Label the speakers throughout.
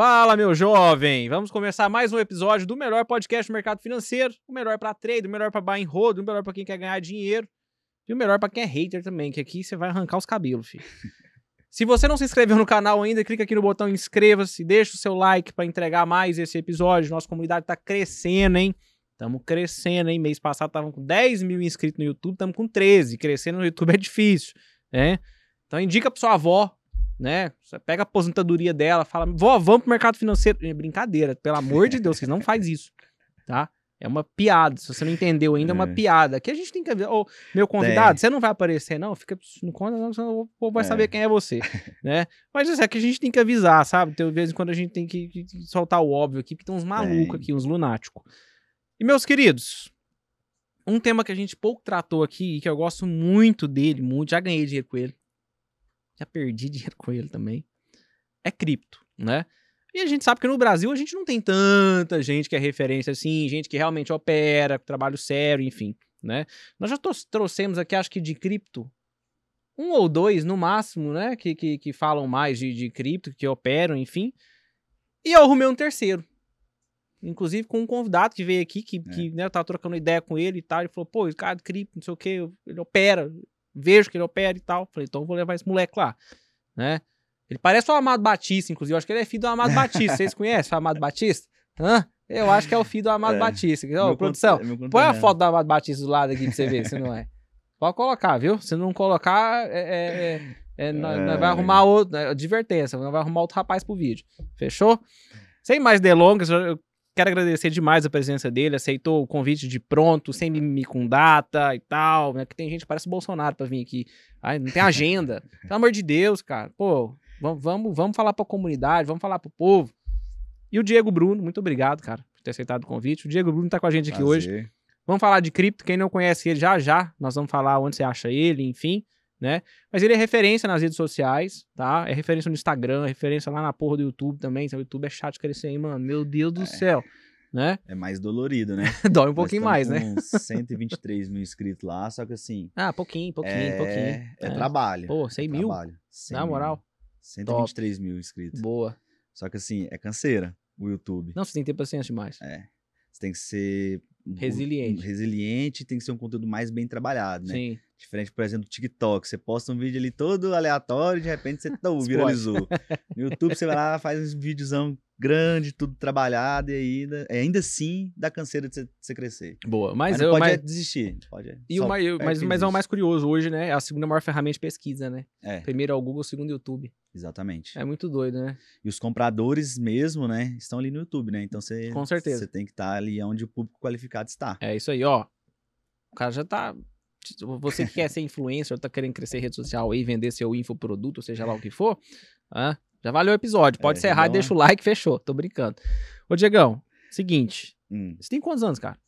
Speaker 1: Fala, meu jovem! Vamos começar mais um episódio do melhor podcast do mercado financeiro. O melhor para trade, o melhor para buy and hold, o melhor para quem quer ganhar dinheiro e o melhor para quem é hater também, que aqui você vai arrancar os cabelos, filho. Se você não se inscreveu no canal ainda, clica aqui no botão inscreva-se, deixa o seu like para entregar mais esse episódio. Nossa comunidade tá crescendo, hein? Estamos crescendo, hein? Mês passado estavam com 10 mil inscritos no YouTube, estamos com 13. Crescendo no YouTube é difícil, né? Então indica pra sua avó, né? Você pega a aposentadoria dela, fala, vó, vamos pro mercado financeiro. É brincadeira, pelo amor de Deus, vocês não faz isso, tá? É uma piada. Se você não entendeu ainda, é uma piada. Aqui a gente tem que ver. Ô, meu convidado, você não vai aparecer, não? Fica no conta, não, senão o povo vai é. saber quem é você. né? Mas isso é que a gente tem que avisar, sabe? Tem vezes quando a gente tem que, que, soltar o óbvio aqui, porque tem uns malucos aqui, uns lunáticos. E, meus queridos, um tema que a gente pouco tratou aqui e que eu gosto muito dele, muito, já ganhei dinheiro com ele. Já perdi dinheiro com ele também. É cripto, né? E a gente sabe que no Brasil a gente não tem tanta gente que é referência assim, gente que realmente opera, trabalho sério, enfim, né? Nós já trouxemos aqui, acho que de cripto, um ou dois no máximo, né? Que, que, que falam mais de, de cripto, que operam, enfim. E eu arrumei um terceiro. Inclusive com um convidado que veio aqui, que, é. que né, eu tava trocando ideia com ele e tal. Ele falou, pô, esse cara de cripto, não sei o que, ele opera, vejo que ele opera e tal. Falei, então vou levar esse moleque lá, né? Ele parece o Amado Batista, inclusive. Eu acho que ele é filho do Amado Batista. Vocês conhecem o Amado Batista? Hã? Eu acho que é o filho do Amado é, Batista. Ô, produção, põe a foto do Amado Batista do lado aqui pra você ver se não é. Pode colocar, viu? Se não colocar, é, é, é, é nós, nós vai arrumar outro. Né, advertência, vai arrumar outro rapaz pro vídeo. Fechou? Sem mais delongas, eu quero agradecer demais a presença dele. Aceitou o convite de pronto, sem mimimi com data e tal. Né? Que tem gente que parece Bolsonaro pra vir aqui. Ai, não tem agenda. Pelo amor de Deus, cara. Pô, Vamos, vamos, vamos falar para a comunidade, vamos falar para o povo. E o Diego Bruno, muito obrigado, cara, por ter aceitado o convite. O Diego Bruno está com a gente aqui Prazer. hoje. Vamos falar de cripto. Quem não conhece ele, já já nós vamos falar onde você acha ele, enfim, né? Mas ele é referência nas redes sociais, tá? É referência no Instagram, é referência lá na porra do YouTube também. O YouTube é chato de crescer aí, mano. Meu Deus do é. céu. Né?
Speaker 2: É mais dolorido, né?
Speaker 1: Dói um pouquinho mais, né?
Speaker 2: 123 mil inscritos lá, só que assim.
Speaker 1: Ah, pouquinho, pouquinho, é... pouquinho. É,
Speaker 2: é trabalho.
Speaker 1: Pô, 100
Speaker 2: é
Speaker 1: mil? Trabalho. 100 Na moral.
Speaker 2: 123 Top. mil inscritos.
Speaker 1: Boa.
Speaker 2: Só que assim, é canseira o YouTube.
Speaker 1: Não, você tem que ter paciência demais.
Speaker 2: É. Você tem que ser
Speaker 1: resiliente.
Speaker 2: Um, resiliente tem que ser um conteúdo mais bem trabalhado, né? Sim. Diferente, por exemplo, do TikTok. Você posta um vídeo ali todo aleatório e de repente você tá, viralizou. no YouTube você vai lá, faz um videozão grande, tudo trabalhado, e ainda, ainda assim dá canseira de você, crescer.
Speaker 1: Boa, mas,
Speaker 2: mas
Speaker 1: eu
Speaker 2: pode
Speaker 1: mas...
Speaker 2: É desistir. Pode
Speaker 1: e o mais, mas, mas é o mais curioso hoje, né? É a segunda maior ferramenta de pesquisa, né?
Speaker 2: É.
Speaker 1: Primeiro é o Google, segundo é o YouTube.
Speaker 2: Exatamente.
Speaker 1: É muito doido, né?
Speaker 2: E os compradores mesmo, né, estão ali no YouTube, né? Então você.
Speaker 1: Com certeza.
Speaker 2: Você tem que estar tá ali onde o público qualificado está.
Speaker 1: É isso aí, ó. O cara já tá. Você que quer ser influencer, tá querendo crescer rede social e vender seu infoproduto, seja lá o que for, ah, já valeu o episódio. Pode é, encerrar e deixa o like, fechou. Tô brincando. Ô, Diegão, seguinte. Hum. Você tem quantos anos, cara?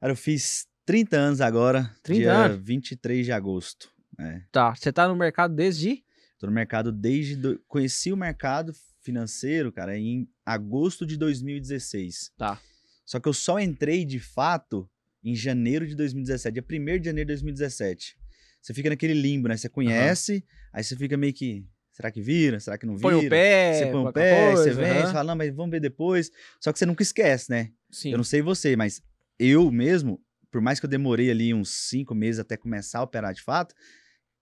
Speaker 2: Cara, eu fiz 30 anos agora. 30 dia anos? 23 de agosto. É.
Speaker 1: Tá. Você tá no mercado desde.
Speaker 2: Tô no mercado desde. Do... Conheci o mercado financeiro, cara, em agosto de 2016.
Speaker 1: Tá.
Speaker 2: Só que eu só entrei de fato em janeiro de 2017, dia 1 de janeiro de 2017. Você fica naquele limbo, né? Você conhece, uhum. aí você fica meio que Será que vira? Será que não vira?
Speaker 1: Põe o pé.
Speaker 2: Você põe o pé, coisa, você vem, uhum. você fala, não, mas vamos ver depois. Só que você nunca esquece, né?
Speaker 1: Sim.
Speaker 2: Eu não sei você, mas eu mesmo, por mais que eu demorei ali uns cinco meses até começar a operar de fato,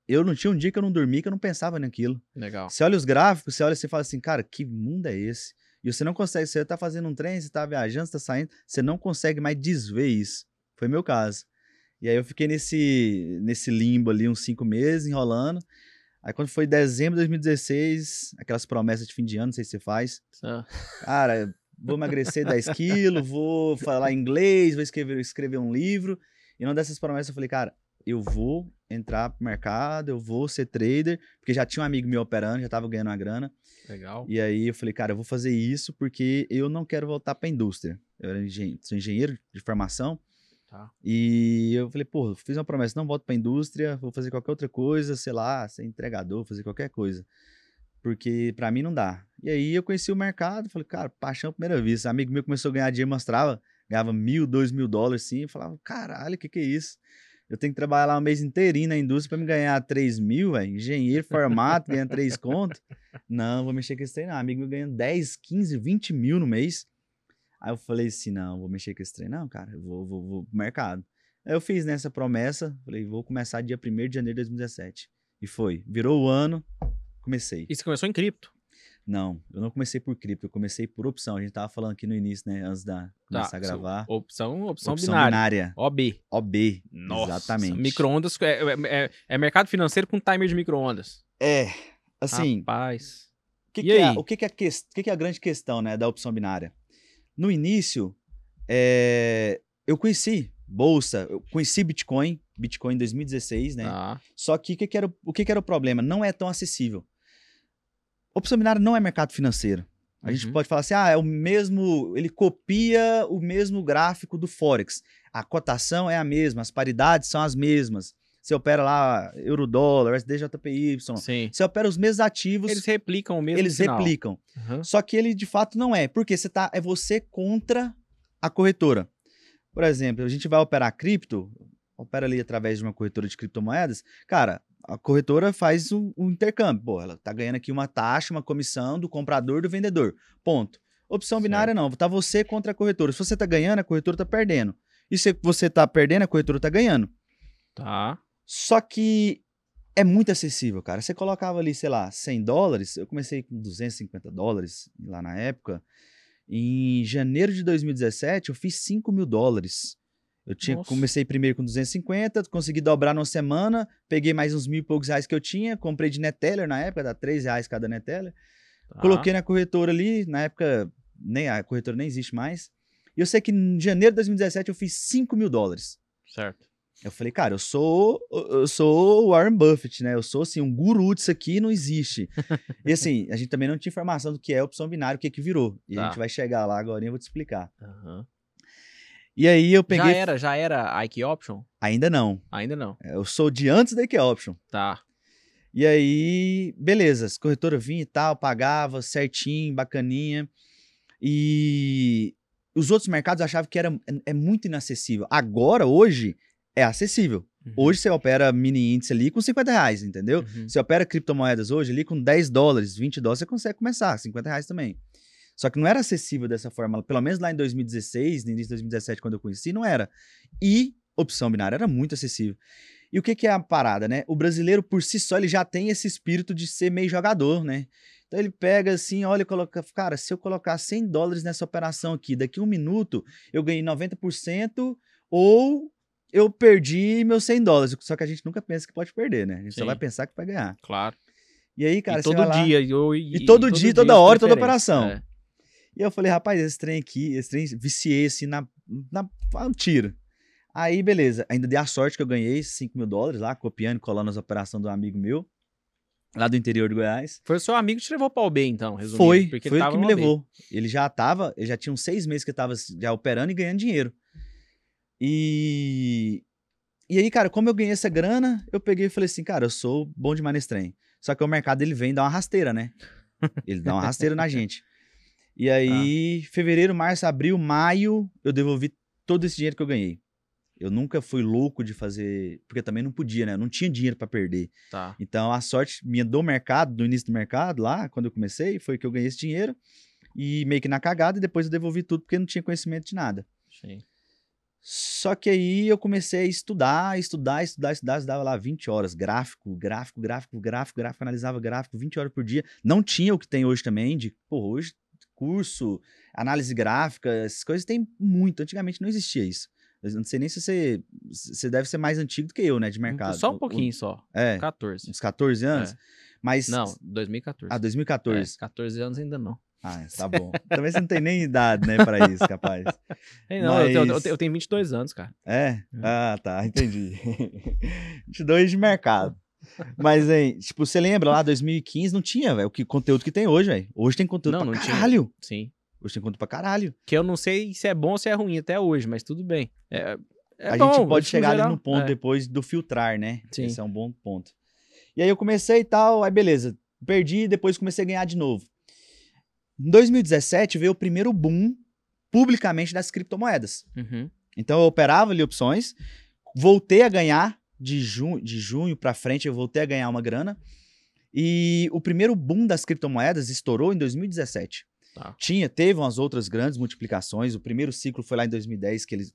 Speaker 2: eu não tinha um dia que eu não dormi que eu não pensava naquilo.
Speaker 1: Legal.
Speaker 2: Você olha os gráficos, você olha e fala assim, cara, que mundo é esse? E você não consegue, você tá fazendo um trem, você tá viajando, você tá saindo, você não consegue mais desver isso. Foi meu caso. E aí eu fiquei nesse, nesse limbo ali uns cinco meses, enrolando. Aí quando foi dezembro de 2016, aquelas promessas de fim de ano, não sei se você faz.
Speaker 1: Ah.
Speaker 2: Cara, vou emagrecer 10 quilos, vou falar inglês, vou escrever, escrever um livro. E uma dessas promessas eu falei, cara, eu vou entrar pro mercado, eu vou ser trader, porque já tinha um amigo meu operando, já tava ganhando uma grana.
Speaker 1: Legal.
Speaker 2: E aí eu falei, cara, eu vou fazer isso porque eu não quero voltar pra indústria. Eu era engenheiro, sou engenheiro de formação.
Speaker 1: Tá.
Speaker 2: E eu falei, pô, fiz uma promessa, não volto pra indústria, vou fazer qualquer outra coisa, sei lá, ser entregador, fazer qualquer coisa. Porque para mim não dá. E aí eu conheci o mercado, falei, cara, paixão à primeira vista. Amigo meu começou a ganhar dinheiro, mostrava, ganhava mil, dois mil dólares assim, eu falava, caralho, o que que é isso? Eu tenho que trabalhar lá um mês inteirinho na indústria pra me ganhar 3 mil, velho. Engenheiro formado, ganhando 3 conto. Não, vou mexer com esse não. Amigo meu ganhando 10, 15, 20 mil no mês. Aí eu falei assim: não, vou mexer com esse trem, não, cara. Eu vou, vou, vou pro mercado. Aí eu fiz nessa promessa. Falei: vou começar dia 1 de janeiro de 2017. E foi. Virou o ano, comecei.
Speaker 1: E você começou em cripto?
Speaker 2: Não, eu não comecei por cripto, eu comecei por opção. A gente tava falando aqui no início, né? Antes da começar a
Speaker 1: seu-
Speaker 2: gravar.
Speaker 1: Opção, opção,
Speaker 2: Opção
Speaker 1: binária.
Speaker 2: binária.
Speaker 1: OB.
Speaker 2: OB.
Speaker 1: Nossa.
Speaker 2: Exatamente.
Speaker 1: Micro-ondas é, é- é- é mercado financeiro com timer de micro-ondas.
Speaker 2: É. Assim,
Speaker 1: Rapaz.
Speaker 2: o que,
Speaker 1: E
Speaker 2: que é,
Speaker 1: aí?
Speaker 2: o que, que é, a que, que é a grande questão né, da opção binária? No início, é, eu conheci bolsa, eu conheci Bitcoin, Bitcoin em 2016, né?
Speaker 1: Tá.
Speaker 2: Só que o que, que era, o- que, que era o problema? Não é tão acessível. Opção binária não é mercado financeiro. A gente
Speaker 1: Uhum.
Speaker 2: pode falar assim, ah, é o mesmo, ele copia o mesmo gráfico do Forex. A cotação é a mesma, as paridades são as mesmas. Você opera lá euro-dólar, SDJPY.
Speaker 1: Sim.
Speaker 2: Você opera os mesmos ativos,
Speaker 1: Eles
Speaker 2: eles,
Speaker 1: replicam o mesmo sinal.
Speaker 2: replicam.
Speaker 1: Uhum.
Speaker 2: Só que ele de fato não é, porque você tá, é você contra a corretora. Por exemplo, a gente vai operar cripto, opera ali através de uma corretora de criptomoedas, cara, a corretora faz um, um intercâmbio. Pô, ela tá ganhando aqui uma taxa, uma comissão do comprador e do vendedor. Ponto. Opção binária não, tá você contra a corretora. Se você tá ganhando, a corretora tá perdendo. E se você tá perdendo, a corretora tá ganhando.
Speaker 1: Tá.
Speaker 2: Só que é muito acessível, cara. Você colocava ali, sei lá, 100 dólares. Eu comecei com 250 dólares lá na época. Em janeiro de 2017, eu fiz 5 mil dólares. Eu tinha,
Speaker 1: Nossa.
Speaker 2: comecei primeiro com 250, consegui dobrar numa semana, peguei mais uns mil e poucos reais que eu tinha, comprei de Neteller na época, dá 3 reais cada Neteller.
Speaker 1: tá.
Speaker 2: Coloquei na corretora ali, na época nem a corretora nem existe mais. E eu sei que em janeiro de 2017 eu fiz 5 mil dólares.
Speaker 1: Certo.
Speaker 2: Eu falei, cara, eu sou eu sou o Warren Buffett, né? Eu sou assim um guru disso aqui, não existe. e assim, a gente também não tinha informação do que é opção binária, o que que virou. E a
Speaker 1: Tá.
Speaker 2: gente vai chegar lá agora e eu vou te explicar.
Speaker 1: Aham.
Speaker 2: E aí eu peguei
Speaker 1: Já era, já era Ike Option?
Speaker 2: ainda não.
Speaker 1: Ainda não.
Speaker 2: Eu sou de antes da Ike Option.
Speaker 1: Tá.
Speaker 2: E aí, beleza, as corretoras vinham e tal, pagava certinho, bacaninha. E os outros mercados achavam que era é, é muito inacessível. Agora, hoje, é acessível.
Speaker 1: Uhum.
Speaker 2: Hoje você opera mini índice ali com 50 reais, entendeu?
Speaker 1: Uhum.
Speaker 2: Você opera criptomoedas hoje ali com 10 dólares, 20 dólares, você consegue começar, 50 reais também. Só que não era acessível dessa forma, pelo menos lá em 2016, no início de 2017, quando eu conheci, não era. E opção binária era muito acessível. E o que, que é a parada, né? O brasileiro, por si só, ele já tem esse espírito de ser meio jogador, né? Então ele pega assim, olha e coloca, cara, se eu colocar 100 dólares nessa operação aqui, daqui a um minuto eu ganhei 90% ou eu perdi meus 100 dólares. Só que a gente nunca pensa que pode perder, né? A gente só
Speaker 1: Sim.
Speaker 2: vai pensar que vai ganhar.
Speaker 1: Claro.
Speaker 2: E aí, cara,
Speaker 1: e todo
Speaker 2: lá-
Speaker 1: dia. E, eu- e-
Speaker 2: E todo dia, toda hora, toda operação.
Speaker 1: É.
Speaker 2: E eu falei, rapaz, esse trem aqui, esse trem, viciei assim na, na um tiro. Aí, beleza, ainda dei a sorte que eu ganhei 5 mil dólares lá, copiando e colando as operações do amigo meu, lá do interior do Goiás.
Speaker 1: Foi o seu amigo que te levou para o B, então, resumindo.
Speaker 2: Foi,
Speaker 1: porque
Speaker 2: foi ele
Speaker 1: tava
Speaker 2: que me levou. Ele já tava, ele já tinha uns seis meses que ele tava já operando e ganhando dinheiro. E. E aí, cara, como eu ganhei essa grana, eu peguei e falei assim, cara, eu sou bom demais nesse trem. Só que o mercado ele vem dar uma rasteira, né? Ele dá uma rasteira na gente. E aí, fevereiro, março, abril, maio, eu devolvi todo esse dinheiro que eu ganhei. Eu nunca fui louco de fazer, porque também não podia, né? Eu não tinha dinheiro para perder.
Speaker 1: Tá.
Speaker 2: Então, a sorte minha do mercado, do início do mercado, lá, quando eu comecei, foi que eu ganhei esse dinheiro e meio que na cagada, e depois eu devolvi tudo porque eu não tinha conhecimento de nada.
Speaker 1: Sim.
Speaker 2: Só que aí eu comecei a estudar, estudar, estudar, estudar, estudava lá 20 horas, gráfico, gráfico, gráfico, gráfico, gráfico, analisava gráfico 20 horas por dia. Não tinha o que tem hoje também, de, pô, hoje curso, análise gráfica, essas coisas tem muito. Antigamente não existia isso. Eu não sei nem se você, você deve ser mais antigo do que eu, né, de mercado.
Speaker 1: Só um pouquinho só.
Speaker 2: o- é,
Speaker 1: 14.
Speaker 2: uns 14 anos.
Speaker 1: É.
Speaker 2: Mas,
Speaker 1: Não, 2014.
Speaker 2: ah, 2014.
Speaker 1: É, 14 anos ainda não.
Speaker 2: Ah, tá bom. Talvez você não tenha nem idade, né, pra isso, capaz.
Speaker 1: É, não, eu, tenho, eu
Speaker 2: Mas-
Speaker 1: tenho- eu tenho 22 anos, cara.
Speaker 2: É? Ah, tá, entendi. 22 de mercado. Mas, hein, tipo, você lembra lá, 2015 não tinha, velho, o que conteúdo que tem hoje, velho. Hoje tem conteúdo
Speaker 1: Não,
Speaker 2: pra
Speaker 1: não tinha.
Speaker 2: caralho.
Speaker 1: Sim.
Speaker 2: Hoje tem conteúdo pra caralho.
Speaker 1: Que eu não sei se é bom ou se é ruim até hoje, mas tudo bem. É, é
Speaker 2: a
Speaker 1: bom,
Speaker 2: gente pode chegar
Speaker 1: geral,
Speaker 2: ali no ponto
Speaker 1: é.
Speaker 2: depois do filtrar, né?
Speaker 1: Sim.
Speaker 2: Esse é um bom ponto. E aí eu comecei e tal, aí beleza. Perdi, depois comecei a ganhar de novo. Em 2017 veio o primeiro boom publicamente das criptomoedas.
Speaker 1: Uhum.
Speaker 2: Então eu operava ali opções, voltei a ganhar de, junho de junho para frente, eu voltei a ganhar uma grana. E o primeiro boom das criptomoedas estourou em 2017.
Speaker 1: Tá.
Speaker 2: Tinha, teve umas outras grandes multiplicações. O primeiro ciclo foi lá em 2010 que eles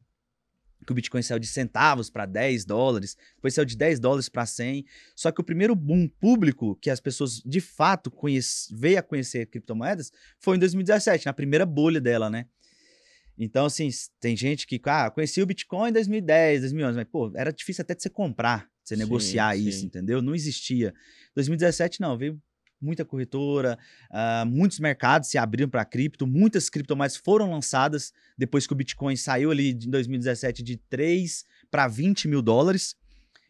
Speaker 2: que o Bitcoin saiu de centavos para 10 dólares, depois saiu de 10 dólares para 100. Só que o primeiro boom público que as pessoas de fato conhece, veio a conhecer criptomoedas foi em 2017, na primeira bolha dela, né? Então, assim, tem gente que, ah, conheci o Bitcoin em 2010, 2011, mas, pô, era difícil até de você comprar, de você negociar
Speaker 1: sim.
Speaker 2: isso, entendeu? Não existia. 2017, não, veio muita corretora, ah, muitos mercados se abriram para cripto, muitas criptomoedas foram lançadas depois que o Bitcoin saiu ali em 2017 de 3 para 20 mil dólares,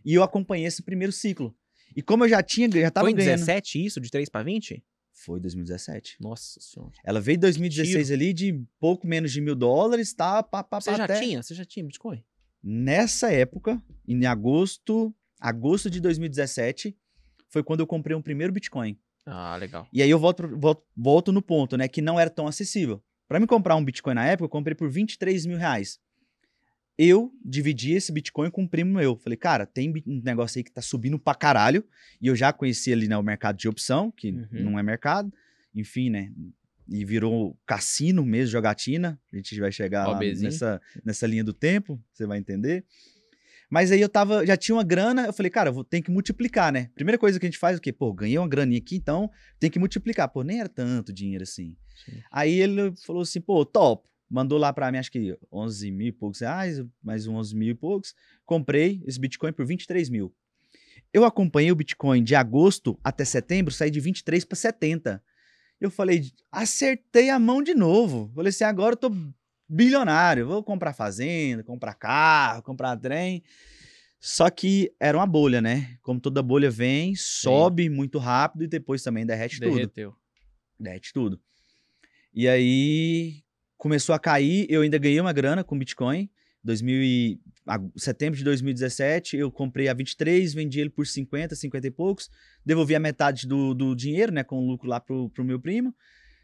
Speaker 2: e eu acompanhei esse primeiro ciclo. E como eu já tinha, já tava
Speaker 1: Foi em
Speaker 2: ganhando...
Speaker 1: 17 isso, de 3 pra 20?
Speaker 2: Foi 2017.
Speaker 1: Nossa senhora.
Speaker 2: Ela veio em 2016 ali de pouco menos de mil dólares, tá? Pá, pá,
Speaker 1: Você
Speaker 2: pá,
Speaker 1: já
Speaker 2: até...
Speaker 1: tinha? Você já tinha Bitcoin?
Speaker 2: Nessa época, em agosto, agosto de 2017, foi quando eu comprei um primeiro Bitcoin.
Speaker 1: Ah, legal.
Speaker 2: E aí eu volto, volto, volto no ponto, né? Que não era tão acessível. Para me comprar um Bitcoin na época, eu comprei por 23 mil reais. Eu dividi esse Bitcoin com um primo meu. Falei, cara, tem um negócio aí que tá subindo pra caralho. E eu já conheci ali né, o mercado de opção, que
Speaker 1: Uhum.
Speaker 2: não é mercado. Enfim, né? E virou cassino mesmo, jogatina. A gente vai chegar nessa, nessa linha do tempo, você vai entender. Mas aí eu tava, já tinha uma grana, eu falei, cara, eu vou, tem que multiplicar, né? Primeira coisa que a gente faz é o quê? Pô, ganhei uma graninha aqui, então tem que multiplicar. Pô, nem era tanto dinheiro assim.
Speaker 1: Sim.
Speaker 2: Aí ele falou assim, pô, top. Mandou lá pra mim, acho que 11 mil e poucos reais, mais uns 11 mil e poucos. Comprei esse Bitcoin por 23 mil. Eu acompanhei o Bitcoin de agosto até setembro, saí de 23 para 70. Eu falei, acertei a mão de novo. Falei assim, agora eu tô bilionário, vou comprar fazenda, comprar carro, comprar trem. Só que era uma bolha, né? Como toda bolha vem, sobe muito rápido e depois também derrete tudo
Speaker 1: Derreteu.
Speaker 2: derrete tudo. E aí começou a cair, eu ainda ganhei uma grana com Bitcoin. 2000 e, ag- setembro de 2017, eu comprei a 23, vendi ele por 50, 50 e poucos, devolvi a metade do, do dinheiro, né, com lucro lá pro, pro meu primo.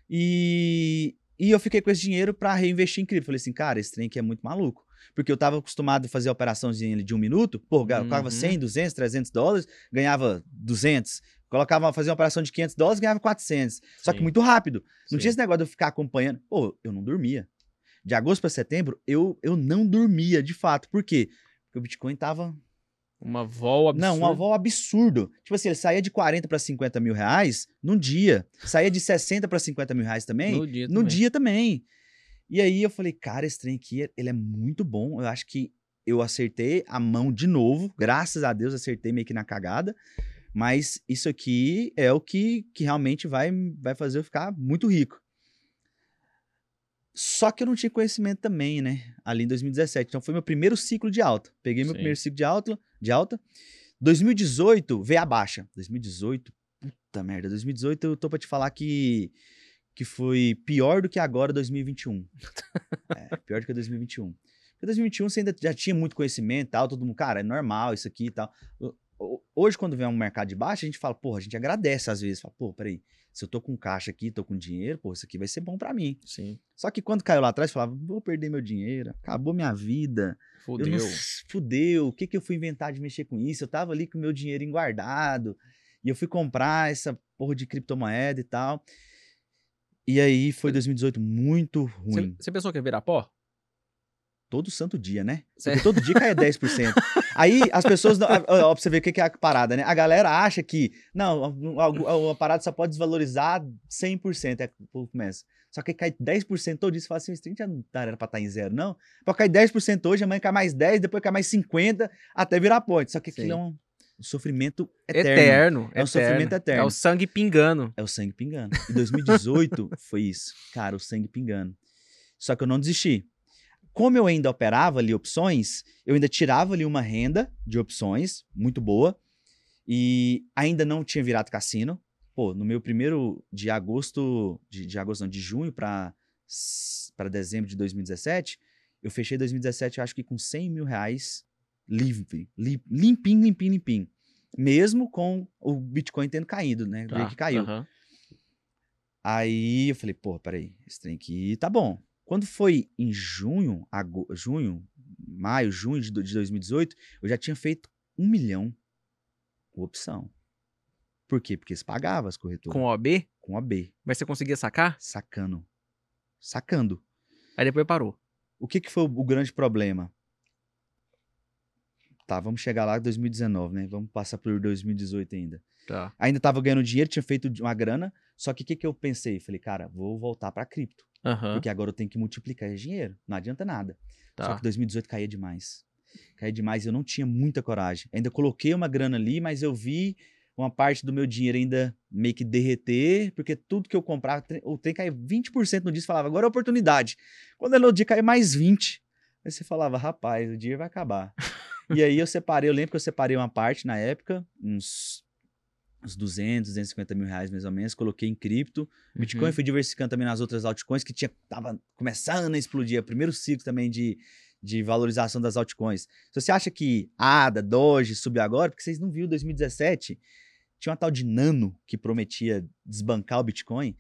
Speaker 2: E, e eu fiquei com esse dinheiro para reinvestir em cripto. Falei assim, cara, esse trem aqui é muito maluco. Porque eu tava acostumado a fazer ali de um minuto, pô, eu colocava
Speaker 1: Uhum.
Speaker 2: 100, 200, 300 dólares, ganhava 200. Colocava, fazia uma operação de 500 dólares, ganhava 400. Só que
Speaker 1: Sim.
Speaker 2: muito rápido. Não
Speaker 1: Sim.
Speaker 2: tinha esse negócio de eu ficar acompanhando. Pô, eu não dormia. De agosto para setembro, eu, eu não dormia, de fato. Por quê? Porque o Bitcoin tava.
Speaker 1: Uma vol absurda.
Speaker 2: Não, um avó absurdo. Tipo assim, ele saía de 40 para 50 mil reais num dia. Saía de 60 para 50 mil reais também
Speaker 1: No dia
Speaker 2: no
Speaker 1: também.
Speaker 2: dia também. E aí eu falei, cara, esse trem aqui, ele é muito bom. Eu acho que eu acertei a mão de novo. Graças a Deus acertei meio que na cagada. Mas isso aqui é o que, que realmente vai, vai fazer eu ficar muito rico. Só que eu não tinha conhecimento também, né? Ali em 2017. Então foi meu primeiro ciclo de alta. Peguei meu
Speaker 1: Sim.
Speaker 2: primeiro ciclo de alta, de alta. 2018 veio a baixa. 2018, puta merda. 2018 eu tô pra te falar que, que foi pior do que agora 2021. é, pior do que 2021. Porque 2021 você ainda já tinha muito conhecimento e tal, todo mundo, cara, é normal isso aqui e tal. Hoje, quando vem um mercado de baixa, a gente fala, porra, a gente agradece às vezes. Fala, pô, peraí, se eu tô com caixa aqui, tô com dinheiro, pô, isso aqui vai ser bom pra mim.
Speaker 1: Sim.
Speaker 2: Só que quando caiu lá atrás, falava, vou perder meu dinheiro, acabou minha vida. Eu
Speaker 1: Fudeu.
Speaker 2: não fudeu, o que, que eu fui inventar de mexer com isso? Eu tava ali com o meu dinheiro guardado e eu fui comprar essa porra de criptomoeda e tal. E aí foi 2018 muito ruim.
Speaker 1: você pensou que ia virar pó?
Speaker 2: Todo santo dia, né? Porque todo dia cai 10%. Aí as pessoas. não- ó, ó, pra você ver o que é a parada, né? A galera acha que. Não, a, a- a parada só pode desvalorizar 100%. É o povo começa. Só que cai 10% todo. Você fala assim: esse trem já não tá- era pra estar em zero, não. Pode cair 10% hoje, amanhã cai mais 10%, depois cai mais 50%, até virar ponte. Só que aquilo
Speaker 1: Sim.
Speaker 2: é um, um sofrimento eterno.
Speaker 1: Eterno.
Speaker 2: É um sofrimento eterno.
Speaker 1: É o sangue pingando.
Speaker 2: É o sangue pingando. Em 2018 foi isso. Cara, o sangue pingando. Só que eu não desisti. Como eu ainda operava ali opções, eu ainda tirava ali uma renda de opções muito boa e ainda não tinha virado cassino. Pô, no meu primeiro de agosto, de, de agosto não, de junho para dezembro de 2017, eu fechei 2017 eu acho que com 100 mil reais livre, li- limpinho, limpinho, limpinho. Mesmo com o Bitcoin tendo caído, né?
Speaker 1: Tá,
Speaker 2: que caiu.
Speaker 1: aham.
Speaker 2: Aí eu falei, pô, peraí, esse trem aqui tá bom. Quando foi em junho, ago- junho, maio, junho de, do- de 2018, eu já tinha feito um milhão com opção. Por quê? Porque eles pagavam as corretoras.
Speaker 1: Com OB,
Speaker 2: Com a B.
Speaker 1: mas você conseguia sacar?
Speaker 2: Sacando. Sacando.
Speaker 1: Aí depois parou.
Speaker 2: O que, que foi o grande problema? Tá, vamos chegar lá em 2019, né? Vamos passar por 2018 ainda.
Speaker 1: Tá.
Speaker 2: Ainda tava ganhando dinheiro, tinha feito uma grana, só que o que, que eu pensei? Falei, cara, vou voltar pra cripto,
Speaker 1: Aham.
Speaker 2: porque agora eu tenho que multiplicar esse dinheiro, não adianta nada. Só
Speaker 1: Tá.
Speaker 2: que 2018 caía demais. Caía demais e eu não tinha muita coragem. Ainda coloquei uma grana ali, mas eu vi uma parte do meu dinheiro ainda meio que derreter, porque tudo que eu comprava, o trem caía 20% no dia, você falava, agora é oportunidade. Quando era no dia, caía mais 20%. Aí você falava, rapaz, o dinheiro vai acabar. e aí eu separei, eu lembro que eu separei uma parte na época, uns, uns 200, 250 mil reais mais ou menos, coloquei em cripto. Bitcoin
Speaker 1: Uhum.
Speaker 2: fui diversificando também nas outras altcoins que tinha, tava começando a explodir. O primeiro ciclo também de, de valorização das altcoins. Se você acha que ADA, Doge subiu agora, porque vocês não viram 2017, tinha uma tal de Nano que prometia desbancar o Bitcoin.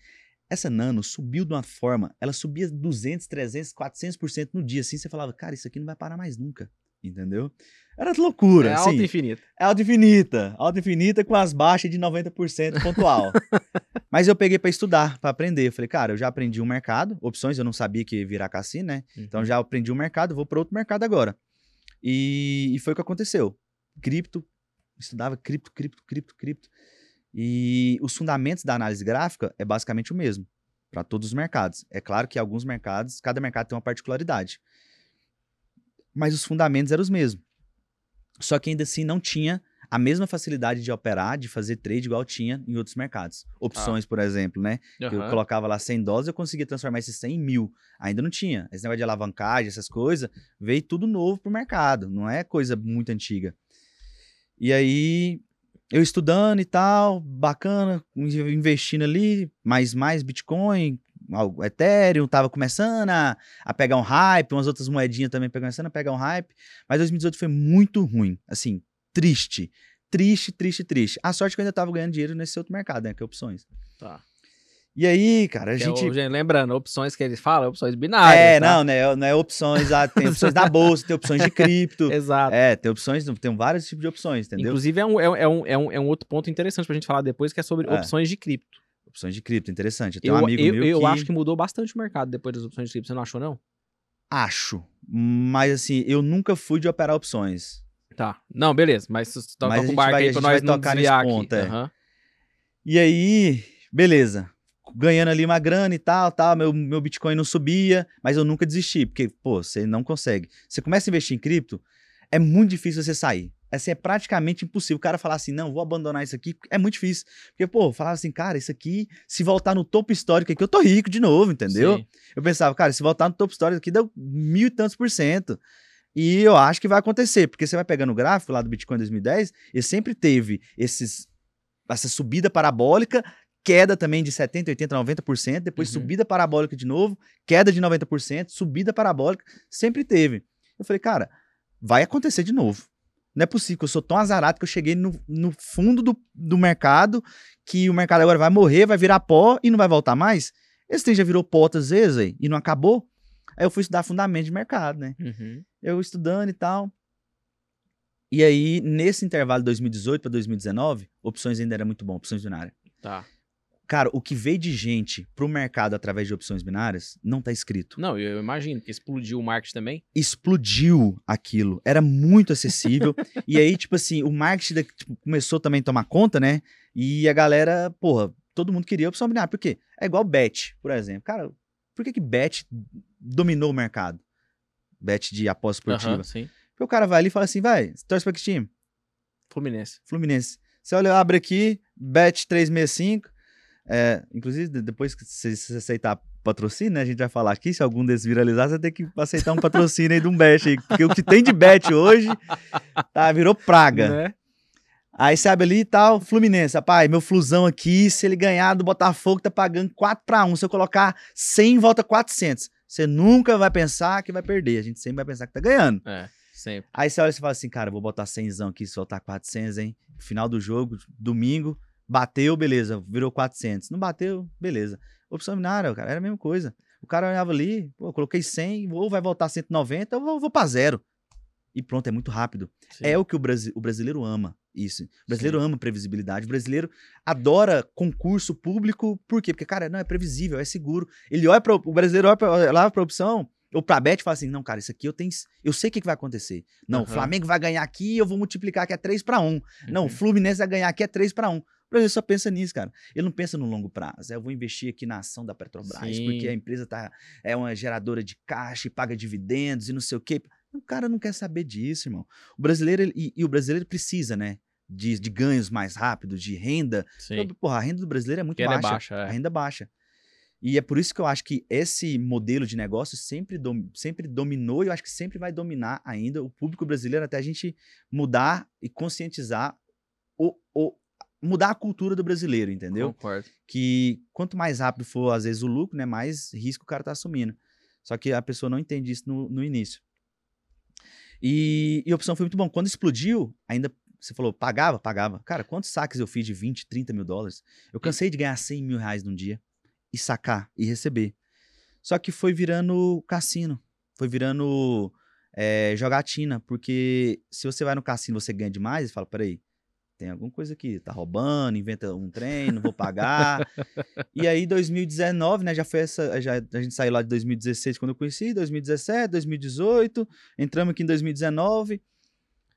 Speaker 2: Essa Nano subiu de uma forma, ela subia 200, 300, 400% no dia, assim, você falava, cara, isso aqui não vai parar mais nunca, entendeu? Era loucura,
Speaker 1: É
Speaker 2: assim.
Speaker 1: alta infinita.
Speaker 2: É alta infinita. Alta infinita com as baixas de 90% pontual. Mas eu peguei pra estudar, pra aprender. Eu falei, cara, eu já aprendi um mercado, opções, eu não sabia que ia virar cassino, né? Então já aprendi um mercado, vou para outro mercado agora. E, e foi o que aconteceu. Cripto, estudava cripto, cripto, cripto, cripto. E os fundamentos da análise gráfica é basicamente o mesmo para todos os mercados. É claro que alguns mercados, cada mercado tem uma particularidade. Mas os fundamentos eram os mesmos. Só que ainda assim não tinha a mesma facilidade de operar, de fazer trade igual tinha em outros mercados. Opções, por exemplo, né? que eu colocava lá 100 dólares, eu conseguia transformar esses 100 em mil. Ainda não tinha. Esse negócio de alavancagem, essas coisas, veio tudo novo pro mercado. Não é coisa muito antiga. E aí, eu estudando e tal, bacana, investindo ali, mais mais Bitcoin, algo- Ethereum, tava começando a, a pegar um hype, umas outras moedinhas também começando a pegar um hype. Mas 2018 foi muito ruim, assim, triste. Triste, triste, triste. A sorte é que eu ainda tava ganhando dinheiro nesse outro mercado, né? Que é opções.
Speaker 1: Tá.
Speaker 2: E aí, cara, a
Speaker 1: Que é
Speaker 2: gente.
Speaker 1: o- gente, lembrando, opções que eles falam, opções binárias.
Speaker 2: É,
Speaker 1: tá?
Speaker 2: não, né? Não é opções, ah, tem opções da bolsa, tem opções de cripto.
Speaker 1: Exato.
Speaker 2: É, tem opções, tem vários tipos de opções, entendeu?
Speaker 1: Inclusive, é um, é, um- é um, é, um, é um outro ponto interessante pra gente falar depois, que é sobre
Speaker 2: É.
Speaker 1: opções de cripto.
Speaker 2: Opções de cripto, interessante. Eu um amigo
Speaker 1: eu,
Speaker 2: meu
Speaker 1: eu
Speaker 2: que
Speaker 1: acho que mudou bastante o mercado depois das opções de cripto. Você não achou, não?
Speaker 2: acho, mas assim, eu nunca fui de operar opções.
Speaker 1: Tá. Não, beleza. Mas você toca
Speaker 2: Mas
Speaker 1: com o barco
Speaker 2: vai-
Speaker 1: aí pra nós
Speaker 2: vai
Speaker 1: não
Speaker 2: tocar nesse
Speaker 1: desviar
Speaker 2: ponto,
Speaker 1: aqui.
Speaker 2: é.
Speaker 1: Aham.
Speaker 2: E aí, beleza. Ganhando ali uma grana e tal, tal, meu, meu Bitcoin não subia, mas eu nunca desisti, porque, pô, você não consegue. Você começa a investir em cripto, é muito difícil você sair. Assim, é praticamente impossível. O cara falar assim, não, vou abandonar isso aqui, é muito difícil. Porque, pô, falava assim, cara, isso aqui, se voltar no topo histórico aqui, eu tô rico de novo, entendeu?
Speaker 1: Sim.
Speaker 2: Eu pensava, cara, se voltar no topo histórico aqui, deu mil e tantos por cento. E eu acho que vai acontecer, porque você vai pegando o gráfico lá do Bitcoin 2010, ele sempre teve esses, essa subida parabólica, queda também de 70, 80, 90%, depois
Speaker 1: Uhum.
Speaker 2: subida parabólica de novo, queda de 90%, subida parabólica, sempre teve. Eu falei, cara, vai acontecer de novo. Não é possível, que eu sou tão azarado que eu cheguei no, no fundo do, do mercado, que o mercado agora vai morrer, vai virar pó e não vai voltar mais. Esse trem já virou pó outras vezes aí, e não acabou. Aí eu fui estudar fundamento de mercado, né?
Speaker 1: Uhum.
Speaker 2: Eu estudando e tal. E aí, nesse intervalo de 2018 para 2019, opções ainda era muito bom, opções binárias.
Speaker 1: Tá.
Speaker 2: Cara, o que veio de gente pro mercado através de opções binárias não tá escrito.
Speaker 1: Não, eu imagino que explodiu o marketing também.
Speaker 2: Explodiu aquilo. Era muito acessível. e aí, tipo assim, o marketing da- tipo, começou também a tomar conta, né? E a galera, porra, todo mundo queria opção binária. Por quê? É igual bet, por exemplo. Cara, por que que bet dominou o mercado? Bet de aposta esportiva.
Speaker 1: Aham, sim.
Speaker 2: Porque o cara vai ali e fala assim, vai, torce pra que time?
Speaker 1: Fluminense.
Speaker 2: Fluminense. Você olha, abre aqui, bet 365. É, inclusive, de- depois que você, aceitar patrocínio, né? A gente vai falar aqui, se algum desses viralizar, você tem que aceitar um patrocínio aí de um bet aí. Porque o que tem de bet hoje, tá, virou praga.
Speaker 1: Né?
Speaker 2: Aí você abre ali e tal, Fluminense, rapaz, meu flusão aqui, se ele ganhar do Botafogo, tá pagando 4 para 1. Se eu colocar 100, volta 400. Você nunca vai pensar que vai perder, a gente sempre vai pensar que tá ganhando.
Speaker 1: É, sempre.
Speaker 2: Aí você olha e fala assim, cara, vou botar 100 aqui, se soltar 400, hein? Final do jogo, domingo, bateu, beleza, virou 400. Não bateu, beleza. Opção binária, cara, era a mesma coisa. O cara olhava ali, pô, coloquei 100, ou vai voltar 190, ou vou, vou pra zero. e pronto, é muito rápido.
Speaker 1: Sim.
Speaker 2: É o que o, brasi- o brasileiro ama, isso. O brasileiro ama previsibilidade. O brasileiro adora concurso público, por quê? Porque, cara, não, é previsível, é seguro. Ele olha para o brasileiro olha pra, olha lá para a opção, ou para a Bet fala assim: não, cara, isso aqui eu tenho. Eu sei o que, que vai acontecer. Não, o. Flamengo vai ganhar aqui eu vou multiplicar que é 3 para 1. Não, o
Speaker 1: Uhum.
Speaker 2: Fluminense vai ganhar aqui é 3 para 1. O brasileiro só pensa nisso, cara. Ele não pensa no longo prazo. É, eu vou investir aqui na ação da Petrobras,
Speaker 1: Sim.
Speaker 2: porque a empresa tá, é uma geradora de caixa e paga dividendos e não sei o quê. O cara não quer saber disso, irmão. O brasileiro, ele- e, e o brasileiro precisa, né? De, de ganhos mais rápidos, de renda.
Speaker 1: Sim.
Speaker 2: Então, Porra, a renda do brasileiro é muito
Speaker 1: é
Speaker 2: baixa.
Speaker 1: baixa, é.
Speaker 2: A renda é baixa. E é por isso que eu acho que esse modelo de negócio sempre, dom- sempre dominou e eu acho que sempre vai dominar ainda o público brasileiro até a gente mudar e conscientizar o, o- mudar a cultura do brasileiro, entendeu?
Speaker 1: Concordo.
Speaker 2: Que quanto mais rápido for, às vezes, o lucro, né, mais risco o cara tá assumindo. Só que a pessoa não entende isso no, no início. E, e a opção foi muito bom. Quando explodiu, ainda você falou, pagava? Pagava. Cara, quantos saques eu fiz de 20, 30 mil dólares? Eu cansei de ganhar 100 mil reais num dia e sacar e receber. Só que foi virando cassino. Foi virando é, jogatina. Porque se você vai no cassino e você ganha demais, você fala, peraí, tem alguma coisa aqui, tá roubando, inventa um trem, não vou pagar. e aí, 2019, né, já foi essa, já, a gente saiu lá de 2016 quando eu conheci, 2017, 2018, entramos aqui em 2019,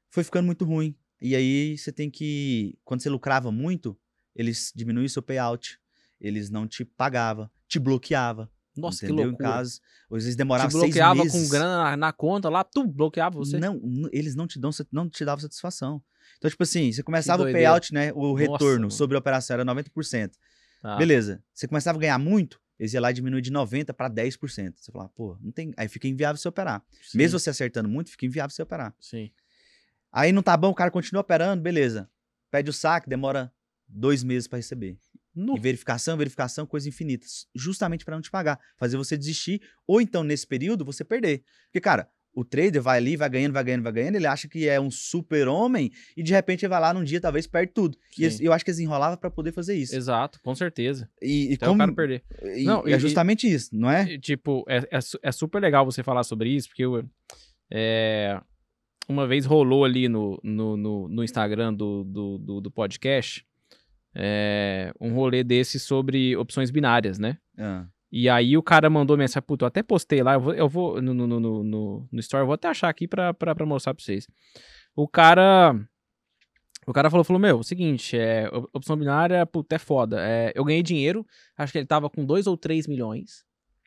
Speaker 2: foi ficando muito ruim. E aí, você tem que, quando você lucrava muito, eles diminuíam seu payout, eles não te pagavam, te bloqueava,
Speaker 1: Nossa,
Speaker 2: entendeu?
Speaker 1: que
Speaker 2: Em
Speaker 1: loucura.
Speaker 2: caso, às vezes
Speaker 1: Te
Speaker 2: demorava seis
Speaker 1: bloqueava
Speaker 2: meses.
Speaker 1: com grana na, na conta lá, tu bloqueava você.
Speaker 2: Não, eles não te dão, não te davam satisfação. Então, tipo assim, você começava o payout, né? O retorno
Speaker 1: mano.
Speaker 2: sobre a operação era 90%.
Speaker 1: Tá.
Speaker 2: Beleza. Você começava a ganhar muito, eles iam lá e diminuir de 90% para 10%. Você falava, pô, não tem. Aí fica inviável você operar.
Speaker 1: Sim,
Speaker 2: Mesmo você acertando muito, fica inviável você operar.
Speaker 1: Sim.
Speaker 2: Aí não tá bom, o cara continua operando, beleza. Pede o saque, demora dois meses para receber.
Speaker 1: No-
Speaker 2: E verificação, verificação, coisa infinita. s- Justamente para não te pagar. Fazer você desistir, ou então, nesse período, você perder. Porque, cara, o trader vai ali, vai ganhando, vai ganhando, vai ganhando, ele acha que é um super-homem e de repente ele vai lá num dia, talvez perde tudo. E
Speaker 1: Sim.
Speaker 2: eles- eu acho que eles enrolavam para poder fazer isso.
Speaker 1: Exato, com certeza.
Speaker 2: E, e
Speaker 1: Até
Speaker 2: como,
Speaker 1: o cara perder.
Speaker 2: e-
Speaker 1: Não,
Speaker 2: e
Speaker 1: e-
Speaker 2: é justamente isso, não é?
Speaker 1: E, Tipo, é, é, é super legal você falar sobre isso, porque eu, é, uma vez rolou ali no, no, no, no Instagram do, do, do, do podcast é, um rolê desse sobre opções binárias, né?
Speaker 2: Ah,
Speaker 1: E aí o cara mandou mensagem, puta, eu até postei lá, eu vou, eu vou no, no, no, no, no- story, eu vou até achar aqui pra, pra, pra mostrar pra vocês. O cara. O cara falou, falou, meu, o seguinte, é, op- opção binária, puta, é foda. É, eu ganhei dinheiro, acho que ele tava com 2 ou 3 milhões,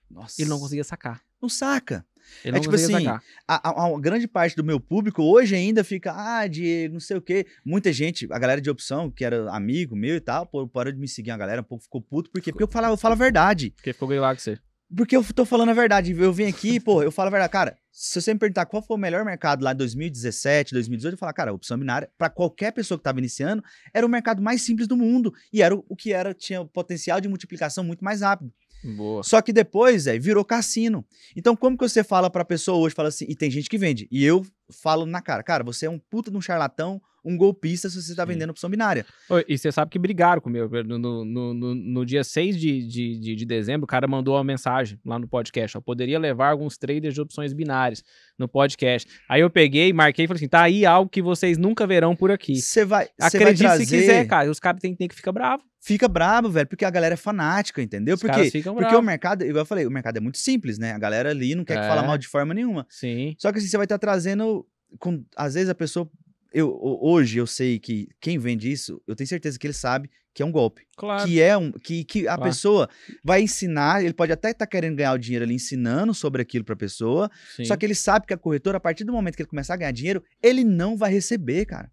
Speaker 2: nossa.
Speaker 1: e ele não conseguia sacar.
Speaker 2: Não saca.
Speaker 1: Ele
Speaker 2: É tipo assim. A, a- a grande parte do meu público hoje ainda fica, ah, Diego, não sei o quê. Muita gente, a galera de opção, que era amigo meu e tal, pô, parou de me seguir uma galera, um pouco ficou puto, porque, porque eu, falo, eu falo a verdade.
Speaker 1: Porque ficou lá com você.
Speaker 2: Porque eu tô falando a verdade. Eu vim aqui, pô, eu falo a verdade. Cara, se você me perguntar qual foi o melhor mercado lá em 2017, 2018, eu falo, cara, a opção binária, pra qualquer pessoa que tava iniciando, era o mercado mais simples do mundo. E era o, o que era, tinha o potencial de multiplicação muito mais rápido.
Speaker 1: Boa.
Speaker 2: Só que depois, é, virou cassino. Então, como que você fala pra pessoa hoje, fala assim, e tem gente que vende, e eu falo na cara, cara, você é um puta de um charlatão, um golpista se você tá
Speaker 1: Sim.
Speaker 2: vendendo opção binária.
Speaker 1: E você sabe que brigaram comigo. No, no, no, no- dia 6 de, de, de, de dezembro, o cara mandou uma mensagem lá no podcast. Poderia levar alguns traders de opções binárias no podcast. Aí eu peguei, marquei e falei assim: tá aí algo que vocês nunca verão por aqui.
Speaker 2: Você vai, você vai
Speaker 1: Acredite
Speaker 2: trazer,
Speaker 1: se quiser, cara. Os caras têm, têm que ficar bravos.
Speaker 2: fica brabo, velho, porque a galera é fanática, entendeu?
Speaker 1: Os
Speaker 2: Porque Porque o mercado, igual eu falei, o mercado é muito simples, né? A galera ali não quer que
Speaker 1: É.
Speaker 2: fala mal de forma nenhuma.
Speaker 1: Sim.
Speaker 2: Só que assim, você vai estar trazendo. Com, às vezes a pessoa. Eu, ho- hoje eu sei que quem vende isso, eu tenho certeza que ele sabe que é um golpe.
Speaker 1: Claro.
Speaker 2: Que é um. Que, que a
Speaker 1: Claro.
Speaker 2: pessoa vai ensinar, ele pode até estar querendo ganhar o dinheiro ali ensinando sobre aquilo pra pessoa.
Speaker 1: Sim.
Speaker 2: Só que ele sabe que a corretora, a partir do momento que ele começar a ganhar dinheiro, ele não vai receber, cara.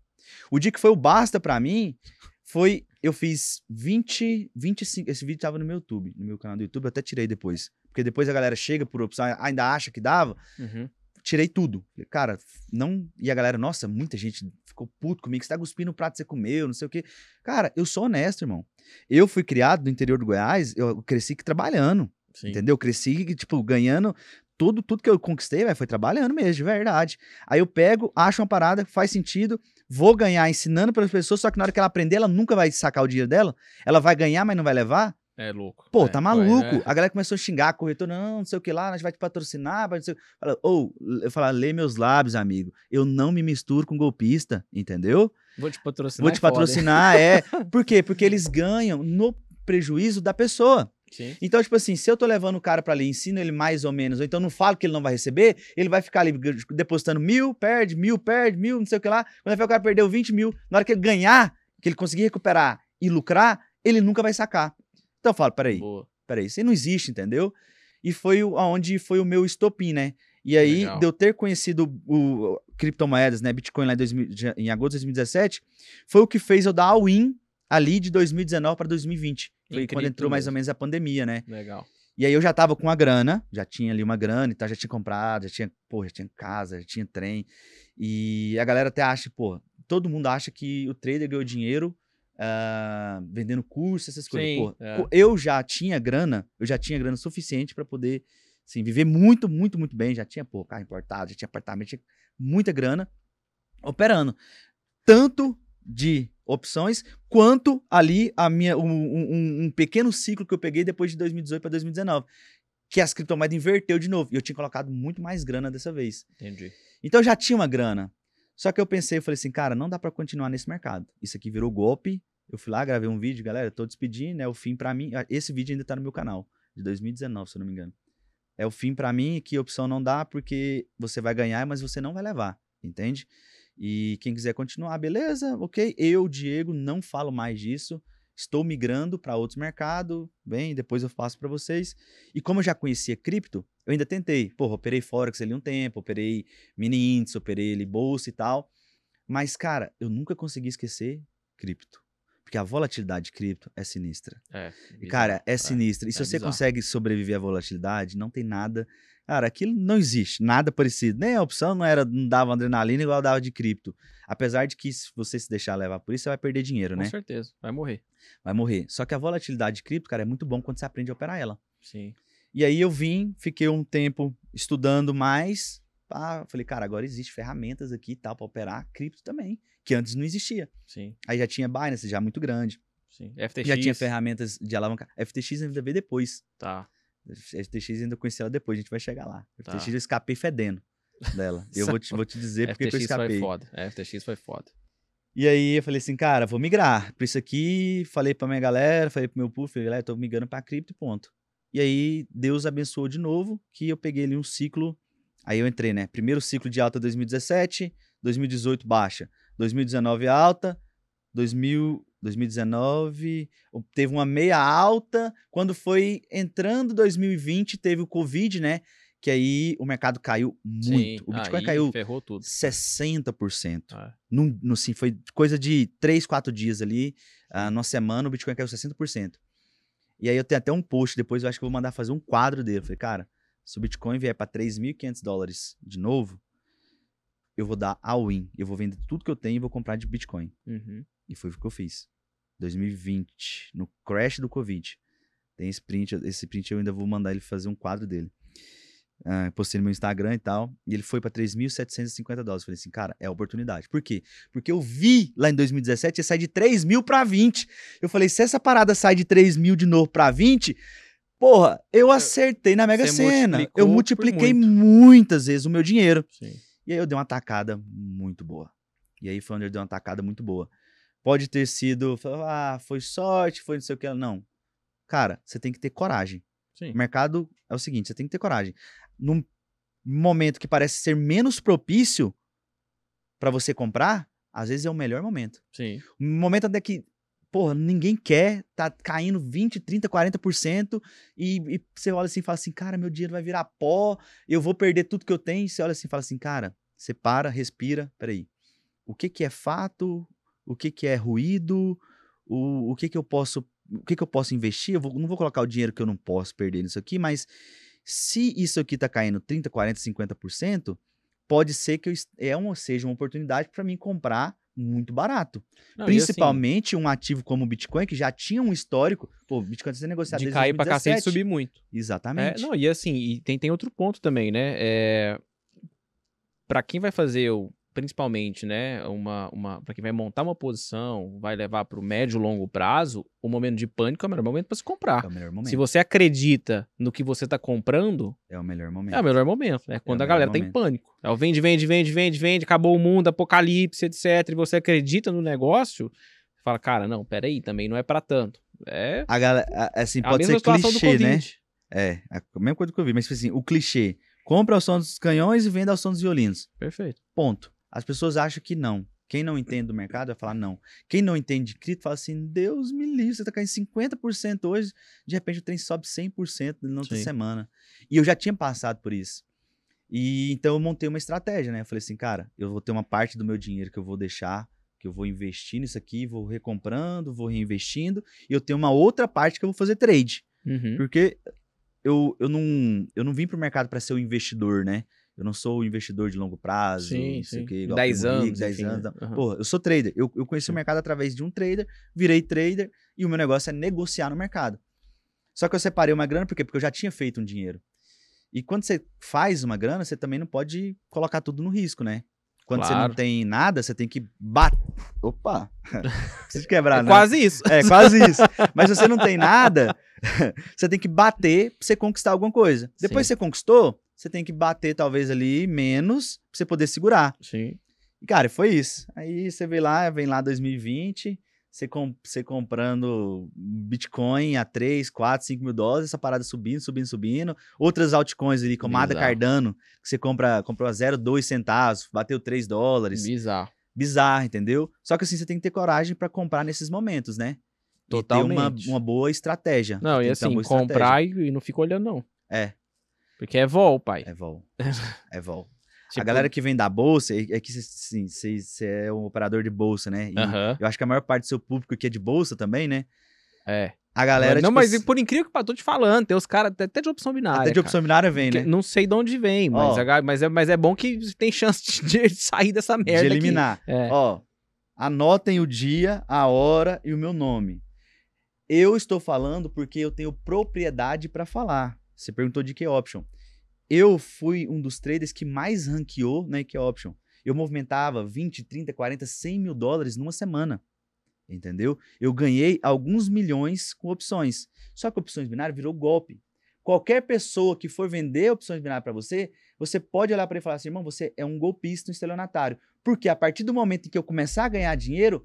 Speaker 2: O dia que foi o basta pra mim, foi. Eu fiz 20, 25. Esse vídeo tava no meu YouTube, no meu canal do YouTube, eu até tirei depois. Porque depois a galera chega por opção, ainda acha que dava.
Speaker 1: Uhum.
Speaker 2: Tirei tudo. Cara, não. E a galera, nossa, muita gente ficou puto comigo. Você tá cuspindo o prato que você comeu, não sei o quê. Cara, eu sou honesto, irmão. Eu fui criado no interior do Goiás, eu cresci que trabalhando.
Speaker 1: Sim.
Speaker 2: Entendeu? Cresci, tipo, ganhando tudo, tudo que eu conquistei, velho, foi trabalhando mesmo, de verdade. Aí eu pego, acho uma parada, faz sentido, vou ganhar ensinando para as pessoas, só que na hora que ela aprender, ela nunca vai sacar o dinheiro dela, ela vai ganhar, mas não vai levar.
Speaker 1: É louco.
Speaker 2: Pô,
Speaker 1: É,
Speaker 2: tá
Speaker 1: foi,
Speaker 2: maluco?
Speaker 1: é.
Speaker 2: A galera começou a xingar, corretor, não, não sei o que lá, a gente vai te patrocinar, vai não sei... Fala, Ou, eu falo, lê meus lábios, amigo. Eu não me misturo com golpista, entendeu?
Speaker 1: Vou te patrocinar.
Speaker 2: Vou
Speaker 1: é
Speaker 2: te
Speaker 1: hein?
Speaker 2: patrocinar, é. Por quê? Porque eles ganham no prejuízo da pessoa.
Speaker 1: Sim.
Speaker 2: Então, tipo assim, se eu tô levando o cara pra ali, ensino ele mais ou menos, ou então não falo que ele não vai receber, ele vai ficar ali depositando mil, perde, mil, perde, mil, não sei o que lá. Quando o cara perdeu 20 mil, na hora que ele ganhar, que ele conseguir recuperar e lucrar, ele nunca vai sacar. Então eu falo, peraí,
Speaker 1: Boa.
Speaker 2: peraí, isso aí não existe, entendeu? E foi aonde foi o meu estopim, né? E aí,
Speaker 1: Legal.
Speaker 2: de eu ter conhecido o, o criptomoedas, né, Bitcoin lá em, 2000 já- em agosto de 2017, foi o que fez eu dar all-in ali de 2019 para 2020. Foi
Speaker 1: Em
Speaker 2: quando entrou mais ou menos a pandemia, né?
Speaker 1: Legal.
Speaker 2: E aí eu já tava com a grana, já tinha ali uma grana e tal, já tinha comprado, já tinha, pô, já tinha casa, já tinha trem. E a galera até acha, pô, todo mundo acha que o trader ganhou dinheiro ah, vendendo curso, essas coisas.
Speaker 1: Sim,
Speaker 2: Pô,
Speaker 1: é.
Speaker 2: eu já tinha grana, eu já tinha grana suficiente para poder, assim, viver muito, muito, muito bem. Já tinha, pô, carro importado, já tinha apartamento, tinha muita grana operando. Tanto de opções, quanto ali a minha, um, um- um pequeno ciclo que eu peguei depois de 2018 para 2019. Que as criptomoedas inverteu de novo. E eu tinha colocado muito mais grana dessa vez.
Speaker 1: Entendi.
Speaker 2: Então eu já tinha uma grana. Só que eu pensei, eu falei assim, cara, não dá pra continuar nesse mercado. Isso aqui virou golpe. Eu fui lá, gravei um vídeo, galera, tô despedindo, é o fim pra mim. Ah, Esse vídeo ainda tá no meu canal, de 2019, se eu não me engano. É o fim pra mim, que opção não dá, porque você vai ganhar, mas você não vai levar, entende? E quem quiser continuar, beleza, ok. Eu, Diego, não falo mais disso. Estou migrando para outros mercados, bem, depois eu faço para vocês. E como eu já conhecia cripto, eu ainda tentei. Porra, operei Forex ali um tempo, operei mini índice, operei ali bolsa e tal. Mas, cara, eu nunca consegui esquecer cripto. Porque a volatilidade de cripto é sinistra.
Speaker 1: É.
Speaker 2: E, Cara,
Speaker 1: bizarro.
Speaker 2: é sinistra. E se
Speaker 1: é
Speaker 2: você
Speaker 1: bizarro.
Speaker 2: consegue sobreviver à volatilidade, não tem nada. Cara, aquilo não existe, nada parecido. Nem a opção não era, não dava adrenalina igual dava de cripto. Apesar de que se você se deixar levar por isso, você vai perder dinheiro,
Speaker 1: Com
Speaker 2: né?
Speaker 1: certeza. Vai morrer.
Speaker 2: Vai morrer. Só que a volatilidade de cripto, cara, é muito bom quando você aprende a operar ela.
Speaker 1: Sim.
Speaker 2: E aí eu vim, fiquei um tempo estudando mais. Pá, falei, cara, agora existe ferramentas aqui e tal para operar cripto também, que antes não existia.
Speaker 1: Sim.
Speaker 2: Aí já tinha Binance, já muito grande.
Speaker 1: Sim. FTX.
Speaker 2: Já tinha ferramentas de alavancar. FTX ainda veio depois.
Speaker 1: Tá.
Speaker 2: FTX ainda conheci ela depois, a gente vai chegar lá.
Speaker 1: Tá.
Speaker 2: FTX eu escapei fedendo dela. Eu vou te, vou te dizer porque que eu
Speaker 1: FTX foi
Speaker 2: escapei.
Speaker 1: foda. É, FTX foi foda.
Speaker 2: E aí eu falei assim, cara, vou migrar pra isso aqui. Falei pra minha galera, falei pro meu puff, falei, galera, tô migrando pra cripto e ponto. E aí Deus abençoou de novo, que eu peguei ali um ciclo. Aí eu entrei, né? Primeiro ciclo de alta 2017, 2018 baixa, 2019 alta, 2000, 2019 teve uma meia alta. Quando foi entrando 2020, teve o Covid, né? Que aí o mercado caiu muito.
Speaker 1: Sim.
Speaker 2: O Bitcoin caiu
Speaker 1: Ferrou tudo.
Speaker 2: 60%.
Speaker 1: É.
Speaker 2: Num, no, sim, foi coisa de 3, 4 dias ali. Uh, numa semana, o Bitcoin caiu 60%. E aí eu tenho até um post depois, eu acho que eu vou mandar fazer um quadro dele. Eu falei, cara, se o Bitcoin vier para 3.500 dólares de novo, eu vou dar all-in. Eu vou vender tudo que eu tenho e vou comprar de Bitcoin.
Speaker 1: Uhum.
Speaker 2: E foi o que eu fiz. 2020, no crash do Covid. Tem esse print, esse print eu ainda vou mandar ele fazer um quadro dele. Ah, postei no meu Instagram e tal. E ele foi pra 3.750 dólares. Falei assim, cara, é oportunidade. Por quê? Porque eu vi lá em 2017 ia sair de 3 mil pra 20. Eu falei, se essa parada sai de 3 mil de novo pra 20, porra, eu acertei na Mega Sena. Eu multipliquei muitas vezes o meu dinheiro.
Speaker 1: Sim.
Speaker 2: E aí eu dei uma tacada muito boa. E aí foi onde eu dei uma tacada muito boa. Pode ter sido, ah, foi sorte, foi não sei o que. Não. Cara, você tem que ter coragem.
Speaker 1: Sim.
Speaker 2: O mercado é o seguinte, você tem que ter coragem. Num momento que parece ser menos propício para você comprar, às vezes é o melhor momento.
Speaker 1: Sim.
Speaker 2: Um momento até que, porra, ninguém quer, tá caindo 20, 30, 40%, e, e você olha assim e fala assim, cara, meu dinheiro vai virar pó, eu vou perder tudo que eu tenho. E você olha assim e fala assim, cara, você para, respira, peraí. O que que é fato? O que que é ruído? O, o que que eu posso o que, que eu posso investir? Eu vou- não vou colocar o dinheiro que eu não posso perder nisso aqui, mas se isso aqui tá caindo 30, 40, 50%, pode ser que eu, é uma, seja uma oportunidade para mim comprar muito barato.
Speaker 1: Não, assim,
Speaker 2: Principalmente um ativo como o Bitcoin, que já tinha um histórico. Pô, o Bitcoin está sendo negociado
Speaker 1: de
Speaker 2: desde
Speaker 1: cair pra cacete e
Speaker 2: 2017.
Speaker 1: subir muito. É,
Speaker 2: Exatamente.
Speaker 1: não, e assim, e tem, tem outro ponto também, né? É, para quem vai fazer o principalmente, né, uma, uma para quem vai montar uma posição, vai levar para o médio e longo prazo, o momento de pânico é o melhor momento para se comprar.
Speaker 2: É o melhor momento.
Speaker 1: Se você acredita no que você está comprando,
Speaker 2: É o melhor momento.
Speaker 1: é o melhor momento, né? Quando
Speaker 2: o
Speaker 1: a galera
Speaker 2: melhor
Speaker 1: tá em
Speaker 2: momento.
Speaker 1: pânico. É o vende, vende, vende, vende, vende, acabou o mundo, apocalipse, etc. E você acredita no negócio, fala, cara, não, peraí, também não é para tanto. É
Speaker 2: A galera, a- assim,
Speaker 1: a
Speaker 2: pode
Speaker 1: mesma
Speaker 2: ser clichê, né? É, a mesma coisa que eu vi, mas tipo assim, o clichê. Compra ao som dos canhões e vende ao som dos violinos.
Speaker 1: Perfeito.
Speaker 2: Ponto. As pessoas acham que não. Quem não entende do mercado vai falar não. Quem não entende de cripto fala assim: Deus me livre, você tá caindo 50% hoje, de repente o trem sobe 100% na outra
Speaker 1: Sim.
Speaker 2: semana. E eu já tinha passado por isso. E então eu montei uma estratégia, né? Eu falei assim, cara, eu vou ter uma parte do meu dinheiro que eu vou deixar, que eu vou investir nisso aqui, vou recomprando, vou reinvestindo, e eu tenho uma outra parte que eu vou fazer trade.
Speaker 1: Uhum.
Speaker 2: Porque eu, eu, não, eu não vim pro mercado para ser o investidor, né? Eu não sou investidor de longo prazo,
Speaker 1: Sim,
Speaker 2: sei
Speaker 1: sim.
Speaker 2: o quê, igual
Speaker 1: 10
Speaker 2: Primo Rico,
Speaker 1: anos,
Speaker 2: 10
Speaker 1: enfim,
Speaker 2: anos.
Speaker 1: né? Aham.
Speaker 2: Porra, eu sou trader. Eu, eu conheci o mercado através de um trader, virei trader e o meu negócio é negociar no mercado. Só que eu separei uma grana, por quê? Porque eu já tinha feito um dinheiro. E quando você faz uma grana, você também não pode colocar tudo no risco, né? Quando você
Speaker 1: Claro.
Speaker 2: não tem nada, você tem que bater. Opa! Precisa quebrar,
Speaker 1: É
Speaker 2: né?
Speaker 1: quase isso.
Speaker 2: É, quase isso. Mas se você não tem nada, você tem que bater pra você conquistar alguma coisa. Depois
Speaker 1: Sim.
Speaker 2: que você conquistou, você tem que bater talvez ali menos pra você poder segurar.
Speaker 1: Sim.
Speaker 2: E, cara, foi isso. Aí você vem lá, vem lá 2020, você, com, você comprando Bitcoin a 3, 4, 5 mil dólares, essa parada subindo, subindo, subindo. Outras altcoins ali, como Ada. Cardano, que você compra, comprou a 0,2 centavos, bateu 3 dólares
Speaker 1: Bizarro.
Speaker 2: bizarro, entendeu? Só que assim, você tem que ter coragem pra comprar nesses momentos, né? E ter uma,
Speaker 1: Totalmente.
Speaker 2: uma boa estratégia.
Speaker 1: Não, e assim, comprar e, e não fica olhando, não.
Speaker 2: É.
Speaker 1: Porque é vol, pai.
Speaker 2: É vol. É vol. a
Speaker 1: Tipo,
Speaker 2: galera que vem da bolsa, é é que você é um operador de bolsa, né?
Speaker 1: Aham.
Speaker 2: eu acho que a maior parte do seu público aqui é de bolsa também, né?
Speaker 1: É.
Speaker 2: A galera,
Speaker 1: não,
Speaker 2: tipo,
Speaker 1: mas
Speaker 2: assim,
Speaker 1: por incrível que eu tô te falando, tem os caras até de opção binária.
Speaker 2: até de
Speaker 1: cara.
Speaker 2: opção binária vem,
Speaker 1: Que-
Speaker 2: né?
Speaker 1: Não sei de onde vem, mas,
Speaker 2: Ó.
Speaker 1: a mas, é, mas é bom que tem chance de, de sair dessa merda.
Speaker 2: De eliminar.
Speaker 1: É.
Speaker 2: Ó, anotem o dia, a hora e o meu nome. Eu estou falando porque eu tenho propriedade para falar. Você perguntou de que option. Eu fui um dos traders que mais ranqueou na que option. Eu movimentava 20, 30, 40, 100 mil dólares numa semana. Entendeu? Eu ganhei alguns milhões com opções. Só que opções binárias virou golpe. Qualquer pessoa que for vender opções binárias para você, você pode olhar para ele e falar assim, irmão, você é um golpista, um estelionatário. Porque a partir do momento em que eu começar a ganhar dinheiro,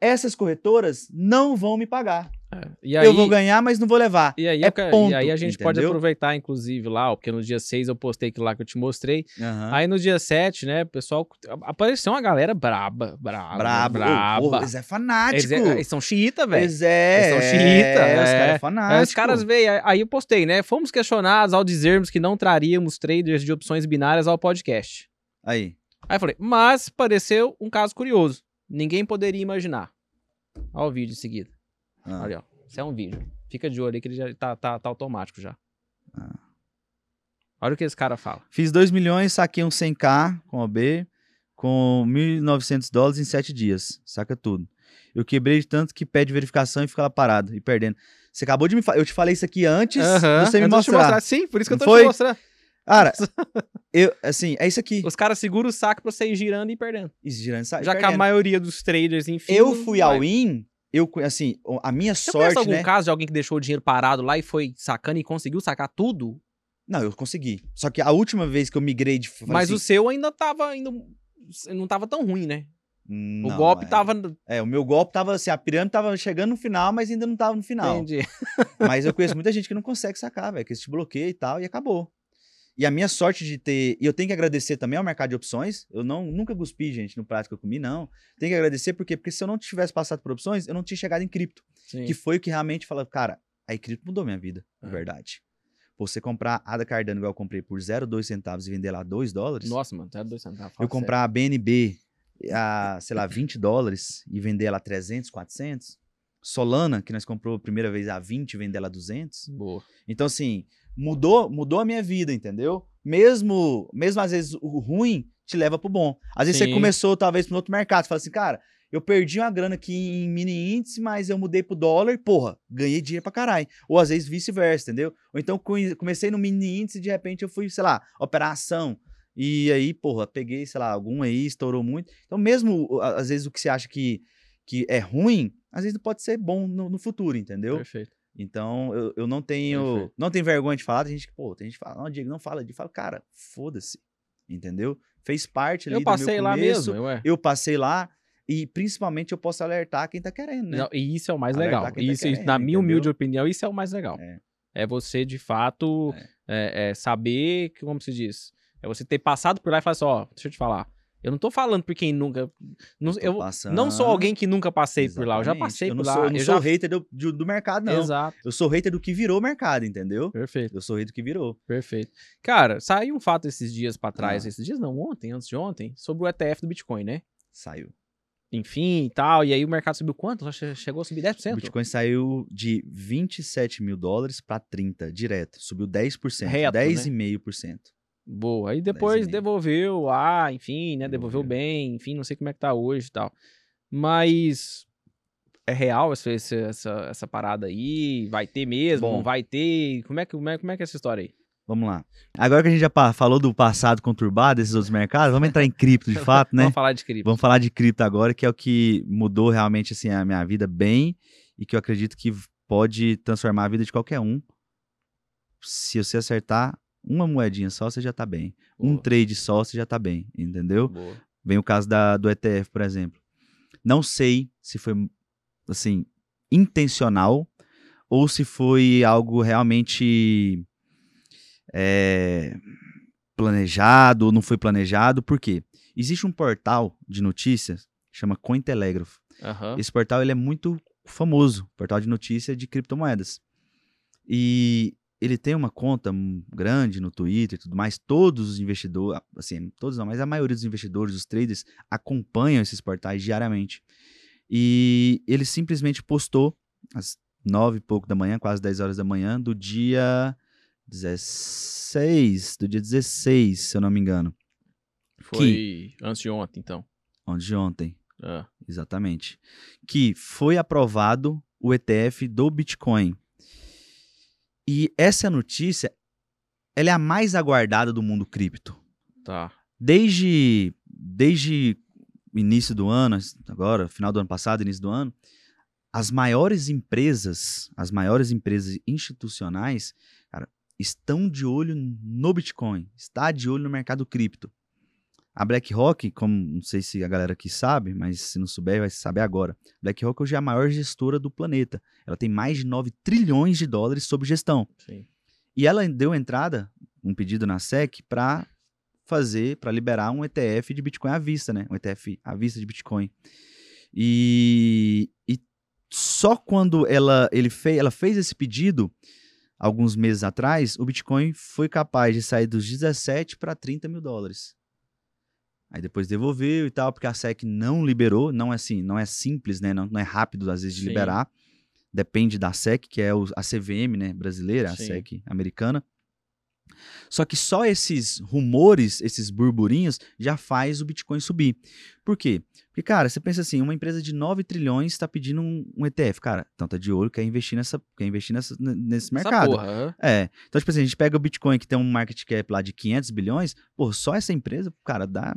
Speaker 2: essas corretoras não vão me pagar.
Speaker 1: É. E aí,
Speaker 2: eu vou ganhar, mas não vou levar.
Speaker 1: e aí,
Speaker 2: é
Speaker 1: eu
Speaker 2: ponto,
Speaker 1: e aí a gente pode
Speaker 2: entendeu?
Speaker 1: aproveitar, inclusive, lá, porque no dia 6 eu postei aquilo lá que eu te mostrei.
Speaker 2: Aham.
Speaker 1: Aí no dia 7, né, o pessoal. Apareceu uma galera braba, braba,
Speaker 2: Brabo.
Speaker 1: braba.
Speaker 2: Pô, eles é fanático.
Speaker 1: Eles, é- eles são xiita, velho.
Speaker 2: Eles é.
Speaker 1: Eles são xiita,
Speaker 2: é, Os
Speaker 1: é.
Speaker 2: caras é
Speaker 1: Aí
Speaker 2: fanático.
Speaker 1: os caras veio, aí- aí eu postei, né? Fomos questionados ao dizermos que não traríamos traders de opções binárias ao podcast.
Speaker 2: Aí.
Speaker 1: Aí eu falei, mas pareceu um caso curioso. Ninguém poderia imaginar. Olha o vídeo em seguida.
Speaker 2: Ah.
Speaker 1: Olha, ó. Isso é um vídeo. Fica de olho aí que ele já tá, tá, tá automático já.
Speaker 2: Ah.
Speaker 1: Olha o que esse cara fala.
Speaker 2: Fiz 2 milhões, saquei um 100k com OB, com 1.900 dólares em 7 dias. Saca tudo. Eu quebrei de tanto que pede verificação e fica lá parado e perdendo. Você acabou de me falar. Eu te falei isso aqui antes
Speaker 1: Aham,
Speaker 2: de você me
Speaker 1: te
Speaker 2: mostrar.
Speaker 1: Sim, por isso que eu tô
Speaker 2: foi?
Speaker 1: te mostrando.
Speaker 2: Cara, eu, assim, é isso aqui.
Speaker 1: Os caras seguram o saco pra você ir girando e perdendo.
Speaker 2: Isso, girando, sai
Speaker 1: Já que a
Speaker 2: perdendo.
Speaker 1: maioria dos traders, enfim.
Speaker 2: Eu fui ao in, eu, assim, o- a minha
Speaker 1: Você
Speaker 2: sorte,
Speaker 1: algum
Speaker 2: né?
Speaker 1: caso de alguém que deixou o dinheiro parado lá e foi sacando e conseguiu sacar tudo?
Speaker 2: Não, eu consegui. Só que a última vez que eu migrei de.
Speaker 1: Mas o
Speaker 2: assim,
Speaker 1: seu ainda tava ainda não tava tão ruim, né?
Speaker 2: não,
Speaker 1: o golpe
Speaker 2: é.
Speaker 1: tava
Speaker 2: É, o meu golpe tava assim, a pirâmide tava chegando no final, mas ainda não tava no final.
Speaker 1: entendi.
Speaker 2: Mas eu conheço muita gente que não consegue sacar, velho, que esse bloqueia e tal, e acabou. E a minha sorte de ter. E eu tenho que agradecer também ao mercado de opções. Eu não nunca cuspi, gente, no prato que eu comi, não. Tenho que agradecer porque, porque se eu não tivesse passado por opções, eu não tinha chegado em cripto.
Speaker 1: Sim.
Speaker 2: Que foi o que realmente falou, cara, aí cripto mudou minha vida, na
Speaker 1: É.
Speaker 2: verdade. Você comprar a da Cardano, igual eu comprei por 0,2 centavos e vender lá 2 dólares.
Speaker 1: Nossa, mano, tá dois centavos.
Speaker 2: eu comprar a BNB a, sei lá, 20 dólares e vender ela a 300, 400. Solana, que nós comprou a primeira vez a 20 e vender ela a 200.
Speaker 1: Boa.
Speaker 2: Então, assim, mudou, mudou a minha vida, entendeu? Mesmo, mesmo às vezes o ruim te leva pro bom. Às vezes você
Speaker 1: Sim.
Speaker 2: começou talvez para outro mercado, você fala assim, cara, eu perdi uma grana aqui em mini índice, mas eu mudei pro dólar e, porra, ganhei dinheiro pra caralho. Ou às vezes vice-versa, entendeu? Ou então comecei no mini índice e de repente eu fui, sei lá, operar ação E aí, porra, peguei, sei lá, algum aí, estourou muito. Então, mesmo às vezes o que você acha que, que é ruim, às vezes pode ser bom no, no futuro, entendeu?
Speaker 1: Perfeito.
Speaker 2: Então, eu, eu não tenho
Speaker 1: Perfeito.
Speaker 2: não tenho vergonha de falar. Tem gente que, pô, tem gente que fala, não, Diego, não fala de fala, cara, foda-se, entendeu? Fez parte ali
Speaker 1: Eu
Speaker 2: do meu
Speaker 1: passei lá
Speaker 2: começo,
Speaker 1: mesmo, ué.
Speaker 2: Eu passei lá e principalmente eu posso alertar quem tá querendo, né?
Speaker 1: Não, e isso é o mais
Speaker 2: Alertar
Speaker 1: legal.
Speaker 2: tá
Speaker 1: Isso, isso,
Speaker 2: querendo,
Speaker 1: na minha humilde
Speaker 2: entendeu?
Speaker 1: opinião, isso é o mais legal.
Speaker 2: É.
Speaker 1: É, você, de fato, é, é, saber, que, como se diz, é você ter passado por lá e falar assim, ó, deixa eu te falar, eu não tô falando por quem nunca... Não, eu,
Speaker 2: passando-
Speaker 1: não sou alguém que nunca passei por lá, eu já
Speaker 2: Exatamente.
Speaker 1: passei
Speaker 2: eu
Speaker 1: por lá.
Speaker 2: Sou, eu não
Speaker 1: eu
Speaker 2: sou
Speaker 1: já...
Speaker 2: hater do, do, do mercado, não.
Speaker 1: Exato,
Speaker 2: Eu sou hater do que virou mercado, entendeu?
Speaker 1: perfeito.
Speaker 2: Eu sou hater do que virou.
Speaker 1: Perfeito. Cara, saiu um fato esses dias pra trás,
Speaker 2: Ah.
Speaker 1: esses dias não, ontem, antes de ontem, sobre o ETF do Bitcoin, né?
Speaker 2: Saiu.
Speaker 1: Enfim e tal, e aí o mercado subiu quanto? Chegou a subir 10%?
Speaker 2: O Bitcoin saiu de 27 mil dólares para 30, direto. Subiu 10%.
Speaker 1: Reto, né?
Speaker 2: 10,5%.
Speaker 1: Boa. Aí depois
Speaker 2: 10,5.
Speaker 1: devolveu, ah, enfim, né? Devolveu bem, enfim, não sei como é que tá hoje e tal. Mas é real essa, essa, essa, parada aí? Vai ter mesmo?
Speaker 2: Bom.
Speaker 1: Não vai ter? Como é, que, como, é, como é que é essa história aí?
Speaker 2: Vamos lá. Agora que a gente já falou do passado conturbado desses outros mercados, vamos entrar em cripto de fato, né?
Speaker 1: Vamos falar de cripto.
Speaker 2: Vamos falar de cripto agora, que é o que mudou realmente assim a minha vida bem e que eu acredito que pode transformar a vida de qualquer um. Se você acertar uma moedinha só, você já tá bem. Um
Speaker 1: Boa,
Speaker 2: trade só, você já tá bem, entendeu?
Speaker 1: boa.
Speaker 2: Vem o caso da, do ETF, por exemplo. Não sei se foi, assim, intencional ou se foi algo realmente é, planejado ou não foi planejado. Por quê? Existe um portal de notícias chama Cointelegraph.
Speaker 1: Aham.
Speaker 2: Esse portal ele é muito famoso, portal de notícia de criptomoedas. E ele tem uma conta grande no Twitter e tudo mais. Todos os investidores, assim, todos não, mas a maioria dos investidores, os traders, acompanham esses portais diariamente. E ele simplesmente postou às nove e pouco da manhã, quase 10 horas da manhã, do dia 16, do dia 16, se eu não me engano,
Speaker 1: Foi antes de ontem, então.
Speaker 2: onde ontem.
Speaker 1: Ah,
Speaker 2: Exatamente. Que foi aprovado o ETF do Bitcoin. E essa notícia, ela é a mais aguardada do mundo cripto.
Speaker 1: tá.
Speaker 2: Desde, desde o início do ano, agora, final do ano passado, início do ano, as maiores empresas, as maiores empresas institucionais, cara, estão de olho no Bitcoin, está de olho no mercado cripto. A BlackRock, como não sei se a galera aqui sabe, mas se não souber, vai saber agora. BlackRock hoje é a maior gestora do planeta. Ela tem mais de 9 trilhões de dólares sob gestão.
Speaker 1: Sim.
Speaker 2: E ela deu entrada, um pedido na SEC, para fazer, para liberar um ETF de Bitcoin à vista, né? Um ETF à vista de Bitcoin. E, e só quando ela, ele fez, ela fez esse pedido, alguns meses atrás, o Bitcoin foi capaz de sair dos 17 para 30 mil dólares. Aí depois devolveu e tal, porque a SEC não liberou, não é assim, não é simples, né? Não, não é rápido às vezes de
Speaker 1: Sim.
Speaker 2: liberar. Depende da SEC, que é o- a CVM, né, brasileira, a
Speaker 1: Sim.
Speaker 2: SEC americana. Só que só esses rumores, esses burburinhos, já faz o Bitcoin subir. Por quê? Porque, cara, você pensa assim, uma empresa de 9 trilhões está pedindo um, um ETF. Cara, então tá de olho, quer investir, nessa, quer investir nessa, nesse
Speaker 1: Essa
Speaker 2: mercado.
Speaker 1: porra, aham.
Speaker 2: É. Então, tipo assim, a gente pega o Bitcoin que tem um market cap lá de 500 bilhões, pô, só essa empresa, cara, dá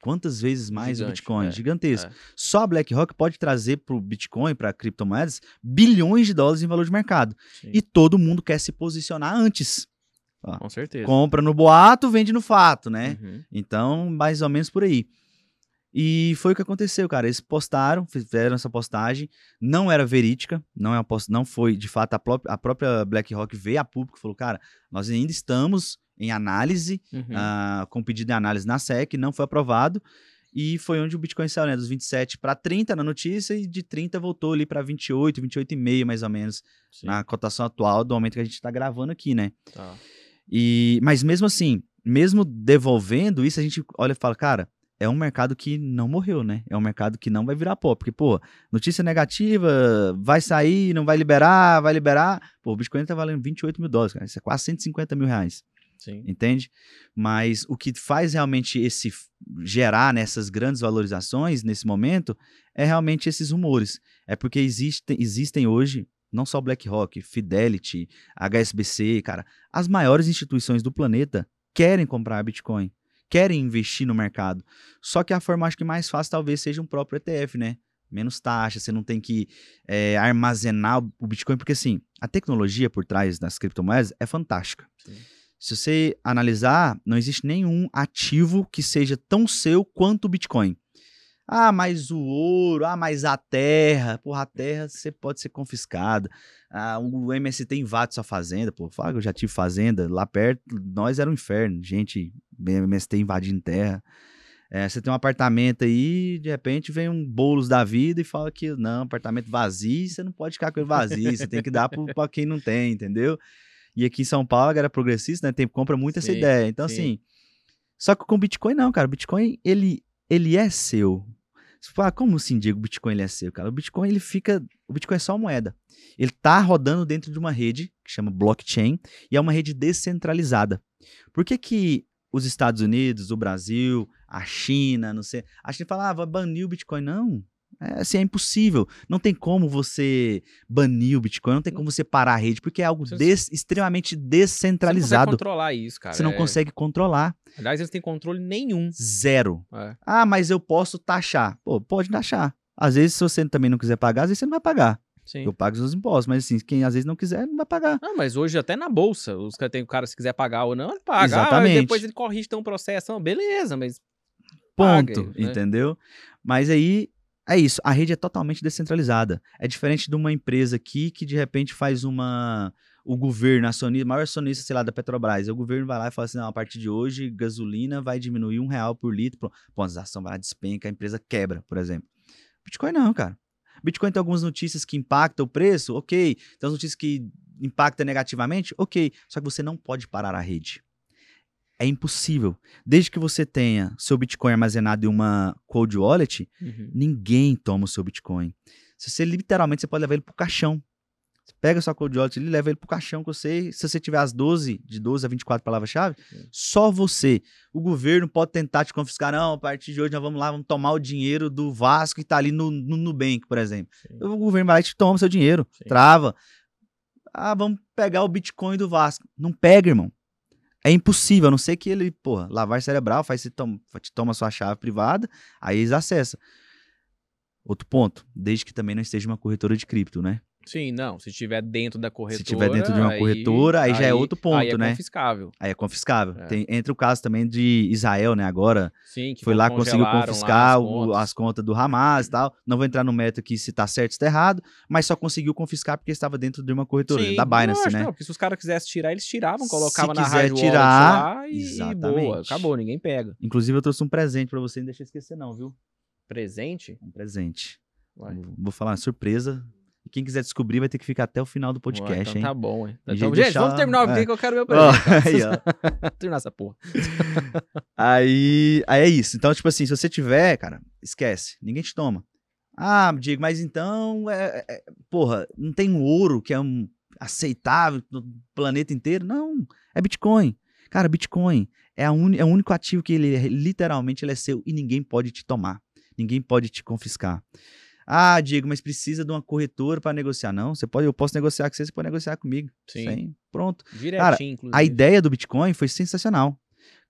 Speaker 2: quantas vezes mais o
Speaker 1: Gigante,
Speaker 2: Bitcoin?
Speaker 1: é,
Speaker 2: Gigantesco.
Speaker 1: é.
Speaker 2: Só a BlackRock pode trazer pro Bitcoin, para criptomoedas, bilhões de dólares em valor de mercado.
Speaker 1: Sim,
Speaker 2: E todo mundo quer se posicionar antes.
Speaker 1: Com certeza.
Speaker 2: Compra no boato, vende no fato, né?
Speaker 1: Uhum.
Speaker 2: Então, mais ou menos por aí. E foi o que aconteceu, cara. Eles postaram, fizeram essa postagem, não era verídica, não, é post... não foi, de fato, a, pró- a própria BlackRock veio a público e falou, cara, nós ainda estamos em análise,
Speaker 1: Uhum.
Speaker 2: ah, com pedido de análise na SEC, não foi aprovado, e foi onde o Bitcoin saiu, né, dos 27 para 30 na notícia, e de 30 voltou ali para 28, 28,5 mais ou menos,
Speaker 1: Sim,
Speaker 2: na cotação atual do momento que a gente está gravando aqui, né.
Speaker 1: tá.
Speaker 2: E, mas mesmo assim, mesmo devolvendo isso, a gente olha e fala, cara, é um mercado que não morreu, né? É um mercado que não vai virar pó. Porque, pô, notícia negativa, vai sair, não vai liberar, vai liberar. Pô, o Bitcoin tá valendo 28 mil dólares, cara. Isso é quase 150 mil reais,
Speaker 1: Sim.
Speaker 2: entende? Mas o que faz realmente esse gerar nessas grandes valorizações nesse momento é realmente esses rumores. É porque existem, existem hoje não só BlackRock, Fidelity, HSBC, cara, as maiores instituições do planeta querem comprar Bitcoin, querem investir no mercado. Só que a forma acho que mais fácil talvez seja um próprio ETF, né? Menos taxa, você não tem que é, armazenar o Bitcoin, porque assim, a tecnologia por trás das criptomoedas é fantástica.
Speaker 1: Sim.
Speaker 2: Se você analisar, não existe nenhum ativo que seja tão seu quanto o Bitcoin. Ah, mas o ouro, ah, mas a terra. Porra, a terra você pode ser confiscada. Ah, o MST invade sua fazenda. Pô, fala que eu já tive fazenda lá perto. Nós era um inferno. Gente, MST invadindo terra. É, você tem um apartamento aí, de repente vem um bolos da vida e fala que não, apartamento vazio, você não pode ficar com ele vazio, você tem que dar para quem não tem, entendeu? E aqui em São Paulo, a galera progressista, né, tem, compra muito essa
Speaker 1: Sim,
Speaker 2: ideia. Então,
Speaker 1: sim.
Speaker 2: assim, só que com Bitcoin não, cara. O Bitcoin, ele, ele é seu. Você fala, como assim, Diego, o Bitcoin ele é seu, cara? O Bitcoin, ele fica... O Bitcoin é só moeda. Ele tá rodando dentro de uma rede que chama blockchain e é uma rede descentralizada. Por que que os Estados Unidos, o Brasil, a China, não sei... A China fala, ah, vai banir o Bitcoin. Não, é, assim, é impossível. Não tem como você banir o Bitcoin, não tem como você parar a rede, porque é algo des- extremamente
Speaker 1: Você não consegue
Speaker 2: descentralizado.
Speaker 1: controlar isso, cara.
Speaker 2: Você não
Speaker 1: é-
Speaker 2: consegue controlar.
Speaker 1: Aliás, eles têm controle nenhum.
Speaker 2: Zero.
Speaker 1: É.
Speaker 2: Ah, mas eu posso taxar. Pô, pode taxar. Às vezes, se você também não quiser pagar, às vezes você não vai pagar.
Speaker 1: Sim.
Speaker 2: Eu pago os impostos, mas assim, quem às vezes não quiser, não vai pagar.
Speaker 1: Não, mas hoje até na bolsa, os caras tem o cara se quiser pagar ou não, ele paga. Ah,
Speaker 2: Exatamente.
Speaker 1: depois ele corrige, tem um processo. Beleza, mas Paga,
Speaker 2: Ponto,
Speaker 1: né?
Speaker 2: entendeu? Mas aí é isso, a rede é totalmente descentralizada. É diferente de uma empresa aqui que de repente faz uma o governo, acionista, maior acionista, sei lá, da Petrobras, o governo vai lá e fala assim, não, a partir de hoje, gasolina vai diminuir um real por litro, pô, a ação vai lá, despenca, a empresa quebra, por exemplo. Bitcoin não, cara. Bitcoin tem algumas notícias que impactam o preço, ok. Tem as notícias que impactam negativamente, ok. Só que você não pode parar a rede. É impossível. Desde que você tenha seu Bitcoin armazenado em uma cold wallet,
Speaker 1: Uhum.
Speaker 2: ninguém toma o seu Bitcoin. Se você literalmente você pode levar ele pro caixão. Você pega sua cold wallet e leva ele pro caixão com você. Se você tiver as 12, de 12 a 24 palavras-chave,
Speaker 1: Sim.
Speaker 2: só você. O governo pode tentar te confiscar. Não, a partir de hoje nós vamos lá, vamos tomar o dinheiro do Vasco que tá ali no, no Nubank, por exemplo.
Speaker 1: Sim.
Speaker 2: O governo vai lá e te toma seu dinheiro.
Speaker 1: Sim.
Speaker 2: Trava. Ah, vamos pegar o Bitcoin do Vasco. Não pega, irmão. É impossível, a não ser que ele, porra, lavar cerebral, faz você tom, te toma sua chave privada, aí eles acessam. Outro ponto, desde que também não esteja uma corretora de cripto, né?
Speaker 1: Sim, não. Se estiver dentro da corretora.
Speaker 2: Se tiver dentro de uma corretora, aí já é outro ponto,
Speaker 1: aí é
Speaker 2: né?
Speaker 1: confiscável.
Speaker 2: Aí é confiscável.
Speaker 1: É.
Speaker 2: Tem, entra o caso também de Israel, né? Agora
Speaker 1: Sim, que
Speaker 2: foi lá, conseguiu
Speaker 1: congelaram lá
Speaker 2: confiscar
Speaker 1: as
Speaker 2: o-
Speaker 1: contas.
Speaker 2: as contas do Hamas e tal. Não vou entrar no mérito aqui se tá certo ou se tá errado, mas só conseguiu confiscar porque estava dentro de uma corretora,
Speaker 1: Sim,
Speaker 2: da Binance,
Speaker 1: lógico,
Speaker 2: né?
Speaker 1: Não, porque se os caras quisessem tirar, eles tiravam,
Speaker 2: Se
Speaker 1: colocavam na rádio
Speaker 2: tirar,
Speaker 1: lá e, e boa.
Speaker 2: exatamente.
Speaker 1: Acabou, ninguém pega.
Speaker 2: Inclusive, eu trouxe um presente pra você, não deixa eu esquecer, não, viu?
Speaker 1: Presente?
Speaker 2: Um presente. Vou- Vou falar uma surpresa. E quem quiser descobrir vai ter que ficar até o final do
Speaker 1: Ué,
Speaker 2: podcast,
Speaker 1: então
Speaker 2: hein?
Speaker 1: tá bom, hein? Então,
Speaker 2: gente deixar-
Speaker 1: vamos terminar o
Speaker 2: é.
Speaker 1: vídeo que eu quero meu presente.
Speaker 2: ó.
Speaker 1: terminar essa porra.
Speaker 2: Aí, aí é isso. Então, tipo assim, se você tiver, cara, esquece. Ninguém te toma. Ah, Diego, mas então, é, é- porra, não tem um ouro que é um aceitável no planeta inteiro? Não, é Bitcoin. Cara, Bitcoin é, a uni- é o único ativo que ele é- literalmente ele é seu e ninguém pode te tomar. Ninguém pode te confiscar. Ah, Diego, mas precisa de uma corretora para negociar. Não, você pode, eu posso negociar com você, você pode negociar comigo.
Speaker 1: Sim.
Speaker 2: Sem- pronto.
Speaker 1: Direitinho, inclusive.
Speaker 2: A ideia do Bitcoin foi sensacional.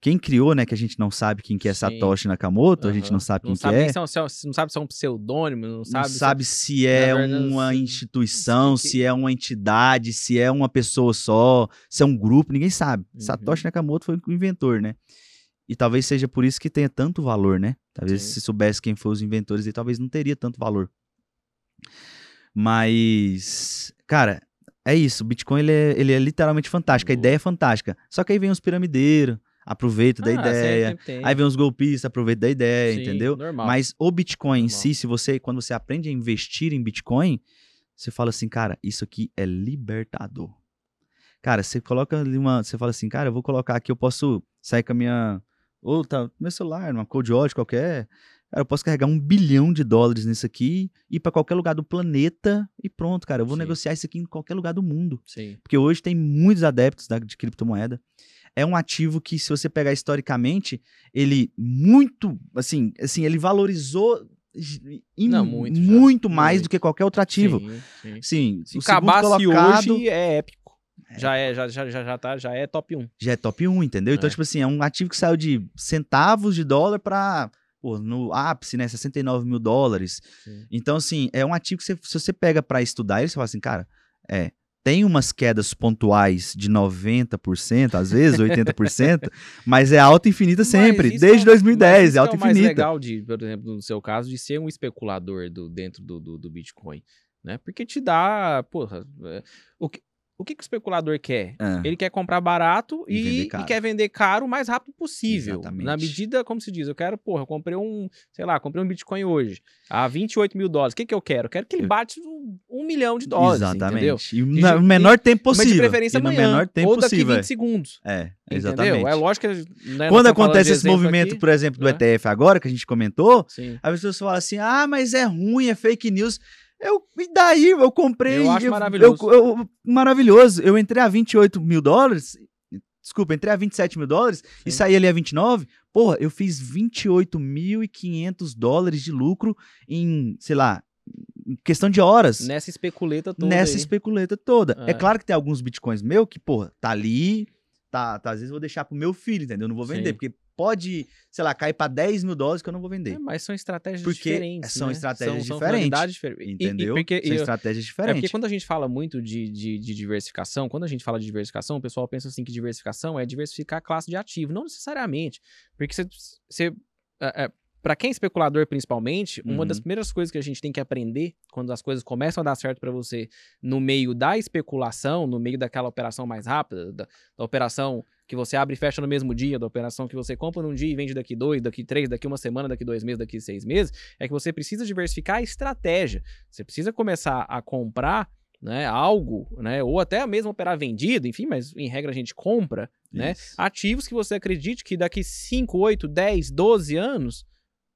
Speaker 2: Quem criou, né, que a gente não sabe quem que é
Speaker 1: Sim.
Speaker 2: Satoshi Nakamoto, a gente não sabe quem
Speaker 1: não
Speaker 2: que
Speaker 1: sabe
Speaker 2: é,
Speaker 1: se é se é se não sabe se é um pseudônimo, não
Speaker 2: não
Speaker 1: sabe.
Speaker 2: sabe, se é
Speaker 1: verdade,
Speaker 2: uma instituição,
Speaker 1: Que- que-
Speaker 2: se é uma entidade, se é uma pessoa só, se é um grupo, ninguém sabe.
Speaker 1: Uhum.
Speaker 2: Satoshi Nakamoto foi o inventor, né? E talvez seja por isso que tenha tanto valor, né? Talvez
Speaker 1: Sim.
Speaker 2: se soubesse quem foram os inventores, ele talvez não teria tanto valor. Mas, cara, é isso. O Bitcoin ele é, ele é literalmente fantástico. A
Speaker 1: Boa.
Speaker 2: ideia é fantástica. Só que aí vem os piramideiros, aproveita da
Speaker 1: Ah,
Speaker 2: ideia.
Speaker 1: sempre tem.
Speaker 2: Aí vem os golpistas, aproveita da ideia,
Speaker 1: Sim,
Speaker 2: entendeu?
Speaker 1: Normal.
Speaker 2: Mas o Bitcoin em
Speaker 1: Normal.
Speaker 2: si, se você, quando você aprende a investir em Bitcoin, você fala assim, cara, isso aqui é libertador. Cara, você coloca ali uma, você fala assim, cara, eu vou colocar aqui, eu posso sair com a minha, ou tá, meu celular, numa wallet qualquer, cara, eu posso carregar um bilhão de dólares nisso aqui, ir pra qualquer lugar do planeta e pronto, cara, eu vou
Speaker 1: Sim.
Speaker 2: negociar isso aqui em qualquer lugar do mundo.
Speaker 1: Sim.
Speaker 2: Porque hoje tem muitos adeptos da- de criptomoeda. É um ativo que, se você pegar historicamente, ele muito, assim, assim ele valorizou
Speaker 1: Não, muito
Speaker 2: muito mais
Speaker 1: Muito.
Speaker 2: do que qualquer outro ativo.
Speaker 1: Sim, sim.
Speaker 2: Sim,
Speaker 1: Se
Speaker 2: o
Speaker 1: acabasse
Speaker 2: colocado
Speaker 1: hoje, é épico. Já é, já, já, já, já, tá, já é top 1.
Speaker 2: Já é top 1, entendeu? Então,
Speaker 1: É.
Speaker 2: tipo assim, é um ativo que saiu de centavos de dólar pra, pô, no ápice, né, 69 mil dólares.
Speaker 1: Sim.
Speaker 2: Então, assim, é um ativo que você, se você pega pra estudar ele, você fala assim, cara, é, tem umas quedas pontuais de 90%, às vezes 80%, mas é alta infinita sempre,
Speaker 1: isso
Speaker 2: desde
Speaker 1: é o-
Speaker 2: 2010,
Speaker 1: mas
Speaker 2: é alta
Speaker 1: é o mais
Speaker 2: infinita.
Speaker 1: legal de, por exemplo, no seu caso, de ser um especulador do, dentro do, do, do Bitcoin, né? Porque te dá, porra, é, o que, o que, que o especulador quer?
Speaker 2: Ah,
Speaker 1: Ele quer comprar barato
Speaker 2: E
Speaker 1: e, e quer vender caro o mais rápido possível.
Speaker 2: Exatamente.
Speaker 1: Na medida, como se diz, eu quero, porra, eu comprei um, sei lá, comprei um Bitcoin hoje a 28 mil dólares. O que, que eu quero? Eu quero que ele bate um, um milhão de dólares, entendeu?
Speaker 2: Exatamente. E
Speaker 1: E-
Speaker 2: no menor tempo
Speaker 1: Mas
Speaker 2: possível.
Speaker 1: de preferência
Speaker 2: e no
Speaker 1: amanhã,
Speaker 2: menor tempo
Speaker 1: ou daqui
Speaker 2: possível.
Speaker 1: 20 segundos.
Speaker 2: É,
Speaker 1: Entendeu?
Speaker 2: exatamente.
Speaker 1: É lógico que. né,
Speaker 2: Quando acontece esse movimento,
Speaker 1: aqui,
Speaker 2: por exemplo, do
Speaker 1: né?
Speaker 2: ETF agora, que a gente comentou,
Speaker 1: Sim.
Speaker 2: As pessoas falam assim: ah, mas é ruim, é fake news. Eu, e daí? Eu comprei.
Speaker 1: Eu acho
Speaker 2: eu-
Speaker 1: maravilhoso.
Speaker 2: eu- eu- maravilhoso. Eu entrei a 28 mil dólares. Desculpa, entrei a 27 mil dólares e
Speaker 1: Sim.
Speaker 2: saí ali a 29. Porra, eu fiz 28.500 dólares de lucro em, sei lá, em questão de horas.
Speaker 1: Nessa especuleta toda.
Speaker 2: nessa
Speaker 1: aí.
Speaker 2: especuleta toda. É.
Speaker 1: É.
Speaker 2: claro que tem alguns bitcoins meu que, porra, tá ali, tá, tá, às vezes eu vou deixar pro meu filho, entendeu? Eu não vou vender,
Speaker 1: Sim.
Speaker 2: porque pode, sei lá, cair pra 10 mil dólares que eu não vou vender.
Speaker 1: É, mas são estratégias
Speaker 2: Porque
Speaker 1: diferentes.
Speaker 2: são
Speaker 1: né?
Speaker 2: estratégias
Speaker 1: são,
Speaker 2: diferentes,
Speaker 1: finalidades diferentes. E- e-
Speaker 2: Entendeu?
Speaker 1: porque,
Speaker 2: São estratégias
Speaker 1: é
Speaker 2: diferentes.
Speaker 1: porque quando a gente fala muito de, de, de diversificação, quando a gente fala de diversificação, o pessoal pensa assim que diversificação é diversificar a classe de ativo. Não necessariamente. Porque você. você é, é, para quem é especulador, principalmente, uma das
Speaker 2: Uhum.
Speaker 1: primeiras coisas que a gente tem que aprender quando as coisas começam a dar certo para você no meio da especulação, no meio daquela operação mais rápida, da, da operação que você abre e fecha no mesmo dia, da operação que você compra num dia e vende daqui dois, daqui três, daqui uma semana, daqui dois meses, daqui seis meses, é que você precisa diversificar a estratégia. Você precisa começar a comprar né, algo, né, ou até mesmo operar vendido, enfim, mas em regra a gente compra né, ativos que você acredite que daqui 5, 8, 10, 12 anos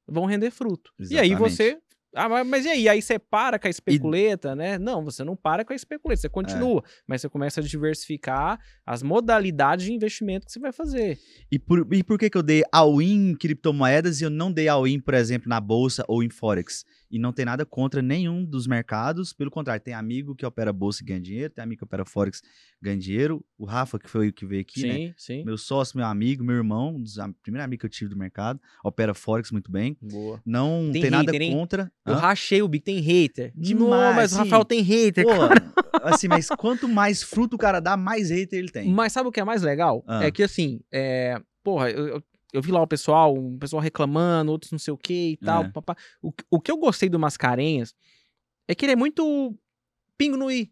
Speaker 1: vão render fruto. E aí
Speaker 2: Exatamente.
Speaker 1: você. Ah, mas, mas e aí? Aí você para com a especuleta, né? Não, você não para com a especuleta, você continua. Mas você começa a diversificar as modalidades de investimento que você vai fazer.
Speaker 2: E por, e por que, que eu dei all-in em criptomoedas e eu não dei all-in, por exemplo, na bolsa ou em Forex? E não tem nada contra nenhum dos mercados, pelo contrário, tem amigo que opera bolsa e ganha dinheiro, tem amigo que opera Forex e ganha dinheiro. O Rafa, que foi o que veio aqui,
Speaker 1: sim,
Speaker 2: né?
Speaker 1: sim.
Speaker 2: Meu sócio, meu amigo, meu irmão, um dos am- primeiro amigo que eu tive do mercado, opera Forex muito bem.
Speaker 1: Boa.
Speaker 2: Não
Speaker 1: Tem
Speaker 2: tem, nada
Speaker 1: hater, hein? Eu
Speaker 2: Hã?
Speaker 1: rachei o bico, tem hater.
Speaker 2: Demais,
Speaker 1: Não, mas o
Speaker 2: sim.
Speaker 1: Rafael tem hater.
Speaker 2: Pô,
Speaker 1: cara.
Speaker 2: assim, mas quanto mais fruto o cara dá, mais hater ele tem.
Speaker 1: Mas sabe o que é mais legal?
Speaker 2: Ah.
Speaker 1: É que assim, é... porra, eu, eu- vi lá o pessoal, um pessoal reclamando, outros não sei o que e tal.
Speaker 2: É.
Speaker 1: papá. O, que- o que eu gostei do Mascarenhas é que ele é muito pingo no i.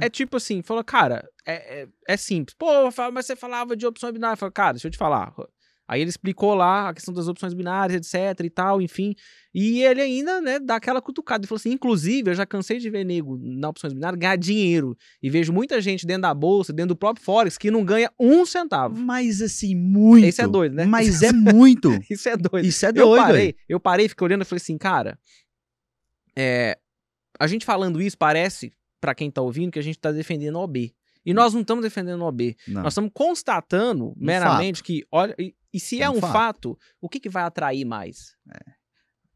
Speaker 2: É.
Speaker 1: É tipo assim, falou, cara, é, é, é simples. Pô, mas você falava de opções binárias. Eu falei, cara, deixa eu te falar. Aí ele explicou lá a questão das opções binárias, etc e tal, enfim. E ele ainda, né, dá aquela cutucada. Ele falou assim, inclusive, eu já cansei de ver nego na opções binárias ganhar dinheiro. E vejo muita gente dentro da bolsa, dentro do próprio Forex, que não ganha um centavo.
Speaker 2: Mas assim, muito.
Speaker 1: Esse é doido, né?
Speaker 2: Mas é muito.
Speaker 1: Isso é doido.
Speaker 2: Isso é
Speaker 1: eu
Speaker 2: doido.
Speaker 1: parei,
Speaker 2: ué.
Speaker 1: eu parei, fiquei olhando e falei assim, cara, é, a gente falando isso parece, pra quem tá ouvindo, que a gente tá defendendo o OB. E nós não estamos defendendo o OB.
Speaker 2: Não.
Speaker 1: Nós estamos constatando meramente que, olha, e, se
Speaker 2: É
Speaker 1: é
Speaker 2: um
Speaker 1: um
Speaker 2: fato.
Speaker 1: fato, o que, que vai atrair mais?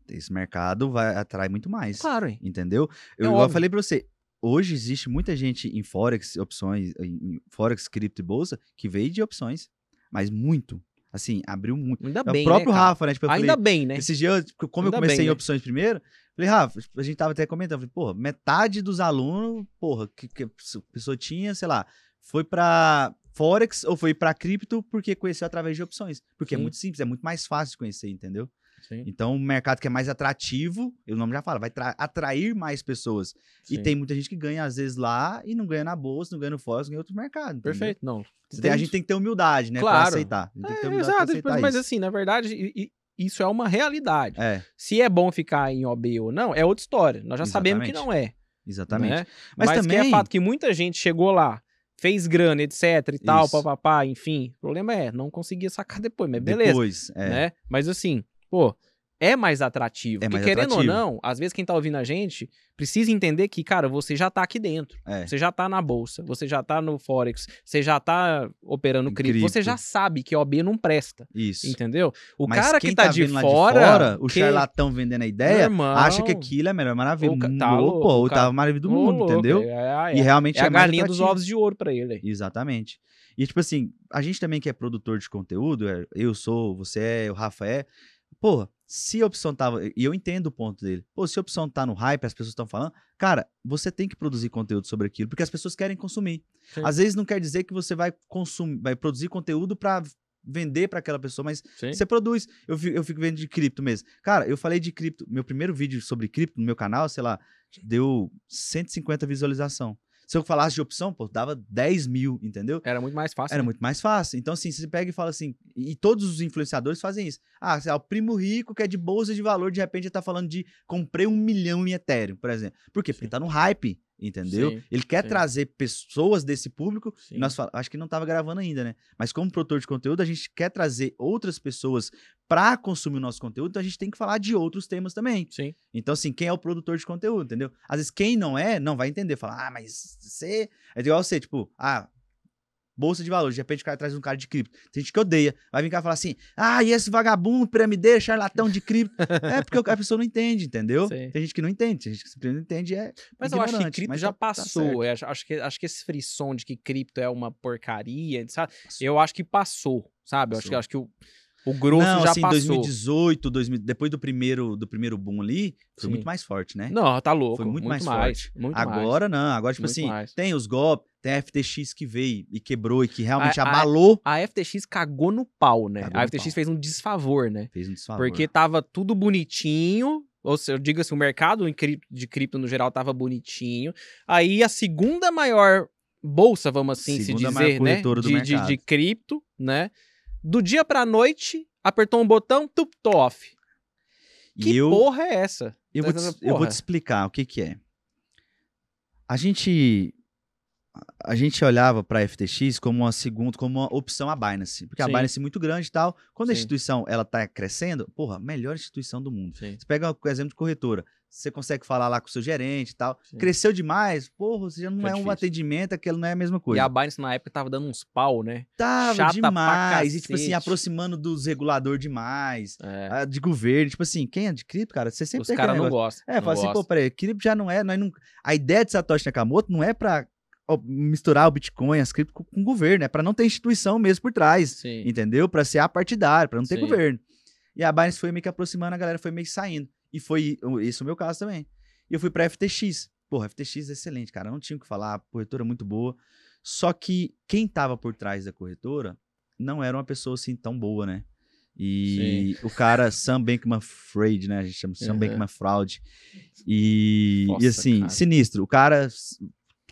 Speaker 2: Esse mercado vai atrai muito mais.
Speaker 1: Claro, hein?
Speaker 2: Entendeu? Eu,
Speaker 1: É
Speaker 2: eu
Speaker 1: óbvio.
Speaker 2: falei pra você, hoje existe muita gente em Forex, opções, em Forex, cripto e bolsa, que veio de opções. Mas muito. Assim, abriu muito.
Speaker 1: Ainda
Speaker 2: É
Speaker 1: bem,
Speaker 2: o próprio
Speaker 1: né?
Speaker 2: Rafa, né? Tipo, eu
Speaker 1: Ainda
Speaker 2: falei,
Speaker 1: bem, né?
Speaker 2: Esses dias, eu- como
Speaker 1: Ainda
Speaker 2: eu comecei
Speaker 1: bem,
Speaker 2: em
Speaker 1: né?
Speaker 2: opções primeiro, falei, Rafa, a gente tava até comentando, falei, porra, metade dos alunos, porra, que, que a pessoa tinha, sei lá, foi pra Forex ou foi pra cripto porque conheceu através de opções. Porque é
Speaker 1: Sim.
Speaker 2: muito simples, é muito mais fácil de conhecer, entendeu?
Speaker 1: Sim,
Speaker 2: Então, um mercado que é mais atrativo, o nome já fala, vai tra- atrair mais pessoas. E
Speaker 1: sim.
Speaker 2: tem muita gente que ganha, às vezes, lá e não ganha na bolsa, não ganha no Forex, ganha em outro mercado. entendeu?
Speaker 1: Perfeito, não.
Speaker 2: Tem- a gente tem que ter humildade, né?
Speaker 1: Claro.
Speaker 2: Pra aceitar. A gente tem que ter
Speaker 1: É,
Speaker 2: humildade
Speaker 1: exato,
Speaker 2: aceitar
Speaker 1: mas
Speaker 2: isso.
Speaker 1: assim, na verdade, isso é uma realidade.
Speaker 2: É,
Speaker 1: Se é bom ficar em OB ou não, é outra história. Nós já sabemos que
Speaker 2: Exatamente.
Speaker 1: não é.
Speaker 2: exatamente.
Speaker 1: né?
Speaker 2: Mas
Speaker 1: Mas, é
Speaker 2: também-
Speaker 1: fato que muita gente chegou lá, fez grana, etc e tal,
Speaker 2: Isso.
Speaker 1: papapá, enfim. O problema é, não conseguia sacar depois, mas beleza,
Speaker 2: Depois, é.
Speaker 1: né? Mas assim, pô, é mais atrativo.
Speaker 2: É
Speaker 1: Porque,
Speaker 2: mais
Speaker 1: querendo
Speaker 2: atrativo.
Speaker 1: ou não, às vezes quem tá ouvindo a gente precisa entender que, cara, você já tá aqui dentro.
Speaker 2: É.
Speaker 1: Você já tá na bolsa, você já tá no Forex, você já tá operando
Speaker 2: Em
Speaker 1: cripto, você
Speaker 2: cripto.
Speaker 1: já sabe que OB não presta.
Speaker 2: Isso.
Speaker 1: Entendeu? O
Speaker 2: Mas
Speaker 1: cara que tá, de,
Speaker 2: vendo lá
Speaker 1: fora,
Speaker 2: o
Speaker 1: que-
Speaker 2: charlatão vendendo a ideia,
Speaker 1: irmão,
Speaker 2: acha que aquilo é a melhor maravilha.
Speaker 1: o ca- tá
Speaker 2: Opa,
Speaker 1: louco,
Speaker 2: o
Speaker 1: o
Speaker 2: tava maravilha do
Speaker 1: Ô,
Speaker 2: mundo,
Speaker 1: louco,
Speaker 2: entendeu?
Speaker 1: É, é,
Speaker 2: E
Speaker 1: é.
Speaker 2: realmente
Speaker 1: É a
Speaker 2: mais
Speaker 1: galinha dos ovos de ouro pra ele.
Speaker 2: Exatamente. E, tipo assim, a gente também que é produtor de conteúdo, é, eu sou, você é, o Rafa é. Porra, se a opção tava. E eu entendo o ponto dele. Pô, se a opção tá no hype, as pessoas estão falando, cara, você tem que produzir conteúdo sobre aquilo, porque as pessoas querem consumir.
Speaker 1: Sim.
Speaker 2: Às vezes não quer dizer que você vai consumir, vai produzir conteúdo pra vender pra aquela pessoa, mas
Speaker 1: Sim.
Speaker 2: você produz. Eu fico, eu fico vendo de cripto mesmo. Cara, eu falei de cripto. Meu primeiro vídeo sobre cripto no meu canal, sei lá, deu 150 visualização. Se eu falasse de opção, pô, dava 10 mil, entendeu?
Speaker 1: Era muito mais fácil.
Speaker 2: Era
Speaker 1: né?
Speaker 2: muito mais fácil. Então, assim, você pega e fala assim, e todos os influenciadores fazem isso. Ah, sei lá, o primo rico que é de bolsa de valor, de repente ele tá falando de comprei um milhão em Ethereum, por exemplo. Por quê? Porque
Speaker 1: Sim.
Speaker 2: tá no hype, entendeu?
Speaker 1: Sim,
Speaker 2: ele quer
Speaker 1: sim.
Speaker 2: trazer pessoas desse público e nós fala- acho que não tava gravando ainda, né? Mas como produtor de conteúdo, a gente quer trazer outras pessoas para consumir o nosso conteúdo, então a gente tem que falar de outros temas também.
Speaker 1: Sim.
Speaker 2: Então, assim, quem é o produtor de conteúdo, entendeu? Às vezes, quem não é, não vai entender. Fala, ah, mas você. É igual você, tipo, ah, bolsa de valores. De repente, o cara traz um cara de cripto. Tem gente que odeia. Vai vir cá e falar assim, ah, e esse vagabundo, piramideiro, charlatão de cripto. é porque a pessoa não entende, entendeu?
Speaker 1: Sim.
Speaker 2: Tem gente que não entende. Tem gente que simplesmente não entende é.
Speaker 1: Mas eu acho que cripto já
Speaker 2: tá- tá
Speaker 1: passou. Eu acho, acho que, acho que esse frisson de que cripto é uma porcaria, sabe? Eu acho que passou, sabe? Eu acho que,
Speaker 2: Passou.
Speaker 1: acho que o, o grosso
Speaker 2: não,
Speaker 1: já
Speaker 2: assim,
Speaker 1: passou.
Speaker 2: 2018, 2000, depois do primeiro, do primeiro boom ali, foi
Speaker 1: Sim.
Speaker 2: muito mais forte, né?
Speaker 1: Não, tá louco.
Speaker 2: Foi muito mais
Speaker 1: mais
Speaker 2: forte.
Speaker 1: Muito mais.
Speaker 2: Agora não, agora, tipo
Speaker 1: Muito
Speaker 2: assim,
Speaker 1: mais.
Speaker 2: tem os golpes, tem a FTX que veio e quebrou e que realmente
Speaker 1: A- a-
Speaker 2: abalou.
Speaker 1: A FTX cagou no pau, né?
Speaker 2: Cagou
Speaker 1: a FTX fez um desfavor, né?
Speaker 2: Fez um desfavor.
Speaker 1: Porque tava tudo bonitinho. Ou seja, diga-se, o mercado de cripto no geral tava bonitinho. Aí a segunda maior bolsa, vamos assim
Speaker 2: Segunda
Speaker 1: se dizer, né? De, de, de cripto, né? Do dia pra noite, apertou um botão, tup, tô off. Que
Speaker 2: eu,
Speaker 1: porra é essa?
Speaker 2: eu, vou te,
Speaker 1: Essa
Speaker 2: eu vou te explicar o que que é. A gente a gente olhava para a FTX como uma segunda, como uma opção à Binance, porque a
Speaker 1: Sim.
Speaker 2: Binance é muito grande e tal. Quando a
Speaker 1: Sim.
Speaker 2: instituição ela tá crescendo, porra, melhor instituição do mundo.
Speaker 1: Sim.
Speaker 2: Você pega o exemplo de corretora, você consegue falar lá com o seu gerente e tal.
Speaker 1: Sim.
Speaker 2: Cresceu demais, porra, você já não
Speaker 1: Fica
Speaker 2: é um
Speaker 1: difícil.
Speaker 2: atendimento, aquilo não é a mesma
Speaker 1: E
Speaker 2: coisa.
Speaker 1: a Binance na época tava dando uns pau, né?
Speaker 2: Tava
Speaker 1: chata
Speaker 2: demais, e tipo assim, aproximando dos reguladores demais,
Speaker 1: É.
Speaker 2: ah, de governo, tipo assim, quem é de cripto, cara, você sempre
Speaker 1: Os
Speaker 2: tem
Speaker 1: caras
Speaker 2: aquele
Speaker 1: não gostam.
Speaker 2: É,
Speaker 1: não
Speaker 2: fala assim, pô, peraí, cripto já não é, nós não... a ideia de Satoshi Nakamoto não é pra misturar o Bitcoin, as cripto com, o governo, é pra não ter instituição mesmo por trás,
Speaker 1: Sim.
Speaker 2: entendeu? Pra ser apartidário, pra não ter
Speaker 1: Sim.
Speaker 2: governo. E a Binance foi meio que aproximando, a galera foi meio que saindo. E foi esse o meu caso também. E eu fui pra FTX. Porra, FTX é excelente, cara, não tinha o que falar, a corretora é muito boa. Só que quem tava por trás da corretora não era uma pessoa assim tão boa, né? E o cara, Sam Bankman-Fried, né? A gente chama Sam
Speaker 1: Uhum.
Speaker 2: Bankman-Fraud. E, e
Speaker 1: Nossa,
Speaker 2: assim,
Speaker 1: cara.
Speaker 2: sinistro. O cara,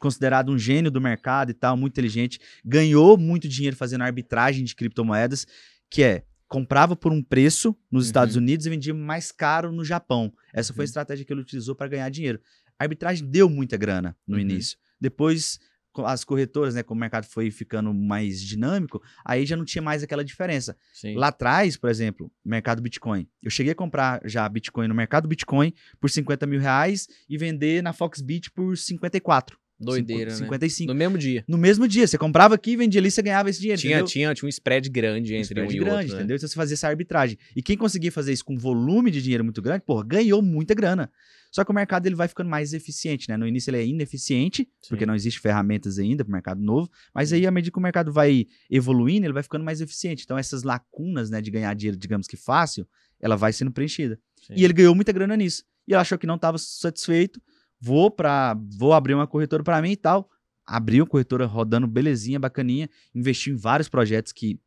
Speaker 2: considerado um gênio do mercado e tal, muito inteligente, ganhou muito dinheiro fazendo arbitragem de criptomoedas, que é comprava por um preço nos
Speaker 1: Uhum.
Speaker 2: Estados Unidos e vendia mais caro no Japão. Essa foi a
Speaker 1: Uhum.
Speaker 2: estratégia que ele utilizou para ganhar dinheiro. A arbitragem deu muita grana no
Speaker 1: Uhum.
Speaker 2: início. Depois, as corretoras, né, como o mercado foi ficando mais dinâmico, aí já não tinha mais aquela diferença.
Speaker 1: Sim.
Speaker 2: Lá atrás, por exemplo, mercado Bitcoin. Eu cheguei a comprar já Bitcoin no mercado Bitcoin por 50 mil reais e vender na Foxbit por 54.
Speaker 1: Doideira,
Speaker 2: cinco-
Speaker 1: né?
Speaker 2: 55.
Speaker 1: No mesmo dia.
Speaker 2: No mesmo dia, você comprava aqui, vendia ali, você ganhava esse dinheiro,
Speaker 1: Tinha,
Speaker 2: entendeu?
Speaker 1: tinha, tinha um spread grande
Speaker 2: Um
Speaker 1: entre um
Speaker 2: spread
Speaker 1: e
Speaker 2: grande,
Speaker 1: outro, né?
Speaker 2: entendeu? Então você fazia essa arbitragem. E quem conseguia fazer isso com volume de dinheiro muito grande, porra, ganhou muita grana. Só que o mercado ele vai ficando mais eficiente, né? No início ele é ineficiente, porque
Speaker 1: Sim.
Speaker 2: não existe ferramentas ainda para o mercado novo, mas aí à medida que o mercado vai evoluindo, ele vai ficando mais eficiente. Então essas lacunas, né, de ganhar dinheiro, digamos que fácil, ela vai sendo preenchida.
Speaker 1: Sim.
Speaker 2: E ele ganhou muita grana nisso. E ele achou que não estava satisfeito, vou para vou abrir uma corretora para mim e tal. Abriu a corretora rodando belezinha, bacaninha, investiu em vários projetos que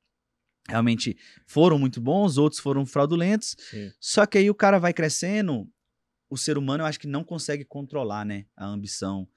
Speaker 2: realmente foram muito bons, outros foram fraudulentos.
Speaker 1: Sim.
Speaker 2: Só que aí o cara vai crescendo, o ser humano eu acho que não consegue controlar, né, a ambição.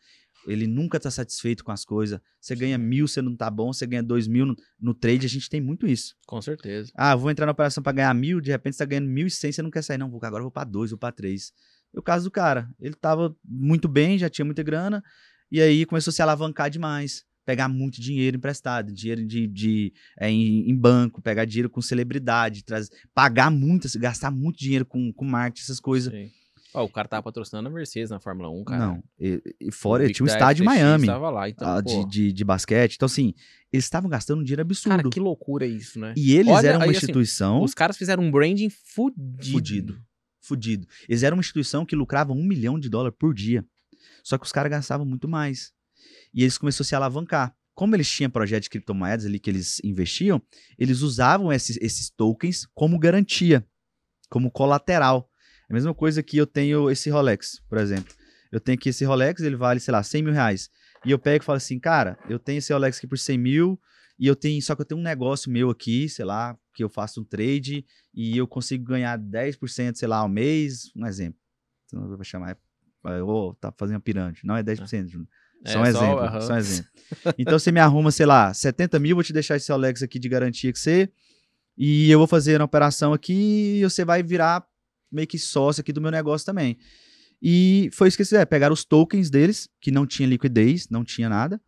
Speaker 2: Ele nunca tá satisfeito com as coisas. Você ganha mil, você não tá bom, você ganha dois mil no, no trade, a gente tem muito isso.
Speaker 1: Com certeza.
Speaker 2: Ah, vou entrar na operação para ganhar mil, de repente você tá ganhando mil e cem, você não quer sair, não, vou, agora eu vou para dois, vou para três. E o caso do cara, ele tava muito bem, já tinha muita grana, e aí começou a se alavancar demais. pegar muito dinheiro emprestado, dinheiro de, de é, em, em, banco, pegar dinheiro com celebridade, trazer, pagar muito, assim, gastar muito dinheiro com, com marketing, essas coisas. Sim.
Speaker 1: Oh, o cara tava patrocinando a Mercedes na Fórmula 1, cara.
Speaker 2: Não, e, e fora, tinha um estádio em Miami
Speaker 1: lá, então,
Speaker 2: ah, de, de, de, basquete. Então, assim, eles estavam gastando um dinheiro absurdo.
Speaker 1: Cara, que loucura isso, né?
Speaker 2: E eles Olha, eram uma aí, assim, instituição...
Speaker 1: Assim, os caras fizeram um branding fudido.
Speaker 2: Fudido. Fudido. Eles eram uma instituição que lucrava um milhão de dólares por dia. Só que os caras gastavam muito mais. E eles começaram a se alavancar. Como eles tinham projetos de criptomoedas ali que eles investiam, eles usavam esses, esses tokens como garantia, como colateral. É a mesma coisa que eu tenho esse Rolex, por exemplo. Eu tenho aqui esse Rolex, ele vale, sei lá, 100 mil reais. E eu pego e falo assim, cara, eu tenho esse Rolex aqui por 100 mil, e eu tenho, só que eu tenho um negócio meu aqui, sei lá, que eu faço um trade e eu consigo ganhar 10%, sei lá, ao mês, um exemplo. Então eu vou chamar, eu vou tá fazendo uma pirâmide. Não é 10%, Júnior. É, só um exemplo, uh -huh. só um exemplo. Então você me arruma, sei lá, 70 mil, vou te deixar esse Rolex aqui de garantia que você, e eu vou fazer uma operação aqui e você vai virar meio que sócio aqui do meu negócio também. E foi isso que eles fizeram, pegaram os tokens deles, que não tinha liquidez, não tinha nada,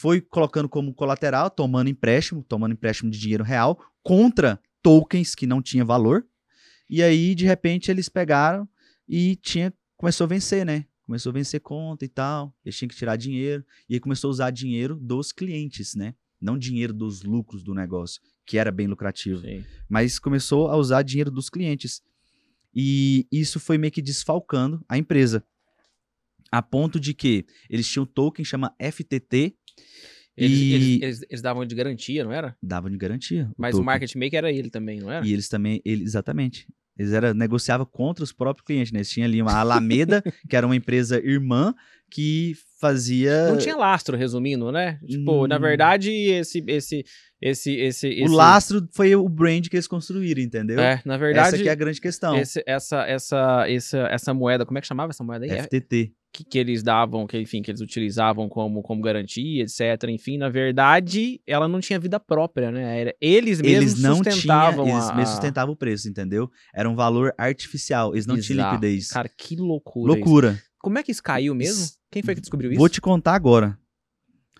Speaker 2: foi colocando como colateral, tomando empréstimo, tomando empréstimo de dinheiro real, contra tokens que não tinha valor. E aí, de repente, eles pegaram e tinha, começou a vencer, né? Começou a vencer conta e tal. Eles tinham que tirar dinheiro. E aí começou a usar dinheiro dos clientes, né? Não dinheiro dos lucros do negócio, que era bem lucrativo. Sim. Mas começou a usar dinheiro dos clientes. E isso foi meio que desfalcando a empresa. A ponto de que eles tinham um token chama FTT.
Speaker 1: Eles, e... eles, eles, eles davam de garantia, não era?
Speaker 2: Davam de garantia.
Speaker 1: O Mas token. o market maker era ele também, não era?
Speaker 2: E eles também, ele, exatamente. Eles era, negociavam contra os próprios clientes, né? Eles tinham ali uma Alameda, que era uma empresa irmã, que fazia.
Speaker 1: Não tinha lastro, resumindo, né? Tipo, hum... na verdade, esse, esse, esse, esse, esse,
Speaker 2: O lastro foi o brand que eles construíram, entendeu?
Speaker 1: É, na verdade.
Speaker 2: Essa é a grande questão.
Speaker 1: Esse, essa, essa, essa, essa moeda, como é que chamava essa moeda aí?
Speaker 2: FTT.
Speaker 1: Que, que eles davam, que enfim, que eles utilizavam como, como garantia, etc. Enfim, na verdade, ela não tinha vida própria, né? Era, eles mesmos eles não sustentavam
Speaker 2: tinha, Eles a... mesmos sustentavam o preço, entendeu? Era um valor artificial, eles não Exato. tinham liquidez.
Speaker 1: Cara, que loucura.
Speaker 2: Loucura. Isso.
Speaker 1: Como é que isso caiu mesmo? Quem foi que descobriu isso?
Speaker 2: Vou te contar agora.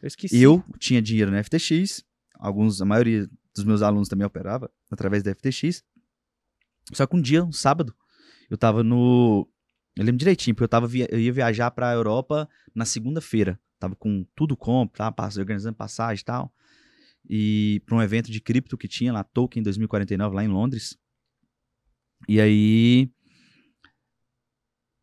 Speaker 1: Eu esqueci.
Speaker 2: Eu tinha dinheiro na FTX, alguns, a maioria dos meus alunos também operava através da FTX. Só que um dia, um sábado, eu tava no. Eu lembro direitinho, porque eu, tava via... eu ia viajar pra Europa na segunda-feira. Tava com tudo compro, tá? organizando passagem e tal. E pra um evento de cripto que tinha lá, Token 2049, lá em Londres. E aí.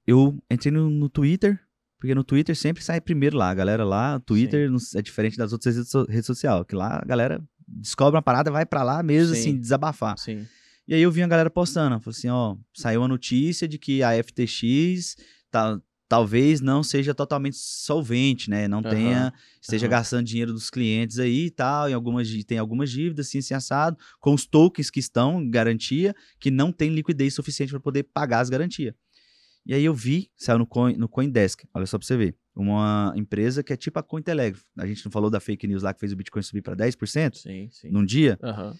Speaker 2: Eu entrei no, no Twitter, porque no Twitter sempre sai primeiro lá. A galera lá, Twitter não, é diferente das outras redes sociais, que lá a galera descobre uma parada, vai para lá mesmo, Sim. assim, desabafar.
Speaker 1: Sim.
Speaker 2: E aí eu vi a galera postando, falou assim, ó, saiu a notícia de que a FTX tá, talvez não seja totalmente solvente, né? Não uhum. tenha, esteja uhum. gastando dinheiro dos clientes aí e tal, em algumas, tem algumas dívidas, assim, assim, assado, com os tokens que estão em garantia, que não tem liquidez suficiente para poder pagar as garantias. E aí eu vi, saiu no, Coin, no Coindesk, olha só pra você ver, uma empresa que é tipo a Cointelegraph. A gente não falou da fake news lá que fez o Bitcoin subir para 10%
Speaker 1: sim, sim.
Speaker 2: num dia?
Speaker 1: Uhum.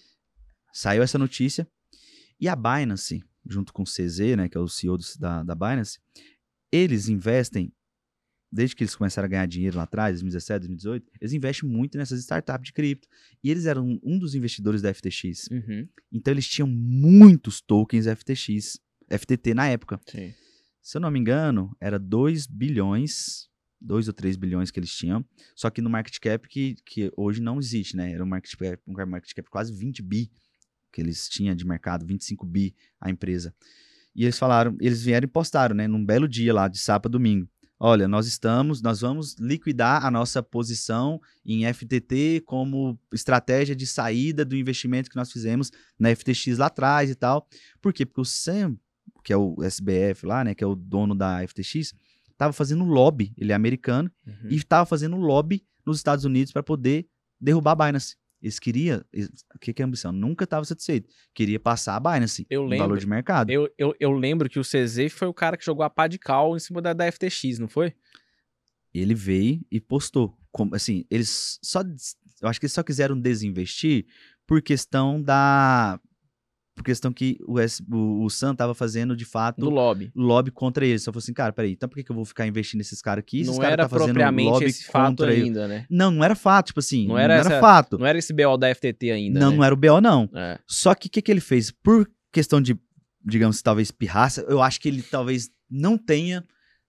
Speaker 2: Saiu essa notícia. E a Binance, junto com o CZ, né, que é o CEO do, da, da Binance, eles investem, desde que eles começaram a ganhar dinheiro lá atrás, 2017, 2018, eles investem muito nessas startups de cripto. E eles eram um dos investidores da FTX.
Speaker 1: Uhum.
Speaker 2: Então eles tinham muitos tokens FTX, FTT na época.
Speaker 1: Sim.
Speaker 2: Se eu não me engano, era 2 bilhões, 2 ou 3 bilhões que eles tinham, só que no market cap que, que hoje não existe, né? Era um market cap, um market cap quase 20 bi que eles tinham de mercado, 25 bi a empresa. E eles falaram, eles vieram e postaram, né, num belo dia lá, de sábado domingo. Olha, nós estamos, nós vamos liquidar a nossa posição em FTT como estratégia de saída do investimento que nós fizemos na FTX lá atrás e tal. Por quê? Porque o Sam que é o SBF lá, né, que é o dono da FTX, estava fazendo lobby, ele é americano, uhum. e estava fazendo lobby nos Estados Unidos para poder derrubar a Binance. Eles queriam, o que, que é a ambição? Nunca estava satisfeito. Queria passar a Binance,
Speaker 1: eu lembro,
Speaker 2: valor de mercado.
Speaker 1: Eu, eu, eu lembro que o CZ foi o cara que jogou a pá de cal em cima da, da FTX, não foi?
Speaker 2: Ele veio e postou. Como, assim, eles só. Eu acho que eles só quiseram desinvestir por questão da. Por questão que o, S, o, o Sam tava fazendo, de fato,
Speaker 1: Do lobby.
Speaker 2: lobby contra eles. Só falou assim, cara, peraí, então por que, que eu vou ficar investindo nesses caras aqui? Esses
Speaker 1: Não
Speaker 2: caras
Speaker 1: era
Speaker 2: tá fazendo
Speaker 1: propriamente
Speaker 2: lobby
Speaker 1: esse fato
Speaker 2: ele.
Speaker 1: ainda, né?
Speaker 2: Não, não era fato, tipo assim,
Speaker 1: Não
Speaker 2: não
Speaker 1: era
Speaker 2: era,
Speaker 1: essa-
Speaker 2: fato.
Speaker 1: Não era esse BO da FTT ainda,
Speaker 2: não,
Speaker 1: né?
Speaker 2: não era o BO, não.
Speaker 1: É.
Speaker 2: Só que o que, que ele fez? Por questão de, digamos, talvez pirraça, eu acho que ele talvez não tenha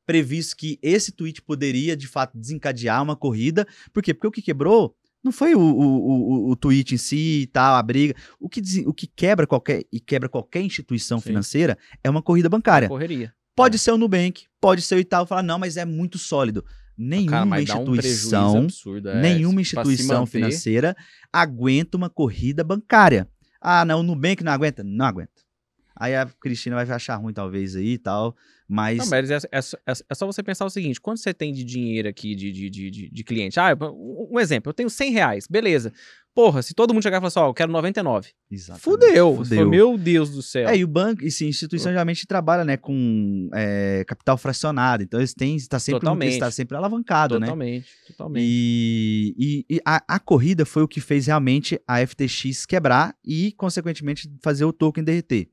Speaker 2: previsto que esse tweet poderia, de fato, desencadear uma corrida. Por quê? Porque o que quebrou não foi o, o, o, o tweet em si e tal, a briga. O que, desen- o que quebra qualquer e quebra qualquer instituição
Speaker 1: Sim.
Speaker 2: financeira é uma corrida bancária.
Speaker 1: Correria.
Speaker 2: Pode ser o Nubank, pode ser o Itaú, falar, não, mas é muito sólido. Nenhuma
Speaker 1: Cara, dá um
Speaker 2: instituição
Speaker 1: absurdo. é,
Speaker 2: nenhuma instituição
Speaker 1: manter.
Speaker 2: financeira aguenta uma corrida bancária. Ah, não, o Nubank não aguenta? Não aguenta. Aí a Cristina vai achar ruim, talvez, aí e tal. Mas.
Speaker 1: Não, mas é, é só- é- é só você pensar o seguinte: quanto você tem de dinheiro aqui de, de, de, de, cliente? Ah, um exemplo, eu tenho 100 reais, beleza. Porra, se todo mundo chegar e falar assim, ó, eu quero 99.
Speaker 2: Exatamente,
Speaker 1: Fudeu.
Speaker 2: Fudeu.
Speaker 1: fala, Meu Deus do céu.
Speaker 2: É, e o banco, e sim, a instituição geralmente trabalha, né, com é, capital fracionado. Então eles têm, está sempre,
Speaker 1: Totalmente.
Speaker 2: está sempre alavancado, né?
Speaker 1: totalmente, totalmente.
Speaker 2: E, e- e a, a corrida foi o que fez realmente a FTX quebrar e, consequentemente, fazer o token derreter.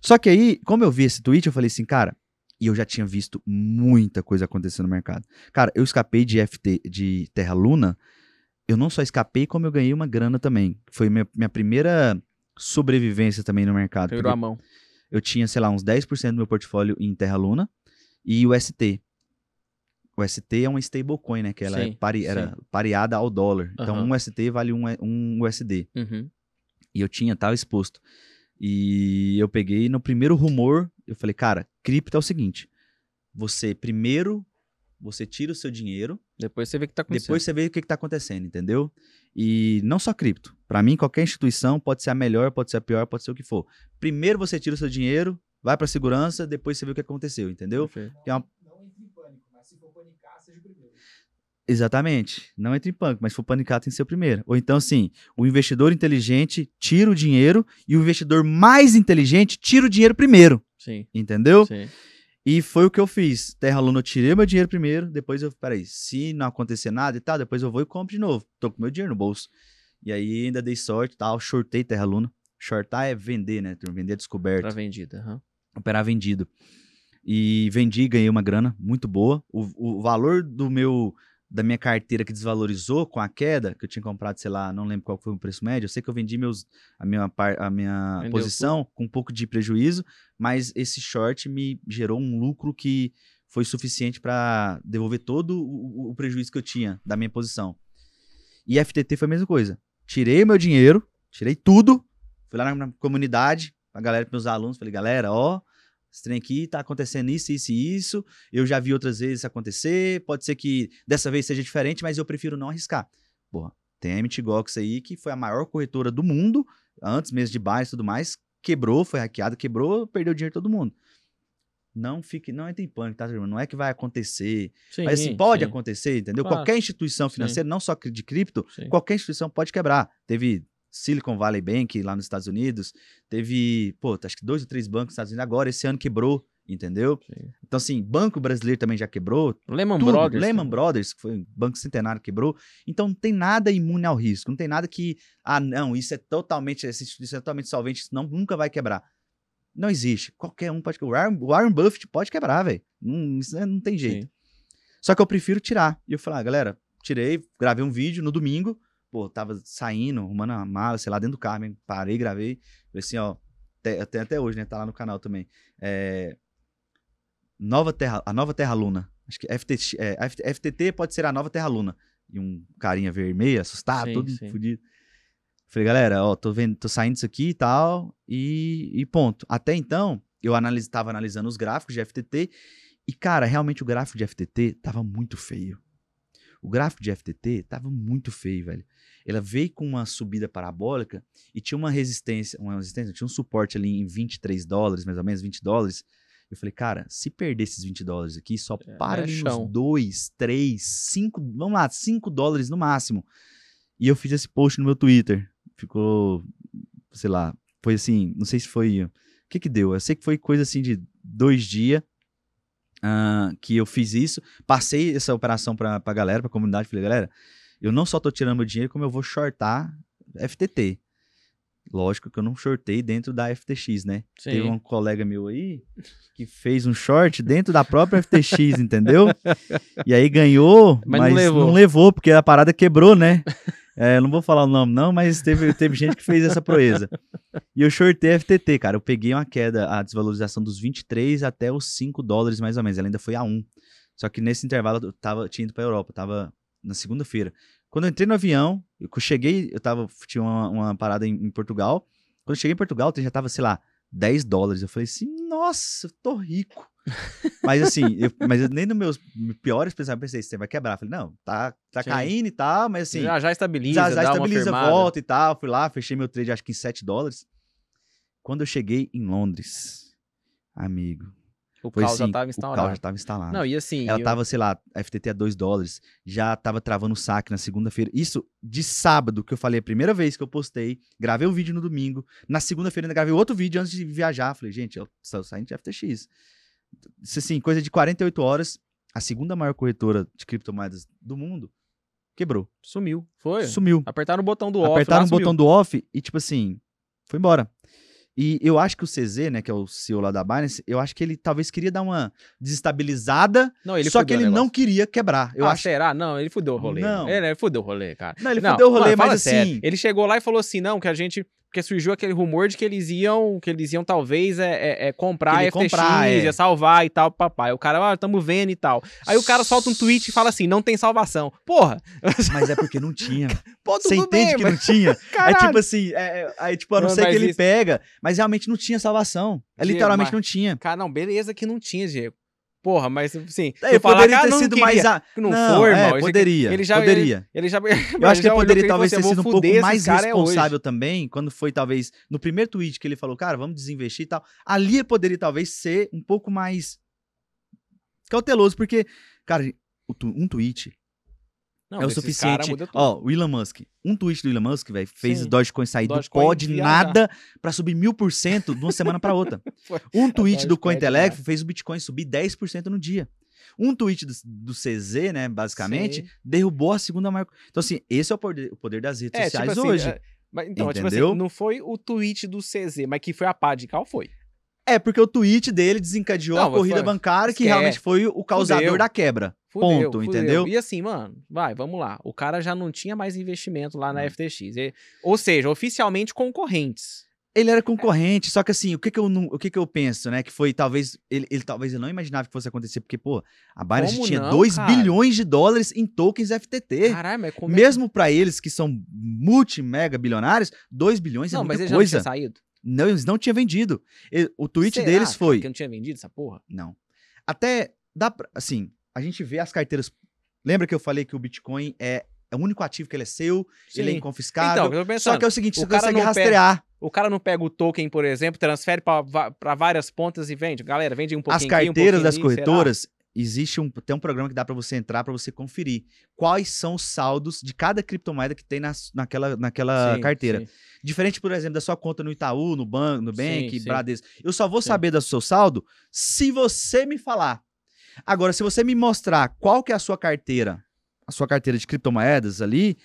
Speaker 2: Só que aí, como eu vi esse tweet, eu falei assim, cara, e eu já tinha visto muita coisa acontecer no mercado. Cara, eu escapei de FT, de Terra Luna, eu não só escapei, como eu ganhei uma grana também. Foi minha, minha primeira sobrevivência também no mercado.
Speaker 1: Virou a mão.
Speaker 2: eu tinha, sei lá, uns 10% do meu portfólio em Terra Luna e o ST. O ST é uma stablecoin, né? Que ela é
Speaker 1: Sim,
Speaker 2: pari- era
Speaker 1: sim.
Speaker 2: pareada ao dólar. Então,
Speaker 1: Aham.
Speaker 2: um ST vale um, um USD.
Speaker 1: Uhum.
Speaker 2: E eu tinha, tava exposto. E eu peguei no primeiro rumor, eu falei, cara, cripto é o seguinte: você primeiro você tira o seu dinheiro,
Speaker 1: Depois você vê o que tá acontecendo.
Speaker 2: depois você vê o que, que tá acontecendo, entendeu? E não só cripto. Pra mim, qualquer instituição pode ser a melhor, pode ser a pior, pode ser o que for. Primeiro você tira o seu dinheiro, vai pra segurança, depois você vê o que aconteceu, entendeu? É uma-
Speaker 3: Não entre em pânico, mas se for panicar, seja o primeiro.
Speaker 2: Exatamente. Não entre em pânico, mas se for panicar, tem que ser o primeiro. Ou então, assim, o investidor inteligente tira o dinheiro e o investidor mais inteligente tira o dinheiro primeiro,
Speaker 1: Sim,
Speaker 2: entendeu?
Speaker 1: sim.
Speaker 2: E foi o que eu fiz. Terra Luna, eu tirei meu dinheiro primeiro, depois eu, peraí, se não acontecer nada e tal, depois eu vou e compro de novo. Tô com meu dinheiro no bolso. E aí ainda dei sorte e tal, shortei Terra Luna. Shortar é vender, né? turma? Vender descoberto
Speaker 1: vendida. aham.
Speaker 2: operar vendido. E vendi, ganhei uma grana muito boa. O, o valor do meu da minha carteira que desvalorizou com a queda, que eu tinha comprado, sei lá, não lembro qual foi o preço médio. Eu sei que eu vendi meus, a minha, par- a minha
Speaker 1: Vendeu
Speaker 2: posição com um pouco de prejuízo, mas esse short me gerou um lucro que foi suficiente para devolver todo o, o prejuízo que eu tinha da minha posição. E FTT foi a mesma coisa. Tirei o meu dinheiro, tirei tudo, fui lá na, na comunidade, a galera, meus alunos, falei, galera, ó, esse trem aqui tá acontecendo isso, isso e isso. Eu já vi outras vezes acontecer. Pode ser que dessa vez seja diferente, mas eu prefiro não arriscar. Porra, tem a MTGOX aí, que foi a maior corretora do mundo, antes mesmo de Binance e tudo mais, quebrou, foi hackeada, quebrou, perdeu dinheiro todo mundo. Não fique, não entre em pânico, tá, turma? Não é que vai acontecer.
Speaker 1: Sim,
Speaker 2: mas assim, pode
Speaker 1: sim,
Speaker 2: acontecer, entendeu?
Speaker 1: Claro.
Speaker 2: Qualquer instituição
Speaker 1: Sim.
Speaker 2: financeira, não só de cripto,
Speaker 1: sim.
Speaker 2: qualquer instituição pode quebrar. Teve Silicon Valley Bank lá nos Estados Unidos, teve, pô, acho que dois ou três bancos nos Estados Unidos agora, esse ano quebrou, entendeu?
Speaker 1: Sim.
Speaker 2: Então, assim, banco brasileiro também já quebrou,
Speaker 1: Lehman
Speaker 2: tudo.
Speaker 1: Brothers.
Speaker 2: Lehman
Speaker 1: também.
Speaker 2: Brothers, que foi um banco centenário, quebrou. Então, não tem nada imune ao risco, não tem nada que, ah, não, isso é totalmente, essa instituição é totalmente solvente, isso não, nunca vai quebrar. Não existe. Qualquer um pode quebrar. O Warren, Buffett pode quebrar, velho. Não, isso não tem jeito.
Speaker 1: Sim.
Speaker 2: Só que eu prefiro tirar. E eu falei, ah, galera, tirei, gravei um vídeo no domingo. Pô, tava saindo, arrumando a mala, sei lá, dentro do carro, hein? parei, gravei. Falei assim, ó, até, até, até hoje, né? Tá lá no canal também. É, nova Terra, a nova Terra Luna. Acho que FTT, é, FTT pode ser a nova Terra Luna. E um carinha vermelho, assustado,
Speaker 1: Sim,
Speaker 2: todo
Speaker 1: sim.
Speaker 2: fudido. Falei, galera, ó, tô vendo, tô saindo disso aqui e tal, e, e ponto. Até então, eu analis, tava analisando os gráficos de FTT, e, cara, realmente o gráfico de FTT tava muito feio. O gráfico de FTT tava muito feio, velho. Ela veio com uma subida parabólica e tinha uma resistência, uma resistência, tinha um suporte ali em 23 dólares, mais ou menos, 20 dólares. Eu falei, cara, se perder esses 20 dólares aqui, só
Speaker 1: É,
Speaker 2: para
Speaker 1: é
Speaker 2: nos 2, 3, 5, vamos lá, 5 dólares no máximo. E eu fiz esse post no meu Twitter. Ficou, sei lá, foi assim, não sei se foi. O que que deu? Eu sei que foi coisa assim de dois dias ah, que eu fiz isso. Passei essa operação pra, pra galera, pra comunidade. Falei, galera, eu não só tô tirando meu dinheiro, como eu vou shortar FTT. Lógico que eu não shortei dentro da FTX, né?
Speaker 1: Sim.
Speaker 2: Teve um colega meu aí que fez um short dentro da própria FTX, entendeu? E aí ganhou,
Speaker 1: Mas
Speaker 2: mas,
Speaker 1: não levou.
Speaker 2: não levou, porque a parada quebrou, né? É, não vou falar o nome não, mas teve, teve gente que fez essa proeza. E eu shortei a FTT, cara. Eu peguei uma queda, a desvalorização dos 23 até os 5 dólares mais ou menos. Ela ainda foi a 1. Só que nesse intervalo eu tava, tinha ido pra Europa, tava na segunda-feira. Quando eu entrei no avião, eu cheguei, eu tava, tinha uma, uma parada em, em Portugal. Quando eu cheguei em Portugal, já tava, sei lá, 10 dólares. Eu falei assim, nossa, eu tô rico. mas assim, eu, mas eu, nem nos meus piores pensamentos eu pensei, você vai quebrar. Eu falei, não, tá, tá
Speaker 1: Sim.
Speaker 2: caindo e tal, mas assim,
Speaker 1: já, já estabiliza,
Speaker 2: já, já estabiliza, volta e tal. Fui lá, fechei meu trade, acho que em 7 dólares. Quando eu cheguei em Londres, amigo,
Speaker 1: O
Speaker 2: foi
Speaker 1: caos
Speaker 2: assim,
Speaker 1: já tava
Speaker 2: o
Speaker 1: instaurado.
Speaker 2: carro já tava instalado.
Speaker 1: Não, e assim...
Speaker 2: Ela
Speaker 1: eu-
Speaker 2: tava, sei lá, a FTT a 2 dólares, já tava travando o saque na segunda-feira. Isso de sábado, que eu falei a primeira vez que eu postei, gravei o vídeo no domingo. Na segunda-feira ainda gravei outro vídeo antes de viajar. Falei, gente, eu estou saindo de FTX. Isso assim, coisa de 48 horas, a segunda maior corretora de criptomoedas do mundo quebrou.
Speaker 1: Sumiu. Foi.
Speaker 2: Sumiu.
Speaker 1: Apertaram o botão do off.
Speaker 2: Apertaram o
Speaker 1: sumiu.
Speaker 2: botão do off e, tipo assim, foi embora. E eu acho que o CZ, né, que é o CEO lá da Binance, eu acho que ele talvez queria dar uma desestabilizada,
Speaker 1: Não, ele
Speaker 2: só que ele não queria quebrar. Eu
Speaker 1: ah,
Speaker 2: acho
Speaker 1: será? Não, ele fudeu o rolê.
Speaker 2: Não.
Speaker 1: Ele, ele fudeu o rolê, cara.
Speaker 2: Não, ele fudeu o rolê,
Speaker 1: mano,
Speaker 2: mas
Speaker 1: sério.
Speaker 2: assim.
Speaker 1: Ele chegou lá e falou assim, não, que a gente... Porque surgiu aquele rumor de que eles iam, que eles iam talvez é, é- é comprar FTX,
Speaker 2: comprar, é.
Speaker 1: ia salvar e tal, papai. O cara, ah, tamo vendo e tal. Aí o cara solta um tweet e fala assim, não tem salvação. Porra,
Speaker 2: Mas é porque não tinha.
Speaker 1: pô,
Speaker 2: Você entende
Speaker 1: bem,
Speaker 2: que
Speaker 1: mas...
Speaker 2: não tinha? É
Speaker 1: Caralho.
Speaker 2: tipo assim, é, é- aí, tipo, a não
Speaker 1: Não,
Speaker 2: ser que ele
Speaker 1: isso-
Speaker 2: pega, mas realmente não tinha salvação. É literalmente
Speaker 1: mas-
Speaker 2: não tinha.
Speaker 1: Cara, não, beleza que não tinha, Diego. Porra, mas assim,
Speaker 2: É,
Speaker 1: eu
Speaker 2: poderia
Speaker 1: cara,
Speaker 2: ter sido mais. A...
Speaker 1: não,
Speaker 2: Não,
Speaker 1: foi,
Speaker 2: é,
Speaker 1: irmão. Aqui-
Speaker 2: poderia.
Speaker 1: Ele já,
Speaker 2: poderia.
Speaker 1: Ele já,
Speaker 2: Eu acho que ele poderia talvez ter sido um pouco mais responsável
Speaker 1: Hoje.
Speaker 2: também, quando foi talvez no primeiro tweet que ele falou, cara, vamos desinvestir e tal. Ali ele poderia talvez ser um pouco mais cauteloso, porque, cara, um tweet
Speaker 1: Não,
Speaker 2: é o suficiente. Ó, o Elon Musk, um tweet do Elon Musk, velho, fez
Speaker 1: Sim.
Speaker 2: o Dogecoin sair do
Speaker 1: Dogecoin
Speaker 2: pó de nada pra subir mil por cento de uma semana pra outra. Um tweet do
Speaker 1: é
Speaker 2: Cointelegraph fez o Bitcoin subir 10% no dia. Um tweet do, do CZ, né, basicamente,
Speaker 1: Sim.
Speaker 2: derrubou a segunda maior. Então, assim, esse é o poder, o poder das redes
Speaker 1: É,
Speaker 2: sociais
Speaker 1: tipo assim,
Speaker 2: hoje.
Speaker 1: é, mas, então, tipo assim,
Speaker 2: Entendeu?
Speaker 1: não foi o tweet do CZ, mas que foi a pá de cal foi.
Speaker 2: É, porque o tweet dele desencadeou
Speaker 1: Não,
Speaker 2: a corrida
Speaker 1: foi-
Speaker 2: bancária, que
Speaker 1: esquece.
Speaker 2: realmente foi o causador
Speaker 1: Fudeu.
Speaker 2: da quebra.
Speaker 1: Fudeu,
Speaker 2: Ponto,
Speaker 1: fudeu.
Speaker 2: entendeu?
Speaker 1: E assim, mano, vai, vamos lá. O cara já não tinha mais investimento lá na
Speaker 2: Hum.
Speaker 1: FTX. E- ou seja, oficialmente concorrentes.
Speaker 2: Ele era concorrente, só que assim, o que que eu, não- o que que eu penso, né? Que foi talvez. Ele, ele talvez ele não imaginava que fosse acontecer, porque, pô, a Binance tinha
Speaker 1: não,
Speaker 2: 2
Speaker 1: cara?
Speaker 2: bilhões de dólares em tokens FTT.
Speaker 1: Caralho, mas como é-
Speaker 2: Mesmo pra eles que são multi-mega bilionários, 2 bilhões é
Speaker 1: Não, mas
Speaker 2: muita
Speaker 1: ele já não
Speaker 2: coisa.
Speaker 1: tinha saído.
Speaker 2: Não, eles não tinham vendido. Ele- o tweet
Speaker 1: Será,
Speaker 2: deles
Speaker 1: cara,
Speaker 2: foi.
Speaker 1: Que não tinha vendido essa porra?
Speaker 2: Não. Até dá pra, assim, a gente vê as carteiras. Lembra que eu falei que o Bitcoin é, é o único ativo que ele é seu, ele é
Speaker 1: Sim.
Speaker 2: inconfiscável.
Speaker 1: Então, pensando,
Speaker 2: só que é o seguinte,
Speaker 1: o
Speaker 2: você
Speaker 1: cara
Speaker 2: consegue
Speaker 1: não
Speaker 2: rastrear.
Speaker 1: O cara não pega o token, por exemplo, transfere pra várias pontas e vende. Galera, vende um pouquinho
Speaker 2: As
Speaker 1: aqui, um
Speaker 2: carteiras
Speaker 1: pouquinho
Speaker 2: das corretoras, existe um, tem um programa que dá pra você entrar pra você conferir quais são os saldos de cada criptomoeda que tem nas- naquela, naquela
Speaker 1: Sim,
Speaker 2: carteira.
Speaker 1: sim.
Speaker 2: Diferente, por exemplo, da sua conta no Itaú, no banco, no Bank,
Speaker 1: Sim, sim.
Speaker 2: Bradesco. Eu só vou
Speaker 1: Sim.
Speaker 2: saber do seu saldo se você me falar. Agora, se você me mostrar qual que é a sua carteira, a sua carteira de criptomoedas ali,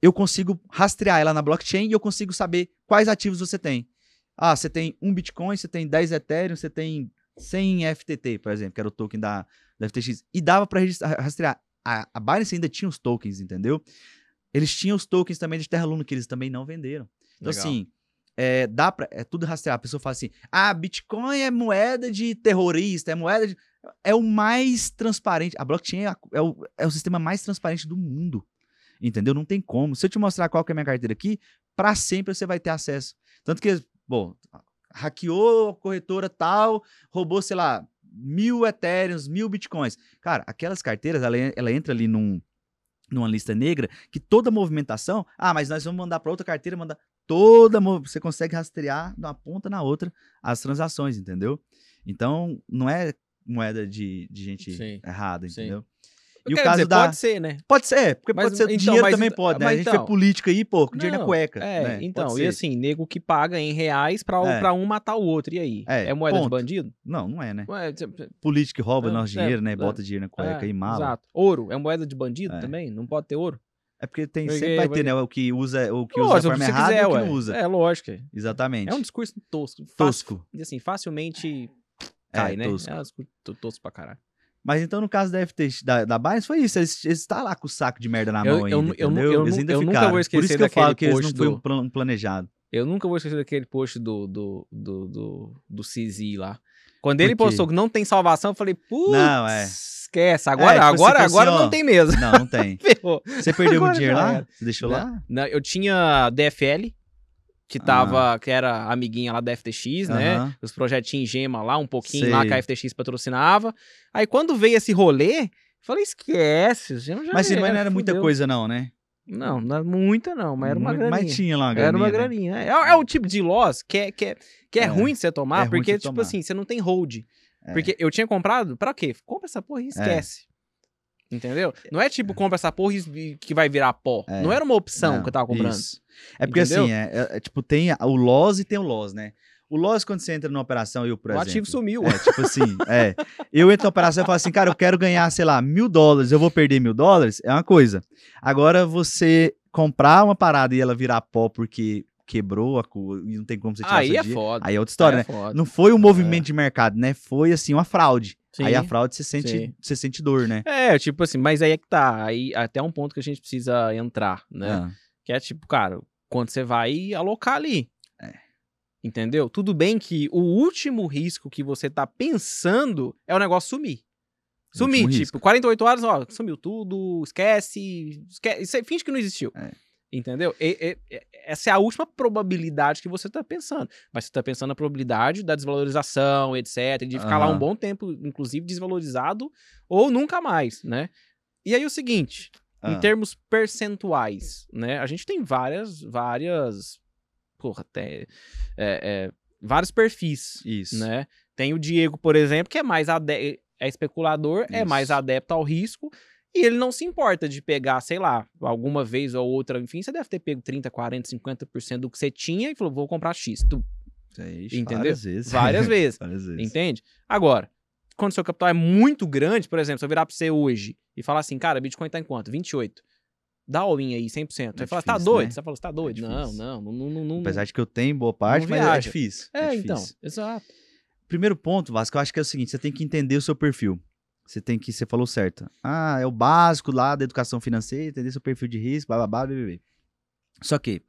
Speaker 2: eu consigo rastrear ela na blockchain e eu consigo saber quais ativos você tem. Ah, você tem um Bitcoin, você tem 10 Ethereum, você tem 100 FTT, por exemplo, que era o token da, da FTX. E dava pra registrar- rastrear. A, a Binance ainda tinha os tokens, entendeu? Eles tinham os tokens também de Terra Luna, que eles também não venderam. Então,
Speaker 1: Legal.
Speaker 2: assim, é, dá pra. É tudo rastrear. A pessoa fala assim: ah, Bitcoin é moeda de terrorista, é moeda de. É o mais transparente. A blockchain é, a- é o, é o sistema mais transparente do mundo. Entendeu? Não tem como. Se eu te mostrar qual que é a minha carteira aqui, pra sempre você vai ter acesso. Tanto que, bom, hackeou a corretora tal, roubou, sei lá, mil Ethereums, mil Bitcoins. Cara, aquelas carteiras, ela, ela entra ali num, numa lista negra que toda movimentação, ah, mas nós vamos mandar para outra carteira, mandar toda, você consegue rastrear de uma ponta na outra as transações, entendeu? Então, não é moeda de, de gente
Speaker 1: Sim,
Speaker 2: errada,
Speaker 1: sim.
Speaker 2: entendeu?
Speaker 1: Eu
Speaker 2: E o caso
Speaker 1: dizer,
Speaker 2: da
Speaker 1: pode ser, né?
Speaker 2: pode ser, é, porque
Speaker 1: Mas,
Speaker 2: pode ser
Speaker 1: então,
Speaker 2: dinheiro
Speaker 1: mas
Speaker 2: também
Speaker 1: então-
Speaker 2: pode, né?
Speaker 1: mas
Speaker 2: a gente
Speaker 1: então-
Speaker 2: vê política aí, pô, com dinheiro na
Speaker 1: Não,
Speaker 2: cueca,
Speaker 1: É,
Speaker 2: né?
Speaker 1: então, e assim, nego que paga em reais pra,
Speaker 2: É.
Speaker 1: pra um matar o outro. E aí?
Speaker 2: É,
Speaker 1: É, moeda de
Speaker 2: ponto.
Speaker 1: bandido?
Speaker 2: Não, não é, né?
Speaker 1: Ué, cê-
Speaker 2: Político que rouba
Speaker 1: É,
Speaker 2: nosso
Speaker 1: é,
Speaker 2: dinheiro, né?
Speaker 1: é,
Speaker 2: Bota dinheiro na cueca
Speaker 1: é,
Speaker 2: e mala.
Speaker 1: Exato. Ouro é moeda de bandido
Speaker 2: É.
Speaker 1: também? Não pode ter ouro?
Speaker 2: É porque tem, sempre vai ter, né? O que usa, o que usa
Speaker 1: Lógico,
Speaker 2: da forma
Speaker 1: se
Speaker 2: errada
Speaker 1: quiser,
Speaker 2: e o que
Speaker 1: ué.
Speaker 2: não usa.
Speaker 1: É, lógico.
Speaker 2: Exatamente.
Speaker 1: É um discurso tosco. fácil-
Speaker 2: tosco.
Speaker 1: Assim, facilmente
Speaker 2: É,
Speaker 1: cai, né?
Speaker 2: tosco.
Speaker 1: É um discurso to- tosco pra caralho.
Speaker 2: Mas então, no caso da FT, da, da Binance, foi isso. Eles, eles tá lá com o saco de merda na
Speaker 1: Eu-
Speaker 2: mão
Speaker 1: eu-
Speaker 2: ainda,
Speaker 1: eu
Speaker 2: entendeu?
Speaker 1: eu
Speaker 2: eles ainda
Speaker 1: eu nunca
Speaker 2: ficaram.
Speaker 1: vou
Speaker 2: Por
Speaker 1: esquecer
Speaker 2: isso que eu falo que eles não foi
Speaker 1: do-
Speaker 2: um plan- planejado.
Speaker 1: Eu nunca vou esquecer daquele post do, do, do, do, do CZ lá. Quando ele postou que não tem salvação, eu falei, putz,
Speaker 2: Não, é.
Speaker 1: esquece. Agora,
Speaker 2: tipo assim,
Speaker 1: agora,
Speaker 2: assim,
Speaker 1: agora
Speaker 2: ó.
Speaker 1: não tem mesmo.
Speaker 2: Não, não tem. Você perdeu
Speaker 1: Agora
Speaker 2: muito dinheiro lá?
Speaker 1: era.
Speaker 2: Você deixou lá?
Speaker 1: Não, eu tinha DFL, que tava, que era amiguinha lá da FTX, né?
Speaker 2: Aham.
Speaker 1: Os projetinhos Gema lá, um pouquinho lá
Speaker 2: Sei.
Speaker 1: que a FTX patrocinava. Aí quando veio esse rolê, falei, esquece, o Gema já
Speaker 2: Mas não era muita coisa, não, né?
Speaker 1: Não, não era muita não, mas era uma
Speaker 2: Muito-
Speaker 1: graninha.
Speaker 2: Mas tinha lá uma graninha.
Speaker 1: Era uma
Speaker 2: né?
Speaker 1: graninha. É, é o tipo de loss que é, que é, que é,
Speaker 2: É.
Speaker 1: ruim de você tomar,
Speaker 2: É
Speaker 1: porque, tipo
Speaker 2: tomar.
Speaker 1: assim, você não tem hold.
Speaker 2: É.
Speaker 1: Porque eu tinha comprado, pra quê? Compra essa porra e esquece. Entendeu? Não é tipo, compra essa porra e que vai virar pó.
Speaker 2: É.
Speaker 1: Não era uma opção
Speaker 2: Não,
Speaker 1: que eu tava comprando.
Speaker 2: isso. É porque
Speaker 1: Entendeu?
Speaker 2: assim, é, é- é tipo, tem o loss e tem o loss, né? O loss, quando você entra numa operação, eu, por
Speaker 1: o
Speaker 2: exemplo...
Speaker 1: ativo sumiu.
Speaker 2: É, tipo assim, é. Eu entro na operação e falo assim, cara, eu quero ganhar, sei lá, mil dólares, eu vou perder mil dólares, é uma coisa. Agora, você comprar uma parada e ela virar pó porque quebrou a cu e não tem como você tirar
Speaker 1: Aí é
Speaker 2: dinheiro,
Speaker 1: foda.
Speaker 2: Aí é outra história,
Speaker 1: Aí
Speaker 2: né?
Speaker 1: é foda.
Speaker 2: Não foi um movimento de mercado, né? Foi, assim, uma fraude.
Speaker 1: Sim.
Speaker 2: Aí a fraude você sente,
Speaker 1: Sim.
Speaker 2: você sente dor, né?
Speaker 1: É, tipo assim, mas aí é que tá. Aí até um ponto que a gente precisa entrar, né?
Speaker 2: Ah,
Speaker 1: Que é tipo, cara, quando você vai alocar ali. Entendeu? Tudo bem que o último risco que você tá pensando é o negócio sumir. Sumir, tipo, 48 horas, ó, sumiu tudo, esquece, esquece isso aí, finge que não existiu.
Speaker 2: É.
Speaker 1: Entendeu? E- e- essa é a última probabilidade que você tá pensando. Mas você tá pensando na probabilidade da desvalorização, etc, de ficar lá
Speaker 2: Aham.
Speaker 1: um bom tempo, inclusive desvalorizado, ou nunca mais, né? E aí o seguinte,
Speaker 2: ah.
Speaker 1: em termos percentuais, né? A gente tem várias, várias, porra, até, é, é, vários perfis,
Speaker 2: Isso.
Speaker 1: né? Tem o Diego, por exemplo, que é mais ade é especulador, é
Speaker 2: Isso.
Speaker 1: mais adepto ao risco, e ele não se importa de pegar, sei lá, alguma vez ou outra, enfim, você deve ter pego 30, 40, 50% do que você tinha e falou, vou comprar X, tu,
Speaker 2: Ixi,
Speaker 1: Entendeu?
Speaker 2: Várias vezes.
Speaker 1: várias vezes.
Speaker 2: várias vezes.
Speaker 1: Entende? Agora, quando seu capital é muito grande, por exemplo, se eu virar pra você hoje e falar assim, cara, Bitcoin tá em quanto? 28. Dá all-in aí, 100%. Você
Speaker 2: É
Speaker 1: fala, tá
Speaker 2: difícil,
Speaker 1: doido?
Speaker 2: né?
Speaker 1: Você fala, você tá doido? não,
Speaker 2: difícil.
Speaker 1: não, não, não, não, não.
Speaker 2: Apesar de que eu tenho boa parte, mas é difícil.
Speaker 1: É,
Speaker 2: difícil.
Speaker 1: então, exato.
Speaker 2: Primeiro ponto, Vasco, eu acho que é o seguinte: você tem que entender o seu perfil. Você tem que, você falou certo. Ah, é o básico lá da educação financeira, entender seu perfil de risco, blá blá blá, blá, blá, blá. Só que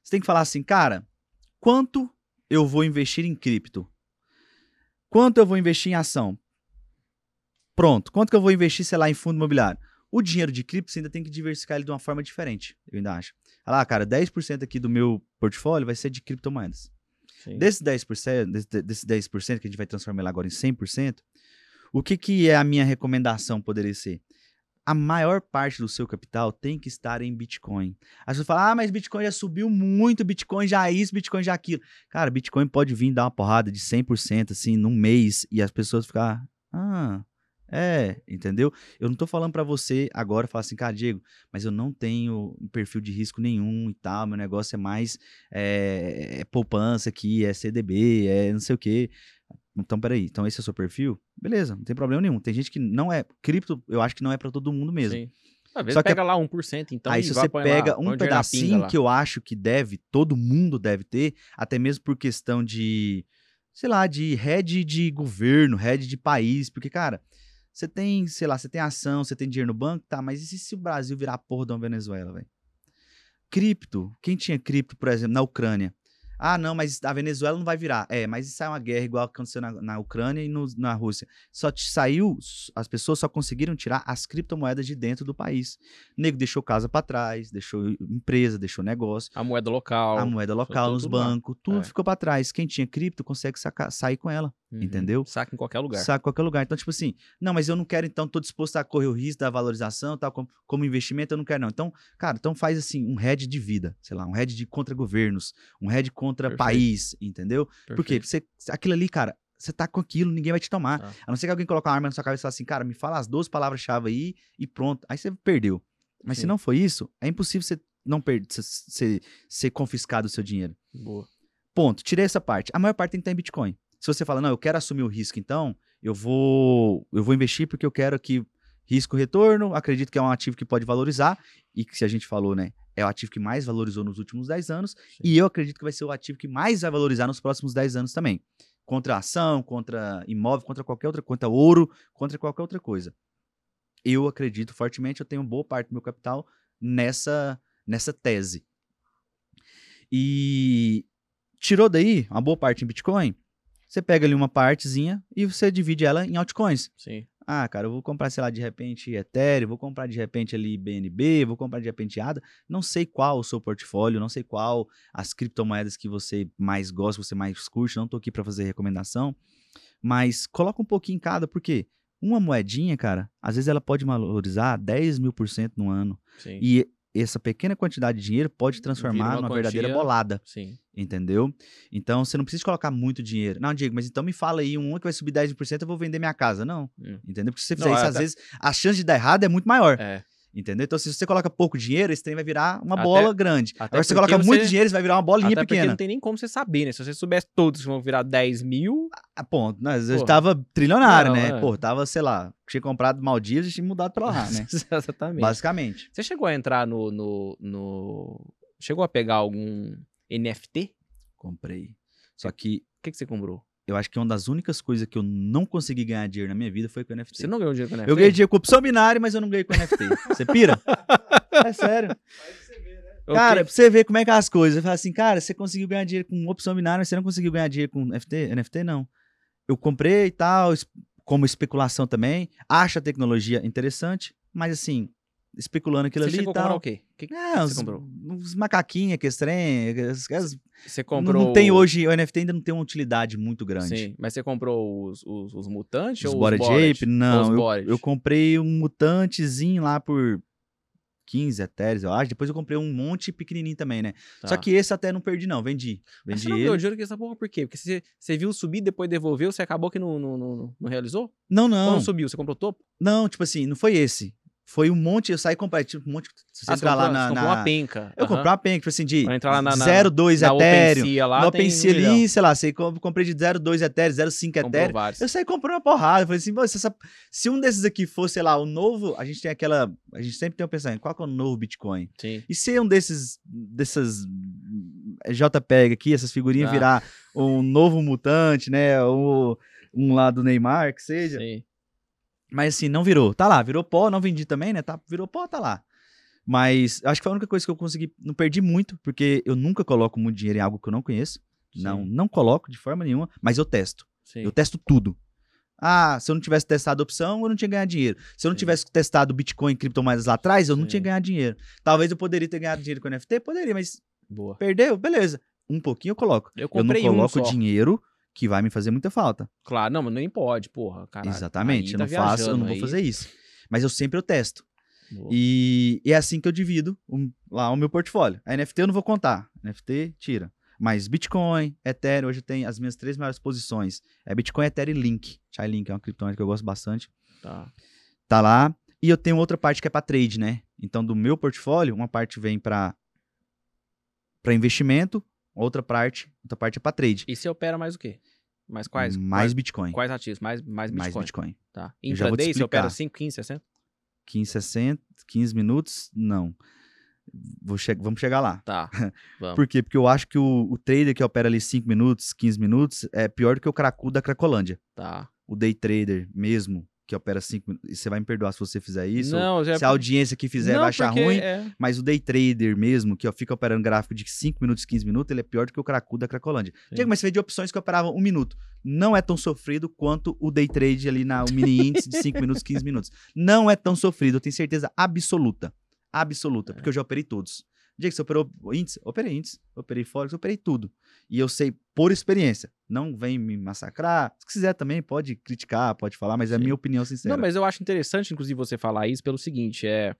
Speaker 2: você tem que falar assim, cara, quanto eu vou investir em cripto? Quanto eu vou investir em ação? Pronto. Quanto que eu vou investir, sei lá, em fundo imobiliário? O dinheiro de cripto você ainda tem que diversificar ele de uma forma diferente, eu ainda acho. Olha lá, cara, 10% aqui do meu portfólio vai ser de criptomoedas.
Speaker 1: Sim.
Speaker 2: Desses 10%, desse, desse 10% que a gente vai transformar ele agora em 100%, o que, que é a minha recomendação poderia ser? A maior parte do seu capital tem que estar em Bitcoin. As pessoas falam, ah, mas Bitcoin já subiu muito, Bitcoin já isso, Bitcoin já aquilo. Cara, Bitcoin pode vir dar uma porrada de 100% assim, num mês, e as pessoas ficar, ah, é, entendeu? Eu não tô falando pra você agora, falar assim, cara, Diego, mas eu não tenho perfil de risco nenhum e tal, meu negócio é mais é, é poupança aqui, é CDB, é não sei o quê. Então, peraí, então esse é o seu perfil? Beleza, não tem problema nenhum. Tem gente que não é, cripto, eu acho que não é pra todo mundo mesmo.
Speaker 1: Sim. Às vezes
Speaker 2: Só que
Speaker 1: pega lá 1%, então.
Speaker 2: Aí se você
Speaker 1: lá,
Speaker 2: pega
Speaker 1: põe
Speaker 2: um
Speaker 1: o dinheiro na pinga
Speaker 2: pedacinho
Speaker 1: lá.
Speaker 2: que eu acho que deve, todo mundo deve ter, até mesmo por questão de, sei lá, de head de governo, head de país, porque, cara, você tem, sei lá, você tem ação, você tem dinheiro no banco, tá, mas e se o Brasil virar porra de uma Venezuela, velho? Cripto, quem tinha cripto, por exemplo, na Ucrânia? Ah, não, mas a Venezuela não vai virar. É, mas isso é uma guerra igual aconteceu na, na Ucrânia e no- na Rússia. Só te saiu, as pessoas só conseguiram tirar as criptomoedas de dentro do país. O nego deixou casa pra trás, deixou empresa, deixou negócio,
Speaker 1: A moeda local.
Speaker 2: a moeda local
Speaker 1: tudo-
Speaker 2: nos
Speaker 1: tudo lá.
Speaker 2: bancos, tudo
Speaker 1: É.
Speaker 2: ficou pra trás. Quem tinha cripto consegue sacar- sair com ela,
Speaker 1: Uhum.
Speaker 2: entendeu?
Speaker 1: Saca em qualquer lugar.
Speaker 2: saca em qualquer lugar. Então, tipo assim, não, mas eu não quero, então, tô disposto a correr o risco da valorização, tal, como, como investimento, eu não quero, não. Então, cara, então faz assim, um hedge de vida, sei lá, um hedge de contra governos, um hedge contra
Speaker 1: Perfeito.
Speaker 2: país, entendeu? Porque
Speaker 1: Perfeito.
Speaker 2: você, aquilo ali, cara, você tá com aquilo, ninguém vai te tomar.
Speaker 1: Tá.
Speaker 2: A não ser que alguém coloque uma arma na sua cabeça e fale assim, cara, me fala as 12 palavras-chave aí e pronto. Aí você perdeu. Mas se
Speaker 1: Sim.
Speaker 2: não for isso, é impossível você não perder, você- você ser confiscado o seu dinheiro.
Speaker 1: Boa.
Speaker 2: Ponto. Tirei essa parte. A maior parte tem que estar em Bitcoin. Se você fala, não, eu quero assumir o risco, então, eu vou eu vou investir porque eu quero que, Risco-retorno, acredito que é um ativo que pode valorizar e que, se a gente falou, né, é o ativo que mais valorizou nos últimos 10 anos e eu acredito que vai ser o ativo que mais vai valorizar nos próximos 10 anos também. Contra ação, contra imóvel, contra qualquer outra, contra ouro, contra qualquer outra coisa. Eu acredito fortemente, eu tenho boa parte do meu capital nessa, nessa tese. E tirou daí uma boa parte em Bitcoin, você pega ali uma partezinha e você divide ela em altcoins.
Speaker 1: Sim.
Speaker 2: Ah, cara, eu vou comprar, sei lá, de repente Ethereum, vou comprar de repente ali BNB, vou comprar de repente ADA. Não sei qual o seu portfólio, não sei qual as criptomoedas que você mais gosta, você mais curte, não tô aqui para fazer recomendação, mas coloca um pouquinho em cada, porque uma moedinha, cara, às vezes ela pode valorizar 10 mil por cento no ano.
Speaker 1: Sim.
Speaker 2: E essa pequena quantidade de dinheiro pode transformar
Speaker 1: uma
Speaker 2: numa verdadeira bolada.
Speaker 1: Sim.
Speaker 2: Entendeu? Então você não precisa colocar muito dinheiro. Não, Diego, mas então me fala aí, um que vai subir 10%, eu vou vender minha casa. Não.
Speaker 1: Hum.
Speaker 2: Entendeu? Porque se você
Speaker 1: Não,
Speaker 2: fizer isso,
Speaker 1: é
Speaker 2: às
Speaker 1: até-
Speaker 2: vezes a chance de dar errado é muito maior.
Speaker 1: É.
Speaker 2: Entendeu? Então, se você coloca pouco dinheiro, esse trem vai virar uma
Speaker 1: Até-
Speaker 2: bola grande.
Speaker 1: até
Speaker 2: Agora, se você
Speaker 1: porque
Speaker 2: coloca muito
Speaker 1: você-
Speaker 2: dinheiro, isso vai virar uma bolinha
Speaker 1: Até porque
Speaker 2: pequena.
Speaker 1: não tem nem como você saber, né? Se você soubesse todos que vão virar 10 mil,
Speaker 2: Ah, ponto. Né? Eu tava trilionário,
Speaker 1: Não,
Speaker 2: né?
Speaker 1: é.
Speaker 2: Pô, tava, sei lá, tinha comprado Maldivas e tinha mudado pra lá, né?
Speaker 1: Exatamente.
Speaker 2: Basicamente.
Speaker 1: Você chegou a entrar no, no, no- Chegou a pegar algum NFT?
Speaker 2: Comprei. Só que
Speaker 1: O que, que você comprou?
Speaker 2: Eu acho que uma das únicas coisas que eu não consegui ganhar dinheiro na minha vida foi com NFT.
Speaker 1: Você não ganhou dinheiro com NFT?
Speaker 2: Eu ganhei dinheiro com opção binária, mas eu não ganhei com NFT. Você pira? É sério. Cara, pra você ver como é que é as coisas. Eu falo assim, cara, você conseguiu ganhar dinheiro com opção binária, mas você não conseguiu ganhar dinheiro com NFT? NFT não. Eu comprei e tal, como especulação também. Acho a tecnologia interessante, mas assim, especulando aquilo
Speaker 1: você
Speaker 2: ali
Speaker 1: chegou
Speaker 2: e tal.
Speaker 1: o quê? O que que
Speaker 2: É,
Speaker 1: você
Speaker 2: uns,
Speaker 1: comprou?
Speaker 2: uns macaquinhos que as-
Speaker 1: Você
Speaker 2: Não,
Speaker 1: comprou...
Speaker 2: não tem hoje, o NFT ainda não tem uma utilidade muito grande.
Speaker 1: Sim, mas você comprou os, os, os mutantes
Speaker 2: Os
Speaker 1: ou
Speaker 2: Bored
Speaker 1: os Bored?
Speaker 2: Ape? Não,
Speaker 1: Os
Speaker 2: eu, eu comprei um mutantezinho lá por 15 etéreos, eu acho. Depois eu comprei um monte pequenininho também, né?
Speaker 1: Tá.
Speaker 2: Só que esse até não perdi, não. Vendi.
Speaker 1: Mas
Speaker 2: Vendi
Speaker 1: você não ganhou dinheiro com essa porra por quê? Porque você, você viu subir, depois devolveu, você acabou que não, não, não, não realizou?
Speaker 2: Não,
Speaker 1: Ou
Speaker 2: não.
Speaker 1: não subiu? Você comprou topo?
Speaker 2: Não, tipo assim, não foi esse. Foi um monte, eu saí comprei, tipo, um monte. Se você
Speaker 1: Ah,
Speaker 2: entrar lá na.
Speaker 1: você comprou
Speaker 2: na-
Speaker 1: uma penca.
Speaker 2: Eu
Speaker 1: Aham.
Speaker 2: comprei uma penca, tipo assim, de
Speaker 1: Pra entrar lá na- na-
Speaker 2: 0,2
Speaker 1: Na
Speaker 2: Ethereum.
Speaker 1: Lá tem
Speaker 2: OpenSea
Speaker 1: milhão.
Speaker 2: ali, sei lá, comp- comprei de 0,2 Ethereum, 0,5
Speaker 1: Comprou
Speaker 2: Ethereum.
Speaker 1: vários.
Speaker 2: Eu saí comprando uma porrada. Falei assim, "Pô, se, essa- se um desses aqui fosse, sei lá, o novo. A gente tem aquela. A gente sempre tem um pensamento, qual é o novo Bitcoin?
Speaker 1: Sim.
Speaker 2: E se um desses. dessas. eh, JPEG aqui, essas figurinhas,
Speaker 1: Ah.
Speaker 2: virar um novo mutante, né? Ou um lá do Neymar, que seja.
Speaker 1: Sim.
Speaker 2: Mas assim, não virou. Tá lá, virou pó, não vendi também, né? Tá, virou pó, tá lá. Mas acho que foi a única coisa que eu consegui. Não perdi muito, porque eu nunca coloco muito dinheiro em algo que eu não conheço. Não,
Speaker 1: Sim.
Speaker 2: não coloco de forma nenhuma, mas eu testo.
Speaker 1: Sim.
Speaker 2: Eu testo tudo. Ah, se eu não tivesse testado a opção, eu não tinha ganhado dinheiro. Se eu não
Speaker 1: Sim.
Speaker 2: tivesse testado Bitcoin e criptomoedas lá atrás, eu não tinha ganhado dinheiro. Talvez eu poderia ter ganhado dinheiro com NFT, poderia, mas
Speaker 1: Boa.
Speaker 2: perdeu, beleza. Um pouquinho eu coloco.
Speaker 1: Eu
Speaker 2: Eu não
Speaker 1: comprei um
Speaker 2: coloco
Speaker 1: só.
Speaker 2: dinheiro que vai me fazer muita falta.
Speaker 1: Claro, não, mas nem pode, porra. Caralho.
Speaker 2: Exatamente, eu
Speaker 1: tá
Speaker 2: não faço, eu não vou
Speaker 1: aí.
Speaker 2: fazer isso. Mas eu sempre eu testo.
Speaker 1: Boa.
Speaker 2: E, é assim que eu divido o- lá o meu portfólio. A NFT eu não vou contar. NFT, tira. Mas Bitcoin, Ethereum, hoje tem as minhas três maiores posições. É Bitcoin, Ethereum e Link. Chainlink é uma criptomoeda que eu gosto bastante.
Speaker 1: Tá.
Speaker 2: Tá lá. E eu tenho outra parte que é para trade, né? Então, do meu portfólio, uma parte vem para para investimento, outra parte, outra parte é para trade.
Speaker 1: E você opera mais o quê? Mais quais?
Speaker 2: mais
Speaker 1: quais,
Speaker 2: Bitcoin.
Speaker 1: quais ativos? Mais, mais Bitcoin.
Speaker 2: Mais Bitcoin.
Speaker 1: Tá. Intraday você opera
Speaker 2: explicar.
Speaker 1: 5, 15, 60?
Speaker 2: 15, 60, 15 minutos? Não. Che vamos chegar lá.
Speaker 1: Tá. Vamos.
Speaker 2: Por quê? Porque eu acho que o, o trader que opera ali 5 minutos, 15 minutos, é pior do que o cracudo da Cracolândia.
Speaker 1: Tá.
Speaker 2: O day trader mesmo, que opera 5 minutos. Você vai me perdoar se você fizer isso.
Speaker 1: não, já
Speaker 2: Se a audiência que fizer
Speaker 1: Não,
Speaker 2: vai achar ruim.
Speaker 1: é-
Speaker 2: Mas o day trader mesmo, que ó, fica operando gráfico de 5 minutos, 15 minutos, ele é pior do que o cracudo da Cracolândia. Diego, mas você vê de opções que operavam um minuto. Não é tão sofrido quanto o day trade ali na o mini índice de 5 minutos, 15 minutos. Não é tão sofrido, eu tenho certeza absoluta. Absoluta, porque eu já operei todos. Diego, você operou índice? Operei índice, operei Forex, operei tudo. E eu sei por experiência. Não vem me massacrar. Se quiser também, pode criticar, pode falar, mas é a minha opinião sincera.
Speaker 1: Não, mas eu acho interessante, inclusive, você falar isso pelo seguinte, é...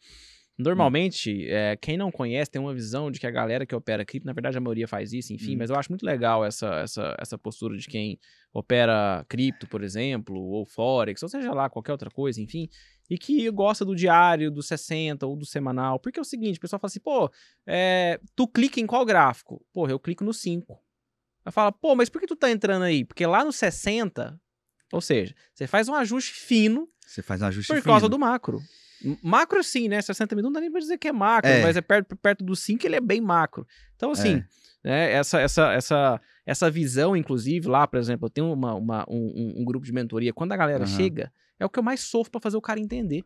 Speaker 1: Normalmente, é, quem não conhece tem uma visão de que a galera que opera cripto, na verdade a maioria faz isso, enfim,
Speaker 2: Hum.
Speaker 1: mas eu acho muito legal essa, essa, essa postura de quem opera cripto, por exemplo, ou Forex, ou seja lá, qualquer outra coisa, enfim, e que gosta do diário, do 60 ou do semanal, porque é o seguinte, o pessoal fala assim, pô, é, tu clica em qual gráfico? Porra, eu clico no 5. Aí fala, pô, mas por que tu tá entrando aí? Porque lá no 60, ou seja, você faz um ajuste fino
Speaker 2: Você faz um ajuste
Speaker 1: Por causa
Speaker 2: fino.
Speaker 1: do macro. Macro sim, né? 60 mil não dá nem pra dizer que é macro,
Speaker 2: É.
Speaker 1: mas é perto, perto do 5 ele é bem macro. Então, assim, né, essa, essa, essa, essa visão, inclusive, lá, por exemplo, eu tenho uma, uma- um, um- grupo de mentoria. Quando a galera
Speaker 2: Aham.
Speaker 1: chega, é o que eu mais sofro pra fazer o cara entender.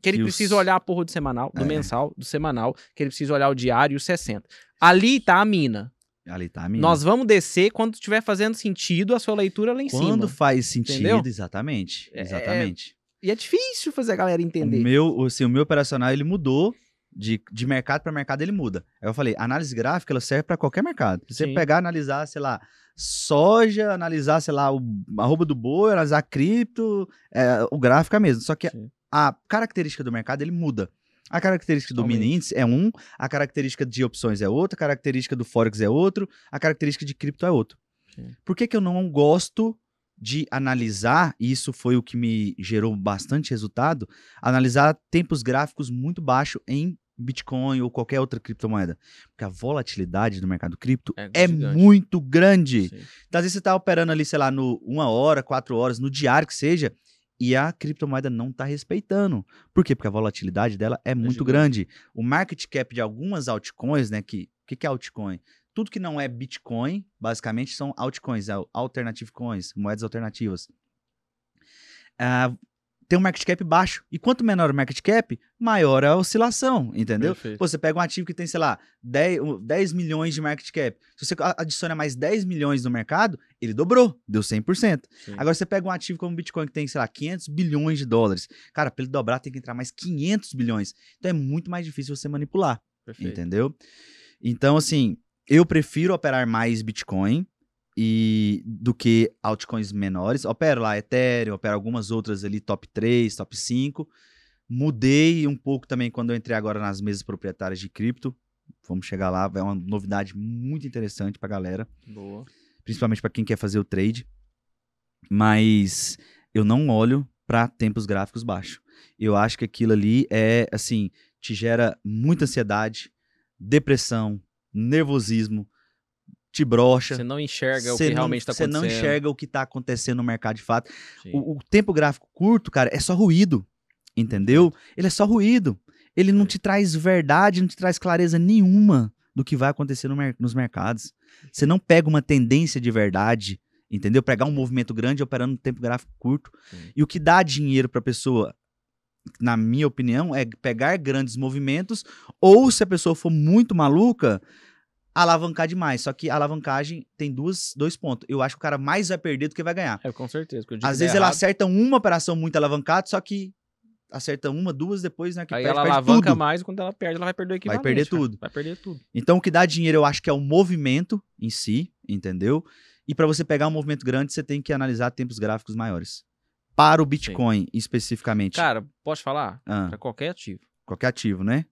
Speaker 1: Que ele
Speaker 2: Que
Speaker 1: precisa
Speaker 2: os-
Speaker 1: olhar a porra do semanal, do
Speaker 2: É.
Speaker 1: mensal, do semanal, que ele precisa olhar o diário e o 60. Ali tá a mina.
Speaker 2: Ali tá a mina.
Speaker 1: Nós vamos descer quando estiver fazendo sentido a sua leitura lá em
Speaker 2: Quando
Speaker 1: cima.
Speaker 2: faz sentido,
Speaker 1: Entendeu?
Speaker 2: exatamente.
Speaker 1: É-
Speaker 2: Exatamente.
Speaker 1: E é difícil fazer a galera
Speaker 2: O
Speaker 1: entender.
Speaker 2: meu, assim, o meu operacional ele mudou de, de mercado para mercado, ele muda. Aí eu falei, análise gráfica ela serve para qualquer mercado. Se você
Speaker 1: Sim.
Speaker 2: pegar, analisar, sei lá, soja, analisar, sei lá, o arroba do boi, analisar cripto, é, o gráfico é mesmo. Só que
Speaker 1: Sim.
Speaker 2: a característica do mercado ele muda. A característica do mini índice é um, a característica de opções é outra, a característica do Forex é outro, a característica de cripto é outro.
Speaker 1: Sim.
Speaker 2: Por que, que eu não gosto de analisar, e isso foi o que me gerou bastante resultado, analisar tempos gráficos muito baixos em Bitcoin ou qualquer outra criptomoeda? Porque a volatilidade do mercado cripto
Speaker 1: É
Speaker 2: é, muito grande.
Speaker 1: Sim.
Speaker 2: Então, às vezes você tá operando ali, sei lá, no uma hora, quatro horas, no diário que seja, e a criptomoeda não tá respeitando. Por quê? Porque a volatilidade dela é muito
Speaker 1: gigante.
Speaker 2: grande. O market cap de algumas altcoins, né? Que o que, que é altcoin? Tudo que não é Bitcoin, basicamente, são altcoins, é alternative coins, moedas alternativas. Ah, tem um market cap baixo. E quanto menor o market cap, maior a oscilação, entendeu?
Speaker 1: Perfeito.
Speaker 2: Pô, você pega um ativo que tem, sei lá, 10, um, 10 milhões de market cap. Se você adiciona mais 10 milhões no mercado, ele dobrou, deu 100%.
Speaker 1: Sim.
Speaker 2: Agora você pega um ativo como o Bitcoin que tem, sei lá, 500 bilhões de dólares. Cara, para ele dobrar tem que entrar mais 500 bilhões. Então é muito mais difícil você manipular,
Speaker 1: Perfeito.
Speaker 2: entendeu? Então, assim, eu prefiro operar mais Bitcoin e do que altcoins menores. Opero lá Ethereum, opero algumas outras ali, top 3, top 5. Mudei um pouco também quando eu entrei agora nas mesas proprietárias de cripto. Vamos chegar lá, é uma novidade muito interessante pra galera,
Speaker 1: Boa.
Speaker 2: principalmente pra quem quer fazer o trade. Mas eu não olho pra tempos gráficos baixos. Eu acho que aquilo ali é assim, te gera muita ansiedade, depressão, nervosismo, te brocha.
Speaker 1: Você não enxerga o que
Speaker 2: não-
Speaker 1: realmente está
Speaker 2: Você
Speaker 1: acontecendo.
Speaker 2: não enxerga o que tá acontecendo no mercado de fato. O, o tempo gráfico curto, cara, é só ruído. Entendeu? Ele é só ruído. Ele não te traz verdade, não te traz clareza nenhuma do que vai acontecer no mer- nos mercados. Você não pega uma tendência de verdade, entendeu? Pegar um movimento grande operando no tempo gráfico curto.
Speaker 1: Sim.
Speaker 2: E o que dá dinheiro para a pessoa, na minha opinião, é pegar grandes movimentos ou, se a pessoa for muito maluca, alavancar demais. Só que a alavancagem tem duas, dois pontos. Eu acho que o cara mais vai perder do que vai ganhar.
Speaker 1: É, com certeza.
Speaker 2: Às vezes ela
Speaker 1: errado,
Speaker 2: acerta uma operação muito alavancada, só que acerta uma, duas, depois, né? Que
Speaker 1: Aí
Speaker 2: perde,
Speaker 1: ela
Speaker 2: perde
Speaker 1: alavanca
Speaker 2: tudo.
Speaker 1: mais e quando ela perde, ela vai perder o
Speaker 2: Vai
Speaker 1: equivalente.
Speaker 2: perder
Speaker 1: cara.
Speaker 2: tudo.
Speaker 1: Vai perder tudo.
Speaker 2: Então, o que dá dinheiro, eu acho que é o movimento em si, entendeu? E para você pegar um movimento grande, você tem que analisar tempos gráficos maiores. Para o Bitcoin, especificamente.
Speaker 1: Cara, posso falar?
Speaker 2: Ah,
Speaker 1: Pra qualquer ativo.
Speaker 2: qualquer ativo, né?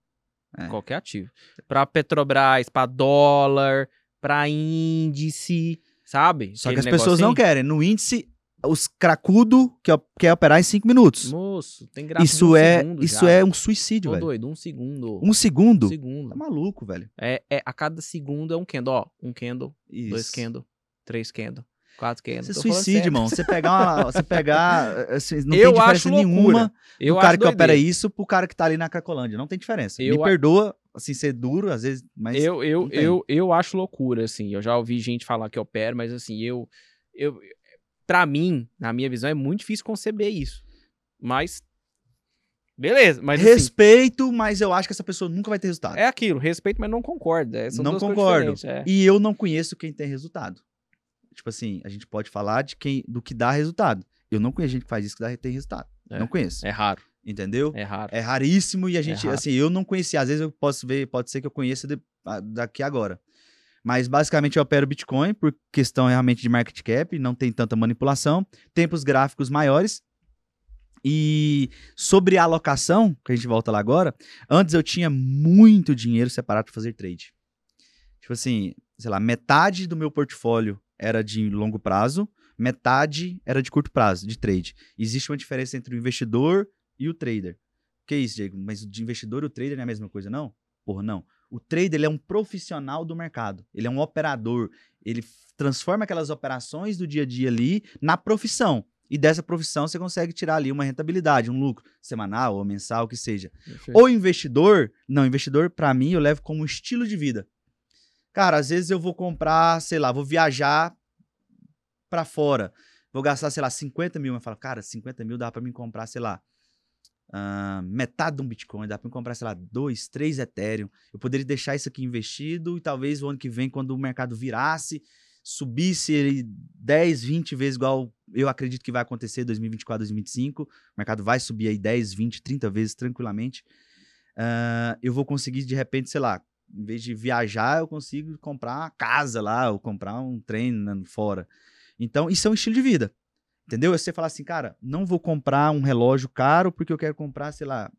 Speaker 2: É.
Speaker 1: Qualquer ativo. Pra Petrobras, pra dólar, pra índice, sabe?
Speaker 2: Só que
Speaker 1: Aquele
Speaker 2: as pessoas não querem. No índice, os cracudo que quer operar em 5 minutos.
Speaker 1: Moço, tem de
Speaker 2: Isso é, isso
Speaker 1: já.
Speaker 2: é um suicídio,
Speaker 1: Ô,
Speaker 2: velho.
Speaker 1: doido, um segundo.
Speaker 2: Um segundo?
Speaker 1: Um segundo.
Speaker 2: Tá maluco, velho.
Speaker 1: É, é, a cada segundo é um candle, ó. Um candle, dois
Speaker 2: Isso.
Speaker 1: candle, três candle, quatro
Speaker 2: é
Speaker 1: Tô falando
Speaker 2: suicídio, irmão. Você pegar uma, você pegar, assim, não
Speaker 1: Eu
Speaker 2: tem diferença nenhuma
Speaker 1: Eu
Speaker 2: do cara que opera isso pro cara que tá ali na Cracolândia. Não tem diferença.
Speaker 1: Eu
Speaker 2: Me
Speaker 1: a-
Speaker 2: perdoa, assim, ser duro, às vezes, mas
Speaker 1: eu, eu, eu, eu acho loucura, assim. Eu já ouvi gente falar que opera, mas assim, eu. eu pra mim, na minha visão, é muito difícil conceber isso. Mas. Beleza, mas assim,
Speaker 2: respeito, mas eu acho que essa pessoa nunca vai ter resultado.
Speaker 1: é aquilo, respeito, mas não concorda. São
Speaker 2: Não concordo.
Speaker 1: é.
Speaker 2: E eu não conheço quem tem resultado. Tipo assim, a gente pode falar de quem, do que dá resultado. Eu não conheço gente que faz isso que dá, tem resultado.
Speaker 1: É.
Speaker 2: Não conheço.
Speaker 1: É raro,
Speaker 2: Entendeu?
Speaker 1: é raro.
Speaker 2: É raríssimo e a gente,
Speaker 1: raro.
Speaker 2: assim, eu não conhecia. Às vezes eu posso ver, pode ser que eu conheça de- a- daqui agora. Mas basicamente eu opero Bitcoin por questão realmente de market cap, não tem tanta manipulação, tempos gráficos maiores. E sobre a alocação, que a gente volta lá agora, antes eu tinha muito dinheiro separado para fazer trade. Tipo assim, sei lá, metade do meu portfólio era de longo prazo, metade era de curto prazo, de trade. Existe uma diferença entre o investidor e o trader. Que isso, Diego? Mas o de investidor e o trader não é a mesma coisa, não? Porra, não. O trader ele é um profissional do mercado. Ele é um operador. Ele transforma aquelas operações do dia a dia ali na profissão. E dessa profissão você consegue tirar ali uma rentabilidade, um lucro semanal ou mensal, o que seja.
Speaker 1: Perfeito.
Speaker 2: O investidor, não, investidor pra mim eu levo como estilo de vida. Cara, às vezes eu vou comprar, sei lá, vou viajar pra fora. Vou gastar, sei lá, 50 mil. Eu falo, cara, 50 mil dá pra mim comprar, sei lá, ah, metade de um Bitcoin, dá mim comprar, sei lá, dois, três Ethereum. Eu poderia deixar isso aqui investido e talvez o ano que vem, quando o mercado virasse, subisse ele 10, 20 vezes igual eu acredito que vai acontecer em 2024, 2025. O mercado vai subir aí 10, 20, 30 vezes tranquilamente. Ah, eu vou conseguir, de repente, sei lá, em vez de viajar, eu consigo comprar uma casa lá, ou comprar um trem na- fora. Então, isso é um estilo de vida. Entendeu? Você falar assim, cara, não vou comprar um relógio caro porque eu quero comprar, sei lá,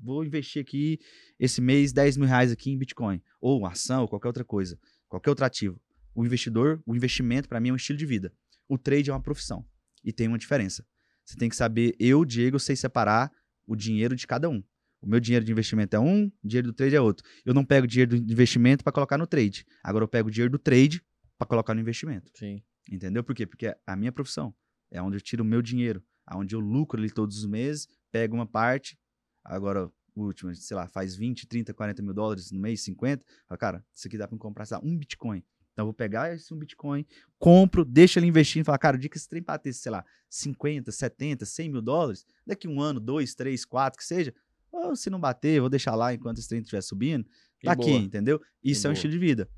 Speaker 2: vou investir aqui esse mês 10 mil reais aqui em Bitcoin, ou ação, ou qualquer outra coisa, qualquer outro ativo. O investidor, o investimento, para mim, é um estilo de vida. O trade é uma profissão e tem uma diferença. Você tem que saber, eu, Diego, sei separar o dinheiro de cada um. O meu dinheiro de investimento é um, o dinheiro do trade é outro. Eu não pego dinheiro do investimento para colocar no trade. Agora eu pego o dinheiro do trade para colocar no investimento.
Speaker 1: Sim.
Speaker 2: Entendeu? Por quê? Porque é a minha profissão. É onde eu tiro o meu dinheiro. Onde eu lucro ali todos os meses, pego uma parte. Agora, o último, sei lá, faz 20, 30, 40 mil dólares no mês, 50. Fala, cara, isso aqui dá me comprar, sei lá, um Bitcoin. Então, eu vou pegar esse um Bitcoin, compro, deixo ele investindo e fala, cara, o dia que esse trem bater, sei lá, 50, 70, 100 mil dólares, daqui um ano, dois, três, quatro, que seja, ou se não bater, vou deixar lá enquanto esse trem estiver subindo.
Speaker 1: E
Speaker 2: Tá aqui,
Speaker 1: boa.
Speaker 2: entendeu? Isso é um
Speaker 1: boa.
Speaker 2: estilo de vida.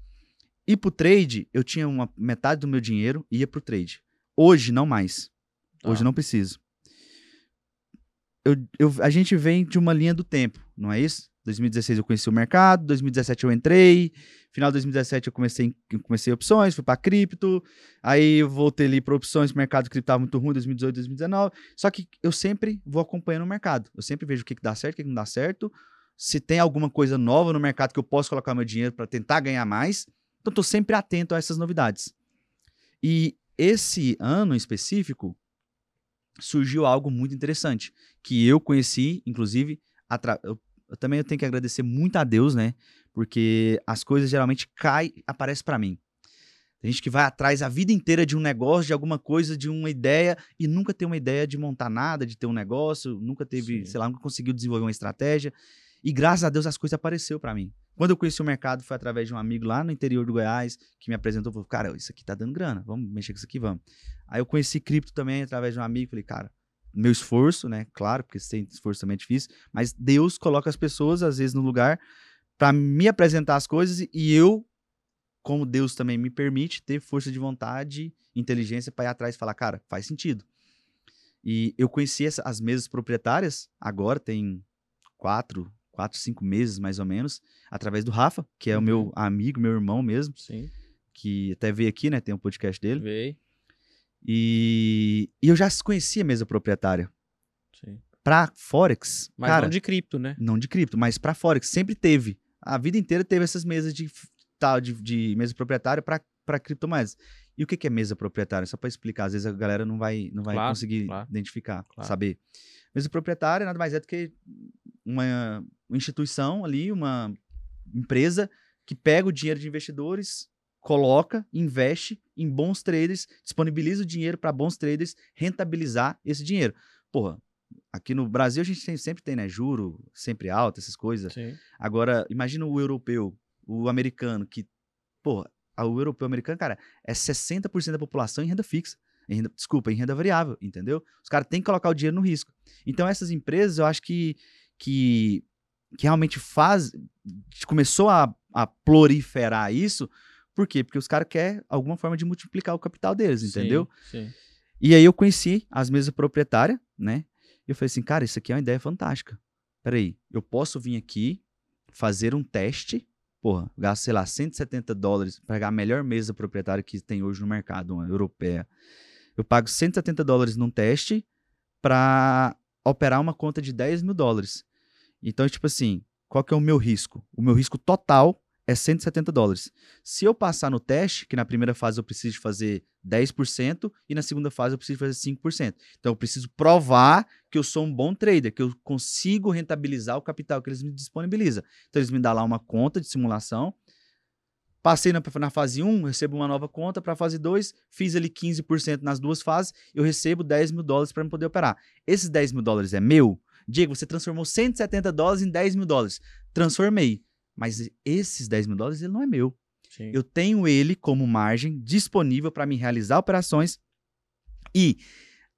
Speaker 2: E pro trade, eu tinha uma metade do meu dinheiro ia pro trade. Hoje, não mais. Hoje
Speaker 1: Tá.
Speaker 2: não preciso. Eu, eu- a gente vem de uma linha do tempo, não é isso? 2016 eu conheci o mercado, 2017 eu entrei, final de 2017 eu comecei, comecei opções, fui para cripto, aí eu voltei ali para opções, mercado cripto estava muito ruim 2018, 2019, só que eu sempre vou acompanhando o mercado, eu sempre vejo o que, que dá certo, o que, que não dá certo, se tem alguma coisa nova no mercado que eu posso colocar meu dinheiro para tentar ganhar mais, então estou sempre atento a essas novidades. E esse ano em específico, surgiu algo muito interessante, que eu conheci, inclusive, eu, também eu tenho que agradecer muito a Deus, né? Porque as coisas geralmente caem, aparecem para mim. Tem gente que vai atrás a vida inteira de um negócio, de alguma coisa, de uma ideia, e nunca tem uma ideia de montar nada, de ter um negócio, nunca teve,
Speaker 1: Sim.
Speaker 2: sei lá, nunca conseguiu desenvolver uma estratégia. E graças a Deus as coisas apareceu para mim. Quando eu conheci o mercado, foi através de um amigo lá no interior do Goiás, que me apresentou, falou, cara, isso aqui tá dando grana, vamos mexer com isso aqui, vamos. Aí eu conheci cripto também através de um amigo, falei, cara, meu esforço, né, claro, porque sem esforço também é difícil, mas Deus coloca as pessoas, às vezes, no lugar para me apresentar as coisas e eu, como Deus também me permite, ter força de vontade, inteligência para ir atrás e falar, cara, faz sentido. E eu conheci essa- as mesas proprietárias, agora tem quatro, quatro, cinco meses mais ou menos, através do Rafa, que é o meu amigo, meu irmão mesmo,
Speaker 1: Sim.
Speaker 2: que até veio aqui, né, tem um podcast dele.
Speaker 1: Veio.
Speaker 2: E, e eu já conhecia a mesa proprietária.
Speaker 1: Sim.
Speaker 2: Pra Forex,
Speaker 1: Mas
Speaker 2: cara,
Speaker 1: não de cripto, né?
Speaker 2: não de cripto, mas pra Forex sempre teve. A vida inteira teve essas mesas de tal de, de mesa proprietária pra para criptomoedas. E o que que é mesa proprietária? Só pra explicar, às vezes a galera não vai não vai
Speaker 1: Claro,
Speaker 2: conseguir
Speaker 1: claro.
Speaker 2: identificar,
Speaker 1: Claro.
Speaker 2: saber. Mesa proprietária nada mais é do que uma instituição ali, uma empresa que pega o dinheiro de investidores, coloca, investe em bons traders, disponibiliza o dinheiro para bons traders rentabilizar esse dinheiro. Porra, aqui no Brasil a gente tem- sempre tem, né, juro sempre alto, essas coisas.
Speaker 1: Sim.
Speaker 2: Agora, imagina o europeu, o americano, que, porra, a- o europeu americano, cara, é 60% da população em renda fixa. Em renda, desculpa, em renda variável, entendeu? Os caras têm que colocar o dinheiro no risco. Então, essas empresas, eu acho que, que, que realmente faz. Começou a, a proliferar isso. Por quê? Porque os caras querem alguma forma de multiplicar o capital deles, entendeu?
Speaker 1: Sim. sim.
Speaker 2: E aí eu conheci as mesas proprietárias, né? E eu falei assim, cara, isso aqui é uma ideia fantástica. Peraí, eu posso vir aqui, fazer um teste, porra, gasto, sei lá, 170 dólares para pegar a melhor mesa proprietária que tem hoje no mercado, uma europeia. Eu pago 170 dólares num teste para operar uma conta de 10 mil dólares. Então, tipo assim, qual que é o meu risco? O meu risco total é 170 dólares. Se eu passar no teste, que na primeira fase eu preciso fazer 10% e na segunda fase eu preciso fazer 5%. Então eu preciso provar que eu sou um bom trader, que eu consigo rentabilizar o capital que eles me disponibilizam. Então eles me dão lá uma conta de simulação. Passei na, na fase 1, recebo uma nova conta para a fase 2, fiz ali 15% nas duas fases, eu recebo 10 mil dólares para poder operar. Esses 10 mil dólares é meu? Diego, você transformou 170 dólares em 10 mil dólares. Transformei. Mas esses 10 mil dólares, ele não é meu.
Speaker 1: Sim.
Speaker 2: Eu tenho ele como margem disponível para me realizar operações e,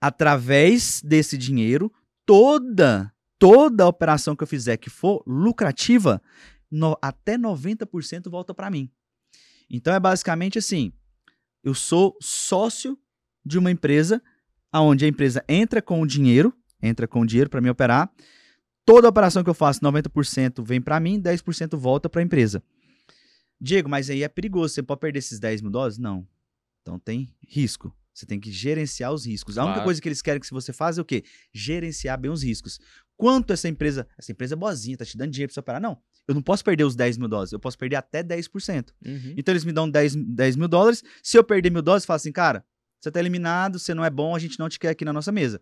Speaker 2: através desse dinheiro, toda, toda operação que eu fizer que for lucrativa, no- até 90% volta para mim. Então é basicamente assim: eu sou sócio de uma empresa, aonde a empresa entra com o dinheiro, entra com o dinheiro para me operar. Toda operação que eu faço, 90% vem para mim, 10% volta para a empresa. Diego, mas aí é perigoso. Você pode perder esses 10 mil dólares? Não. Então tem risco. Você tem que gerenciar os riscos. A única
Speaker 1: Claro.
Speaker 2: coisa que eles querem que você faça é o quê? Gerenciar bem os riscos. Quanto essa empresa. Essa empresa é boazinha, tá te dando dinheiro pra você operar. Não. Eu não posso perder os 10 mil dólares. Eu posso perder até 10%.
Speaker 1: Uhum.
Speaker 2: Então eles me dão 10, 10 mil dólares. Se eu perder mil dólares, fala assim, cara, você tá eliminado, você não é bom, a gente não te quer aqui na nossa mesa.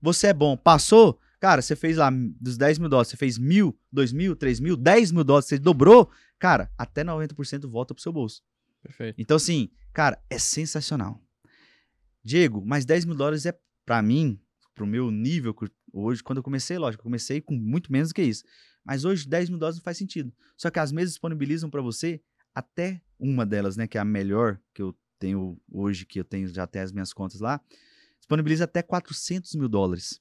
Speaker 2: Você é bom, passou, cara, você fez lá dos 10 mil dólares, você fez mil, dois mil, três mil, 10 mil dólares, você dobrou, cara, até 90% volta pro seu bolso.
Speaker 1: Perfeito.
Speaker 2: Então, assim, cara, é sensacional. Diego, mas 10 mil dólares é, pra mim, pro meu nível hoje, quando eu comecei, lógico, eu comecei com muito menos do que isso. Mas hoje 10 mil dólares não faz sentido. Só que as mesas disponibilizam pra você até uma delas, né, que é a melhor que eu tenho hoje, que eu tenho já até as minhas contas lá, disponibiliza até 400 mil dólares.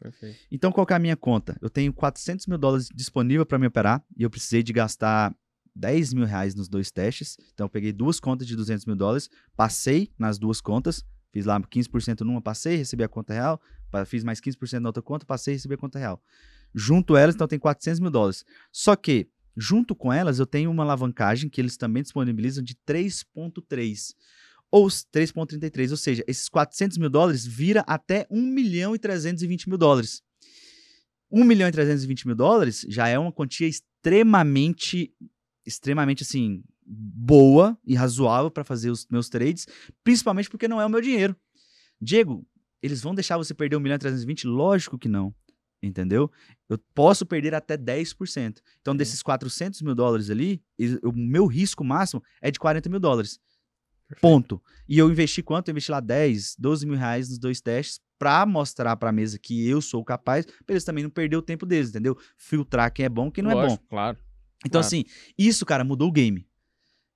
Speaker 1: Perfeito.
Speaker 2: Então, qual é a minha conta? Eu tenho 400 mil dólares disponível para me operar e eu precisei de gastar 10 mil reais nos dois testes. Então, eu peguei duas contas de 200 mil dólares, passei nas duas contas, fiz lá 15% numa, passei, recebi a conta real, fiz mais 15% na outra conta, passei recebi a conta real. Junto elas, então, tem 400 mil dólares. Só que, junto com elas, eu tenho uma alavancagem que eles também disponibilizam de 3,3 ou s- 3,33, ou seja, esses 400 mil dólares vira até 1 milhão e 320 mil dólares. 1 milhão e 320 mil dólares já é uma quantia extremamente, extremamente assim, boa e razoável para fazer os meus trades, principalmente porque não é o meu dinheiro. Diego, eles vão deixar você perder 1 milhão e 320? Lógico que não. Entendeu? Eu posso perder até 10%. Então, desses 400 mil dólares ali, o meu risco máximo é de 40 mil dólares.
Speaker 1: Perfeito.
Speaker 2: Ponto. E eu investi quanto? Eu investi lá 10, 12 mil reais nos dois testes pra mostrar pra mesa que eu sou capaz, pra eles também não perder o tempo deles, entendeu? Filtrar quem é bom e quem não é bom.
Speaker 1: Lógico, Claro.
Speaker 2: Então,
Speaker 1: claro.
Speaker 2: assim, isso, cara, mudou o game.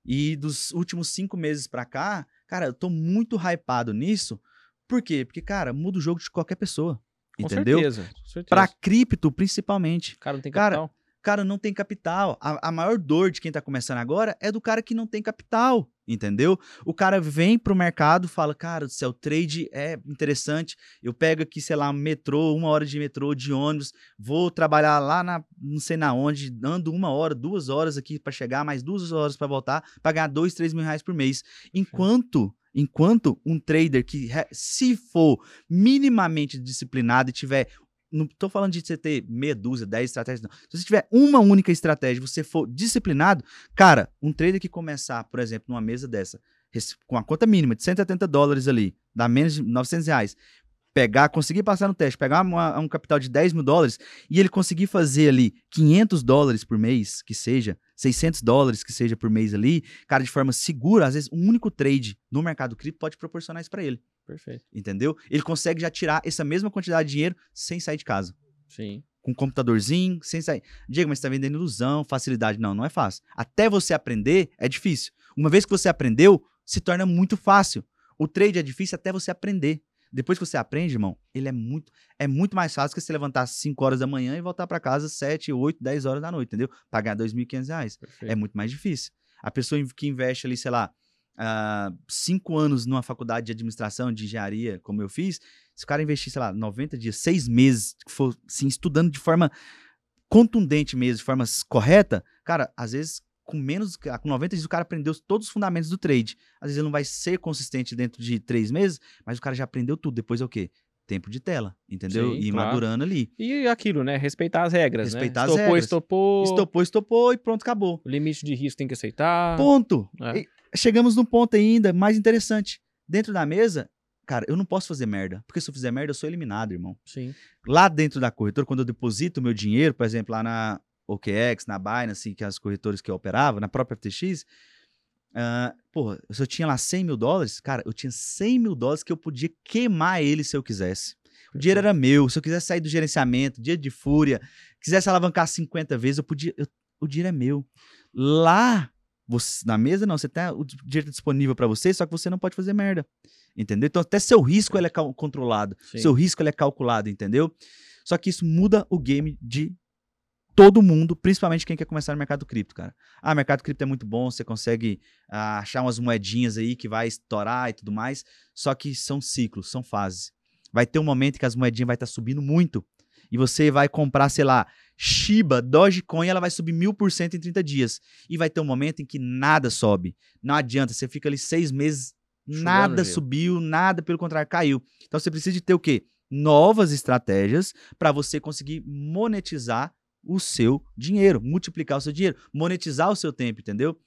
Speaker 2: E dos últimos cinco meses pra cá, cara, eu tô muito hypado nisso. Por quê? Porque, cara, muda o jogo de qualquer pessoa.
Speaker 1: Com
Speaker 2: entendeu?
Speaker 1: certeza. Com certeza.
Speaker 2: Pra cripto, principalmente.
Speaker 1: Cara não tem
Speaker 2: Cara,
Speaker 1: capital.
Speaker 2: cara não tem capital. A, a maior dor de quem tá começando agora é do cara que não tem capital, entendeu? O cara vem pro mercado, fala, cara do céu, trade é interessante. Eu pego aqui, sei lá, metrô, uma hora de metrô, de ônibus, vou trabalhar lá na, não sei na onde, ando uma hora, duas horas aqui pra chegar, mais duas horas pra voltar, pra ganhar dois, três mil reais por mês. Enquanto, enquanto um trader que, se for minimamente disciplinado e tiver não tô falando de você ter meia dúzia, dez estratégias, não. Se você tiver uma única estratégia, você for disciplinado, cara, um trader que começar, por exemplo, numa mesa dessa, com a conta mínima de 170 dólares ali, dá menos de 900 reais, pegar, conseguir passar no teste, pegar uma- um capital de 10 mil dólares e ele conseguir fazer ali 500 dólares por mês, que seja, 600 dólares que seja por mês ali, cara, de forma segura, às vezes um único trade no mercado cripto pode proporcionar isso para ele,
Speaker 1: Perfeito.
Speaker 2: entendeu? Ele consegue já tirar essa mesma quantidade de dinheiro sem sair de casa
Speaker 1: Sim.
Speaker 2: com um computadorzinho, sem sair. Diego, mas você tá vendendo ilusão, facilidade. Não, não é fácil. Até você aprender, é difícil. Uma vez que você aprendeu, se torna muito fácil. O trade é difícil até você aprender. Depois que você aprende, irmão, ele é muito, é muito mais fácil que você levantar às 5 horas da manhã e voltar para casa às 7, 8, 10 horas da noite, entendeu? Pagar 2.500 reais.
Speaker 1: Perfeito.
Speaker 2: É muito mais difícil. A pessoa que investe ali, sei lá, ah, cinco anos numa faculdade de administração, de engenharia, como eu fiz, se o cara investir, sei lá, 90 dias, seis meses, for assim, estudando de forma contundente mesmo, de forma correta, cara, às vezes com menos, com 90 dias o cara aprendeu todos os fundamentos do trade. Às vezes ele não vai ser consistente dentro de três meses, mas o cara já aprendeu tudo. Depois é o quê? Tempo de tela, entendeu?
Speaker 1: Sim,
Speaker 2: e
Speaker 1: claro.
Speaker 2: madurando ali.
Speaker 1: E aquilo, né? Respeitar as regras,
Speaker 2: Respeitar as
Speaker 1: né? Estopou,
Speaker 2: regras.
Speaker 1: estopou.
Speaker 2: Estopou, estopou e pronto, acabou.
Speaker 1: O limite de risco tem que aceitar.
Speaker 2: Ponto.
Speaker 1: É.
Speaker 2: Chegamos num ponto ainda mais interessante. Dentro da mesa, cara, eu não posso fazer merda. Porque se eu fizer merda, eu sou eliminado, irmão.
Speaker 1: Sim.
Speaker 2: Lá dentro da corretora, quando eu deposito o meu dinheiro, por exemplo, lá na OKEx, na Binance, que é as corretoras que eu operava, na própria FTX, Ah, porra, se eu tinha lá 100 mil dólares, cara, eu tinha 100 mil dólares que eu podia queimar ele se eu quisesse. O dinheiro era meu. Se eu quisesse sair do gerenciamento, dia de fúria, quisesse alavancar 50 vezes, eu podia. eu- o dinheiro é meu. Lá, você- na mesa, não, você tem o dinheiro disponível pra você, só que você não pode fazer merda. Entendeu? Então, até seu risco ele é controlado.
Speaker 1: Sim.
Speaker 2: Seu risco ele é calculado, entendeu? Só que isso muda o game de todo mundo, principalmente quem quer começar no mercado cripto, cara. Ah, mercado cripto é muito bom, você consegue ah, achar umas moedinhas aí que vai estourar e tudo mais. Só que são ciclos, são fases. Vai ter um momento que as moedinhas vai estar subindo muito. E você vai comprar, sei lá, Shiba, Dogecoin, ela vai subir mil por cento em 30 dias. E vai ter um momento em que nada sobe. Não adianta, você fica ali seis meses, nada subiu, nada, pelo contrário, caiu. Então você precisa de ter o quê? Novas estratégias para você conseguir monetizar o seu dinheiro, multiplicar o seu dinheiro, monetizar o seu tempo, entendeu?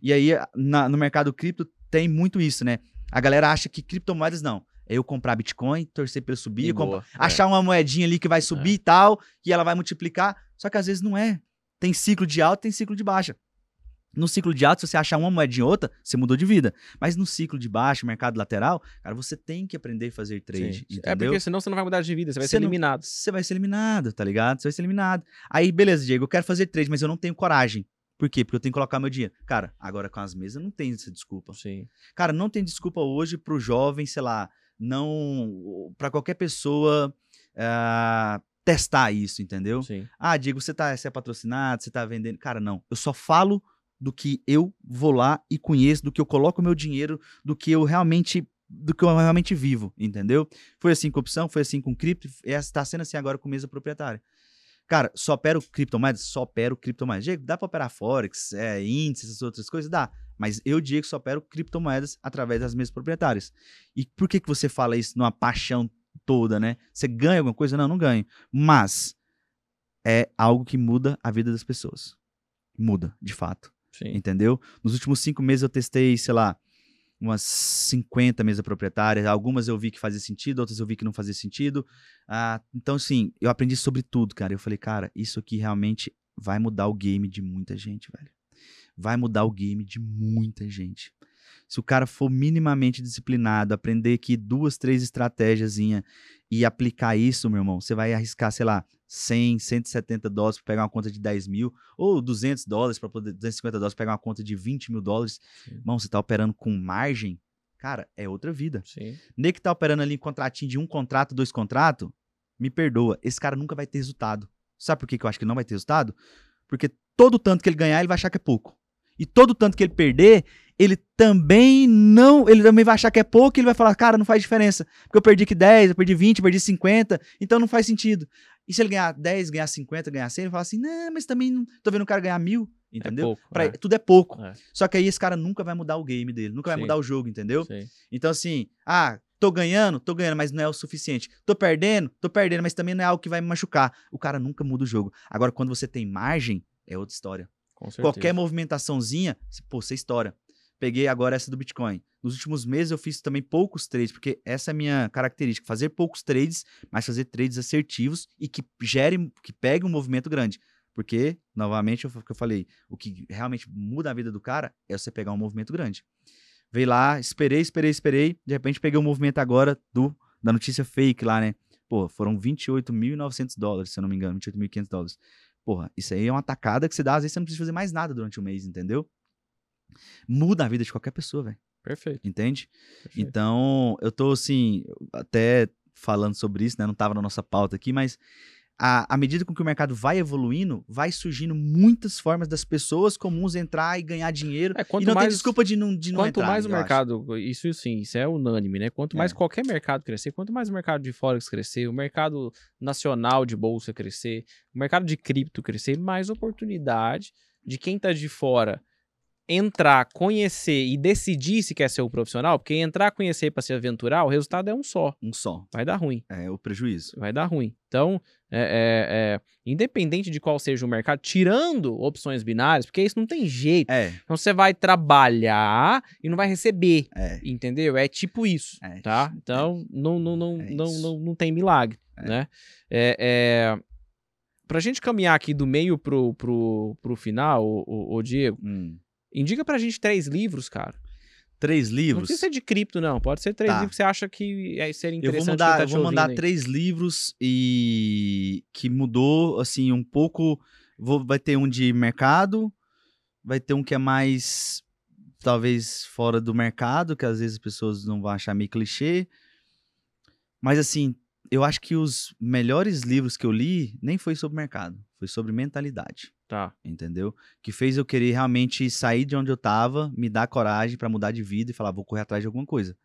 Speaker 2: E aí, na- no mercado cripto, tem muito isso, né? A galera acha que criptomoedas não. É eu comprar Bitcoin, torcer para ele subir,
Speaker 1: boa, é.
Speaker 2: achar uma moedinha ali que vai subir e tal, e ela vai multiplicar. Só que às vezes não é. Tem ciclo de alta, tem ciclo de baixa. No ciclo de alta, se você achar uma moedinha ou outra, você mudou de vida. Mas no ciclo de baixo, mercado lateral, cara, você tem que aprender a fazer trade?
Speaker 1: É porque senão você não vai mudar de vida, você vai
Speaker 2: Você
Speaker 1: ser
Speaker 2: não-
Speaker 1: eliminado.
Speaker 2: Você vai ser eliminado, tá ligado? Você vai ser eliminado. Aí, beleza, Diego, eu quero fazer trade, mas eu não tenho coragem. Por quê? Porque eu tenho que colocar meu dinheiro. Cara, agora com as mesas não tem essa desculpa.
Speaker 1: Sim.
Speaker 2: Cara, não tem desculpa hoje pro jovem, sei lá, não. Pra qualquer pessoa ah, testar isso, entendeu?
Speaker 1: Sim.
Speaker 2: Ah, Diego, você, tá, você é patrocinado, você tá vendendo. Cara, não. Eu só falo do que eu vou lá e conheço, do que eu coloco meu dinheiro, do que eu realmente. Do que eu realmente vivo, entendeu? Foi assim com opção, foi assim com cripto, está sendo assim agora com mesa proprietária. Cara, só opero criptomoedas? Só opero criptomoedas. Diego, dá pra operar Forex, é, índices, essas outras coisas? Dá. Mas eu, Diego, só opero criptomoedas através das mesas proprietárias. E por que, que você fala isso numa paixão toda, né? Você ganha alguma coisa? Não, não ganho. Mas é algo que muda a vida das pessoas. Muda, de fato.
Speaker 1: Sim.
Speaker 2: Entendeu? Nos últimos cinco meses eu testei, sei lá, umas 50 mesas proprietárias. Algumas eu vi que fazia sentido, outras eu vi que não fazia sentido. Ah, então, assim, eu aprendi sobre tudo, cara. Eu falei, cara, isso aqui realmente vai mudar o game de muita gente, velho. Vai mudar o game de muita gente. Se o cara for minimamente disciplinado, aprender aqui duas, três estratégias e aplicar isso, meu irmão, você vai arriscar, sei lá, 100, 170 dólares para pegar uma conta de 10 mil, ou 200 dólares para poder, 250 dólares para pegar uma conta de 20 mil dólares.
Speaker 1: Sim.
Speaker 2: Irmão, você tá operando com margem, cara, é outra vida.
Speaker 1: Sim.
Speaker 2: Nem que tá operando ali em contratinho de um contrato, dois contratos, me perdoa, esse cara nunca vai ter resultado. Sabe por que, que eu acho que ele não vai ter resultado? Porque todo tanto que ele ganhar, ele vai achar que é pouco. E todo tanto que ele perder, ele também não. Ele também vai achar que é pouco e ele vai falar, cara, não faz diferença. Porque eu perdi aqui 10, eu perdi 20, eu perdi 50, então não faz sentido. E se ele ganhar 10, ganhar 50, ganhar 100, ele fala assim, não, mas também não, tô vendo o cara ganhar mil, entendeu?
Speaker 1: pouco,
Speaker 2: Pra-
Speaker 1: é.
Speaker 2: Tudo é pouco.
Speaker 1: É.
Speaker 2: Só que aí esse cara nunca vai mudar o game dele, nunca vai
Speaker 1: Sim.
Speaker 2: mudar o jogo, entendeu?
Speaker 1: Sim.
Speaker 2: Então, assim, ah, tô ganhando, tô ganhando, mas não é o suficiente. Tô perdendo, tô perdendo, mas também não é algo que vai me machucar. O cara nunca muda o jogo. Agora, quando você tem margem, é outra história. Qualquer movimentaçãozinha, pô, você estoura. Peguei agora essa do Bitcoin. Nos últimos meses eu fiz também poucos trades, porque essa é a minha característica, fazer poucos trades, mas fazer trades assertivos e que gerem, que peguem um movimento grande. Porque, novamente, o que eu falei, o que realmente muda a vida do cara é você pegar um movimento grande. Veio lá, esperei, esperei, esperei, de repente peguei um movimento agora do da notícia fake lá, né? Pô, foram 28.900 dólares, se eu não me engano, 28.500 dólares. Porra, isso aí é uma tacada que você dá, às vezes você não precisa fazer mais nada durante o mês, entendeu? Muda a vida de qualquer pessoa, velho.
Speaker 1: Perfeito.
Speaker 2: Entende?
Speaker 1: perfeito.
Speaker 2: Então, eu tô assim, até falando sobre isso, né? Não tava na nossa pauta aqui, mas à, medida com que o mercado vai evoluindo, vai surgindo muitas formas das pessoas comuns entrar e ganhar dinheiro.
Speaker 1: É,
Speaker 2: e
Speaker 1: quanto
Speaker 2: não tem
Speaker 1: mais-
Speaker 2: desculpa de não, de não
Speaker 1: Quanto
Speaker 2: entrar.
Speaker 1: mais o
Speaker 2: eu acho.
Speaker 1: mercado, isso sim, isso é unânime, né? Quanto mais
Speaker 2: É.
Speaker 1: qualquer mercado crescer, quanto mais o mercado de Forex crescer, o mercado nacional de bolsa crescer, o mercado de cripto crescer, mais oportunidade de quem tá de fora entrar, conhecer e decidir se quer ser um profissional, porque entrar, conhecer para se aventurar, o resultado é um só,
Speaker 2: Um só.
Speaker 1: vai dar ruim.
Speaker 2: É o prejuízo.
Speaker 1: vai dar ruim. Então, é, é, é, independente de qual seja o mercado, tirando opções binárias, porque isso não tem jeito.
Speaker 2: É,
Speaker 1: Então você vai trabalhar e não vai receber,
Speaker 2: é.
Speaker 1: entendeu? É tipo isso,
Speaker 2: É,
Speaker 1: tá? Então não, não, não, não, não, não tem milagre, né? É, pra gente caminhar aqui do meio pro, pro, pro final, o, o, Diego,
Speaker 2: Hum,
Speaker 1: Indica pra gente três livros, cara.
Speaker 2: Três
Speaker 1: Não
Speaker 2: livros.
Speaker 1: precisa ser de cripto, não. Pode ser três
Speaker 2: Tá.
Speaker 1: livros que você acha que é, seria
Speaker 2: Eu
Speaker 1: interessante.
Speaker 2: vou
Speaker 1: quem
Speaker 2: mandar,
Speaker 1: tá
Speaker 2: eu vou mandar
Speaker 1: aí.
Speaker 2: três livros e que mudou assim um pouco. Vou, vai ter um de mercado, vai ter um que é mais talvez fora do mercado, que às vezes as pessoas não vão achar meio clichê. Mas assim, eu acho que os melhores livros que eu li nem foi sobre mercado, foi sobre mentalidade
Speaker 1: Tá.
Speaker 2: entendeu? Que fez eu querer realmente sair de onde eu tava, me dar coragem pra mudar de vida e falar, vou correr atrás de alguma coisa.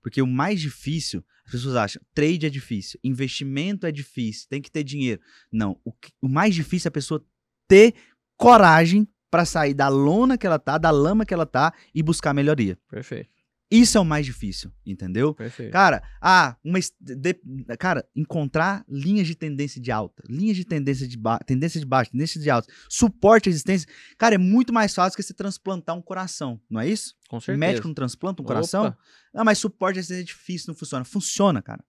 Speaker 2: Porque o mais difícil, as pessoas acham, trade é difícil, investimento é difícil, tem que ter dinheiro. Não, o, que- o mais difícil é a pessoa ter coragem pra sair da lona que ela tá, da lama que ela tá e buscar melhoria.
Speaker 1: Perfeito.
Speaker 2: Isso é o mais difícil, entendeu?
Speaker 1: Perfeito.
Speaker 2: Cara, ah, uma de- cara, encontrar linhas de tendência de alta, linhas de tendência de ba tendência de baixa, tendência de alta, suporte à existência, cara, é muito mais fácil que você transplantar um coração, não é isso?
Speaker 1: Com
Speaker 2: O
Speaker 1: certeza.
Speaker 2: médico não transplanta um coração?
Speaker 1: Opa.
Speaker 2: Ah, mas suporte à existência é difícil, não funciona. Funciona, cara.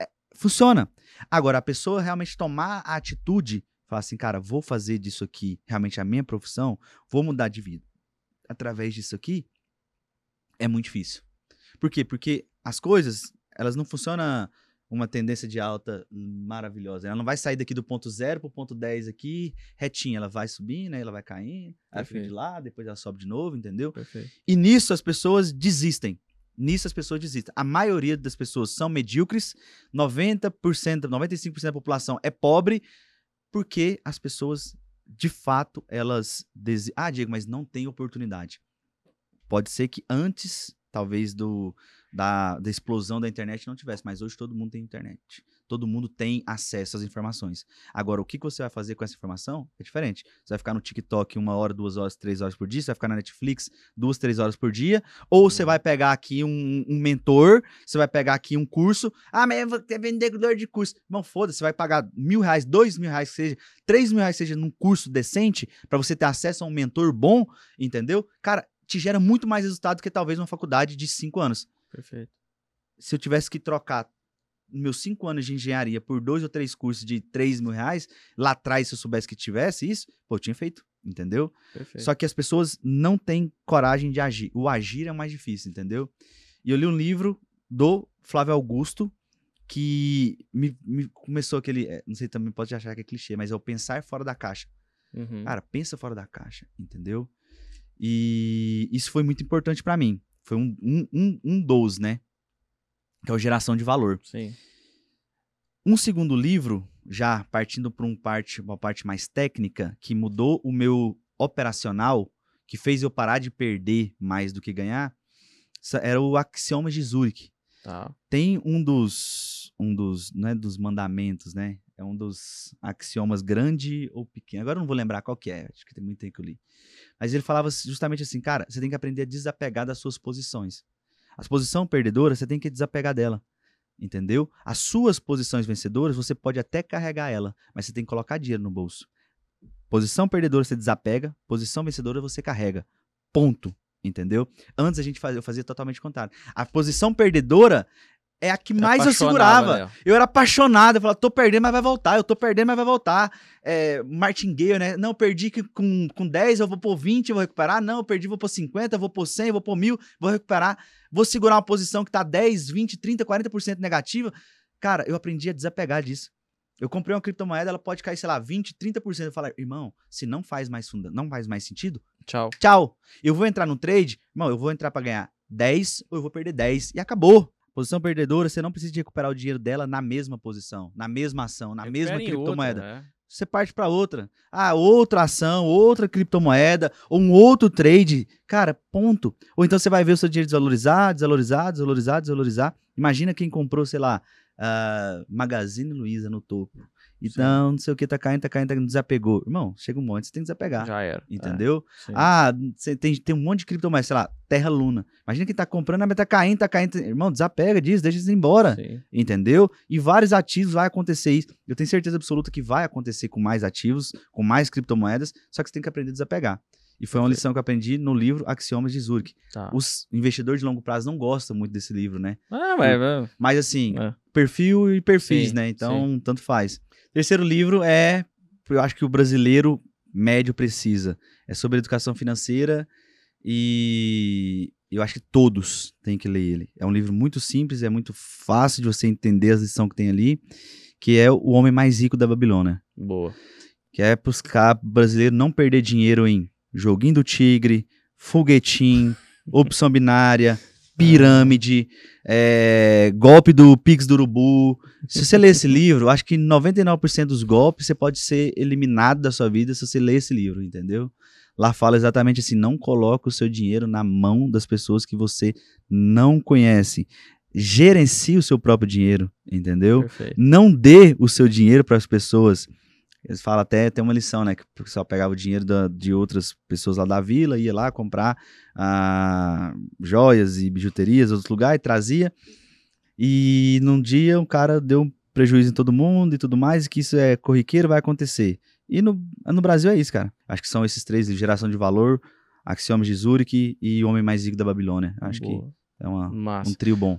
Speaker 2: É, funciona. Agora, a pessoa realmente tomar a atitude, falar assim, cara, vou fazer disso aqui realmente a minha profissão, vou mudar de vida através disso aqui, é muito difícil. Por quê? Porque as coisas, elas não funcionam uma tendência de alta maravilhosa. Ela não vai sair daqui do ponto zero pro ponto 10 aqui, retinha. Ela vai subindo, aí ela vai caindo, aí fica de lá, depois ela sobe de novo, entendeu?
Speaker 1: Perfeito.
Speaker 2: E nisso as pessoas desistem. Nisso as pessoas desistem. A maioria das pessoas são medíocres, 90%, 95% da população é pobre, porque as pessoas, de fato, elas desi... Ah, Diego, mas não tem oportunidade. Pode ser que antes, talvez, do, da, da explosão da internet não tivesse, mas hoje todo mundo tem internet. Todo mundo tem acesso às informações. Agora, o que que você vai fazer com essa informação é diferente. Você vai ficar no TikTok uma hora, duas horas, três horas por dia, você vai ficar na Netflix duas, três horas por dia, ou você vai pegar aqui um, um mentor, você vai pegar aqui um curso. Ah, mas eu vou ter vendedor de curso. Não, foda-se, você vai pagar mil reais, dois mil reais que seja, três mil reais seja num curso decente, pra você ter acesso a um mentor bom, entendeu? Cara, te gera muito mais resultado que talvez uma faculdade de cinco anos.
Speaker 1: Perfeito.
Speaker 2: Se eu tivesse que trocar meus cinco anos de engenharia por dois ou três cursos de três mil reais, lá atrás, se eu soubesse que tivesse isso, pô, eu tinha feito, entendeu?
Speaker 1: Perfeito.
Speaker 2: Só que as pessoas não têm coragem de agir. O agir é mais difícil, entendeu? E eu li um livro do Flávio Augusto que me, me começou aquele. é, Não sei, também pode achar que é clichê, mas é o pensar fora da caixa.
Speaker 1: Uhum.
Speaker 2: Cara, pensa fora da caixa, entendeu? E isso foi muito importante pra mim. Foi um, um, um, um dos, né? Que é o Geração de Valor.
Speaker 1: Sim.
Speaker 2: Um segundo livro, já partindo para um parte, uma parte mais técnica, que mudou o meu operacional, que fez eu parar de perder mais do que ganhar, era o Axioma de Zurich.
Speaker 1: Tá.
Speaker 2: Tem um dos, um dos, não é dos mandamentos, né? É um dos axiomas grande ou pequeno. Agora eu não vou lembrar qual que é, acho que tem muito tempo que eu li. Mas ele falava justamente assim, cara, você tem que aprender a desapegar das suas posições. As posição perdedora, você tem que desapegar dela. Entendeu? As suas posições vencedoras, você pode até carregar ela, mas você tem que colocar dinheiro no bolso. Posição perdedora você desapega, posição vencedora você carrega. Ponto. Entendeu? Antes a gente fazia, eu fazia totalmente contrário. A posição perdedora é a que mais eu segurava.
Speaker 1: dela.
Speaker 2: Eu era apaixonado, eu falava, tô perdendo, mas vai voltar, eu tô perdendo, mas vai voltar. É, martingale, né? Não, perdi que com, com 10, eu vou pôr 20, eu vou recuperar. Não, eu perdi, vou pôr 50, eu vou pôr 100, eu vou pôr 1000, vou recuperar. Vou segurar uma posição que tá 10, 20, 30, 40% negativa. Cara, eu aprendi a desapegar disso. Eu comprei uma criptomoeda, ela pode cair, sei lá, 20, 30%. Eu falo, irmão, se não faz mais funda, não faz mais sentido,
Speaker 1: Tchau.
Speaker 2: tchau. Eu vou entrar no trade, irmão, eu vou entrar pra ganhar 10 ou eu vou perder 10 e acabou. Posição perdedora, você não precisa de recuperar o dinheiro dela na mesma posição, na mesma ação, na mesma
Speaker 1: Recupera em
Speaker 2: criptomoeda.
Speaker 1: outra, é.
Speaker 2: Você parte pra outra. Ah, outra ação, outra criptomoeda, ou um outro trade. Cara, ponto. Ou então você vai ver o seu dinheiro desvalorizar, desvalorizar, desvalorizar, desvalorizar. Imagina quem comprou, sei lá, ah, Magazine Luiza no topo. Então, não sei o que, tá caindo, tá caindo, tá caindo, desapegou. Irmão, chega um monte, você tem que desapegar.
Speaker 1: Já era.
Speaker 2: Entendeu?
Speaker 1: É, sim.
Speaker 2: Ah, você tem, tem um monte de criptomoeda, sei lá, Terra Luna. Imagina quem tá comprando, ah, mas tá caindo, tá caindo. Irmão, desapega disso, deixa isso embora.
Speaker 1: Sim.
Speaker 2: Entendeu? E vários ativos vai acontecer isso. Eu tenho certeza absoluta que vai acontecer com mais ativos, com mais criptomoedas, só que você tem que aprender a desapegar. E foi uma lição que eu aprendi no livro Axiomas de Zurich.
Speaker 1: Tá.
Speaker 2: Os investidores de longo prazo não gostam muito desse livro, né?
Speaker 1: Ah, mas, mas-
Speaker 2: Mas assim,
Speaker 1: É.
Speaker 2: perfil e perfis,
Speaker 1: Sim,
Speaker 2: né? Então, tanto faz. Terceiro livro é, eu acho que o brasileiro médio precisa. É sobre educação financeira E eu acho que todos têm que ler ele. É um livro muito simples, é muito fácil de você entender as lições que tem ali, que é O Homem Mais Rico da Babilônia.
Speaker 1: Boa.
Speaker 2: Que é para os brasileiros não perder dinheiro em joguinho do tigre, foguetim, opção binária, pirâmide, é, golpe do Pix do Urubu. Se você ler esse livro, acho que 99% dos golpes você pode ser eliminado da sua vida se você ler esse livro, entendeu? Lá fala exatamente assim: não coloque o seu dinheiro na mão das pessoas que você não conhece. Gerencie o seu próprio dinheiro, entendeu?
Speaker 1: Perfeito.
Speaker 2: Não dê o seu dinheiro para as pessoas. Eles falam até, tem uma lição, né? Que o pessoal pegava o dinheiro da- de outras pessoas lá da vila, ia lá comprar ah, joias e bijuterias, outros lugares, e trazia. E num dia um cara deu um prejuízo em todo mundo e tudo mais, e que isso é corriqueiro, vai acontecer. E no, no Brasil é isso, cara. Acho que são esses três, geração de valor, Axiomas de Zurich e o Homem Mais Rico da Babilônia. Acho que
Speaker 1: Boa.
Speaker 2: é uma- um trio bom.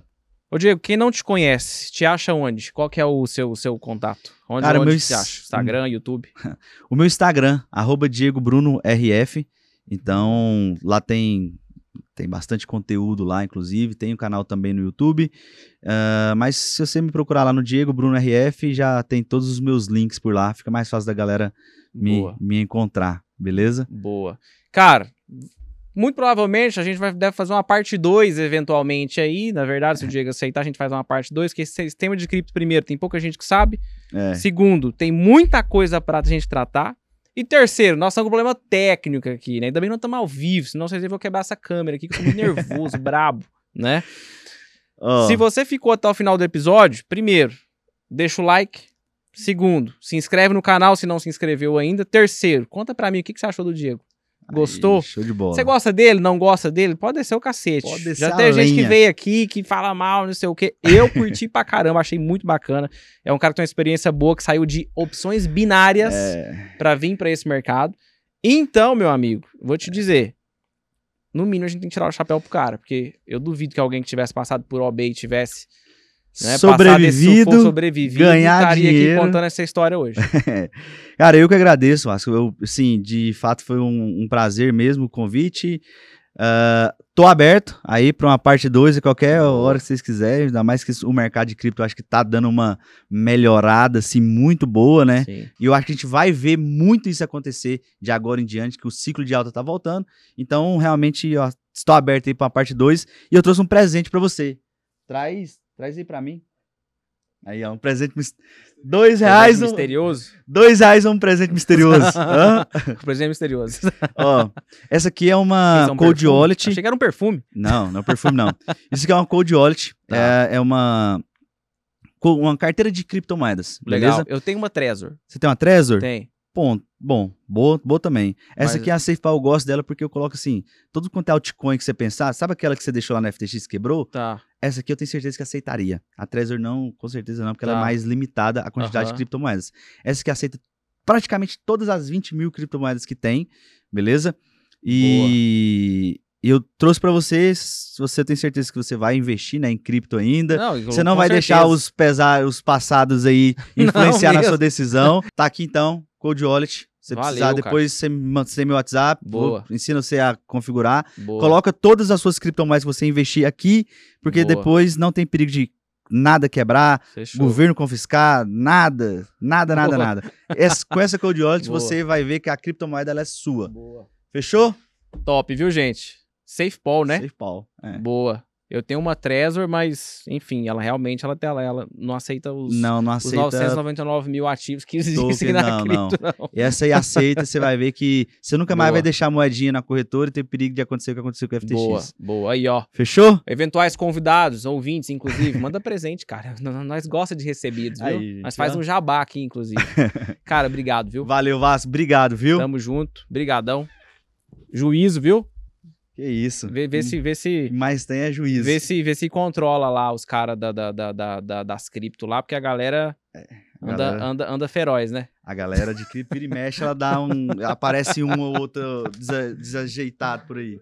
Speaker 1: Ô, Diego, quem não te conhece, te acha onde? Qual que é o seu, seu contato? Onde,
Speaker 2: Cara,
Speaker 1: onde
Speaker 2: meu
Speaker 1: te acha? Instagram, YouTube?
Speaker 2: O meu Instagram, arroba Diego Bruno RF. Então, lá tem, tem bastante conteúdo lá, inclusive. Tem o canal também no YouTube. Ah, mas se você me procurar lá no Diego Bruno RF, já tem todos os meus links por lá. Fica mais fácil da galera me,
Speaker 1: Boa.
Speaker 2: me encontrar, beleza?
Speaker 1: Boa. Cara, muito provavelmente a gente vai, deve fazer uma parte 2 eventualmente aí. Na verdade, se o Diego aceitar, a gente faz uma parte 2, porque esse sistema de cripto, primeiro, tem pouca gente que sabe.
Speaker 2: É.
Speaker 1: Segundo, tem muita coisa pra gente tratar. E terceiro, nós estamos com um problema técnico aqui, né? Ainda bem que não estamos ao vivo, senão vocês vão quebrar essa câmera aqui, que eu tô muito nervoso, brabo, né?
Speaker 2: Ó,
Speaker 1: Se você ficou até o final do episódio, primeiro, deixa o like. Segundo, se inscreve no canal se não se inscreveu ainda. Terceiro, conta pra mim o que, que você achou do Diego.
Speaker 2: Aí,
Speaker 1: Gostou?
Speaker 2: show de bola.
Speaker 1: Você gosta dele? Não gosta dele? Pode descer o cacete.
Speaker 2: Pode descer
Speaker 1: Já tem gente que
Speaker 2: lenha.
Speaker 1: veio aqui que fala mal, não sei o quê. Eu curti pra caramba, achei muito bacana. É um cara que tem uma experiência boa, que saiu de opções binárias
Speaker 2: É,
Speaker 1: pra vir pra esse mercado. Então, meu amigo, vou te dizer. No mínimo, a gente tem que tirar o chapéu pro cara, porque eu duvido que alguém que tivesse passado por OB e tivesse né,
Speaker 2: sobrevivido.
Speaker 1: sufoco, sobrevivido
Speaker 2: ganhar
Speaker 1: estaria
Speaker 2: dinheiro.
Speaker 1: aqui contando essa história hoje.
Speaker 2: Cara, eu que agradeço, Vasco. Eu, sim, de fato foi um, um prazer mesmo o convite. Ah, tô aberto aí para uma parte 2 a qualquer hora que vocês quiserem. Ainda mais que o mercado de cripto eu acho que tá dando uma melhorada assim muito boa, né?
Speaker 1: Sim.
Speaker 2: E eu acho que a gente vai ver muito isso acontecer de agora em diante, que o ciclo de alta tá voltando. Então, realmente, ó, estou aberto aí para a parte 2 e eu trouxe um presente para você. Traz, traz aí para mim. Aí, ó, um presente mis- dois reais,
Speaker 1: Presente
Speaker 2: um,
Speaker 1: misterioso.
Speaker 2: dois reais é um presente misterioso. Hã?
Speaker 1: Presente misterioso.
Speaker 2: Ó, essa aqui é uma
Speaker 1: é um
Speaker 2: Cold? Wallet.
Speaker 1: Achei que era um perfume.
Speaker 2: Não, não é perfume não. Isso aqui é uma Cold Wallet.
Speaker 1: Tá.
Speaker 2: É, é uma uma carteira de criptomoedas,
Speaker 1: Legal.
Speaker 2: beleza?
Speaker 1: Eu tenho uma Trezor.
Speaker 2: Você tem uma Trezor?
Speaker 1: Tem.
Speaker 2: Bom, bom, boa, boa também. Essa
Speaker 1: Mas-
Speaker 2: aqui é a SafePal, eu gosto dela porque eu coloco assim, todo quanto é altcoin que você pensar, sabe aquela que você deixou lá na FTX e quebrou?
Speaker 1: Tá.
Speaker 2: Essa aqui eu tenho certeza que aceitaria. A Trezor não, com certeza não, porque ela
Speaker 1: Tá.
Speaker 2: é mais limitada a quantidade
Speaker 1: Aham.
Speaker 2: de criptomoedas. Essa aqui aceita praticamente todas as 20 mil criptomoedas que tem, beleza? E eu trouxe pra você, se você tem certeza que você vai investir né, em cripto ainda.
Speaker 1: Não,
Speaker 2: Você não vai deixar
Speaker 1: certeza.
Speaker 2: os pesar, os passados aí influenciar na sua decisão. Tá aqui então, Code Wallet. Se você
Speaker 1: Valeu,
Speaker 2: precisar,
Speaker 1: cara.
Speaker 2: depois você manda- você tem meu WhatsApp.
Speaker 1: Boa.
Speaker 2: ensina você a configurar.
Speaker 1: Boa.
Speaker 2: Coloca todas as suas criptomoedas que você investir aqui, porque
Speaker 1: Boa.
Speaker 2: depois não tem perigo de nada quebrar,
Speaker 1: Fechou.
Speaker 2: governo confiscar, nada, nada, nada,
Speaker 1: Boa.
Speaker 2: nada. Essa- com essa Code Wallet você vai ver que a criptomoeda ela é sua.
Speaker 1: Boa.
Speaker 2: Fechou?
Speaker 1: Top, viu, gente? Safe Paul, né?
Speaker 2: SafePal. É.
Speaker 1: Boa. Eu tenho uma Trezor, mas, enfim, ela realmente ela, ela, ela não aceita os,
Speaker 2: Não, não
Speaker 1: os
Speaker 2: aceita.
Speaker 1: 999 mil ativos que existem na
Speaker 2: não,
Speaker 1: cripto, não.
Speaker 2: Essa aí aceita, você vai ver que você nunca mais
Speaker 1: Boa.
Speaker 2: vai deixar a moedinha na corretora e ter perigo de acontecer o que aconteceu com o FTX.
Speaker 1: Boa, boa. Aí, ó.
Speaker 2: Fechou?
Speaker 1: Eventuais convidados, ouvintes, inclusive, manda presente, cara. Nós gosta de recebidos, viu?
Speaker 2: Aí,
Speaker 1: Nós faz um jabá aqui, inclusive. cara, obrigado, viu?
Speaker 2: Valeu, Vasco. Obrigado, viu?
Speaker 1: Tamo junto. Brigadão. Juízo, viu?
Speaker 2: Que isso.
Speaker 1: Vê, vê se, vê se,
Speaker 2: mais tem é juízo.
Speaker 1: vê se, vê se controla lá os caras da, da, da, da- da- das cripto lá, porque a galera anda,
Speaker 2: galera-
Speaker 1: anda, anda feroz, né?
Speaker 2: A galera de cripto e mexe, ela dá um. aparece um ou outro desa- desajeitado por aí.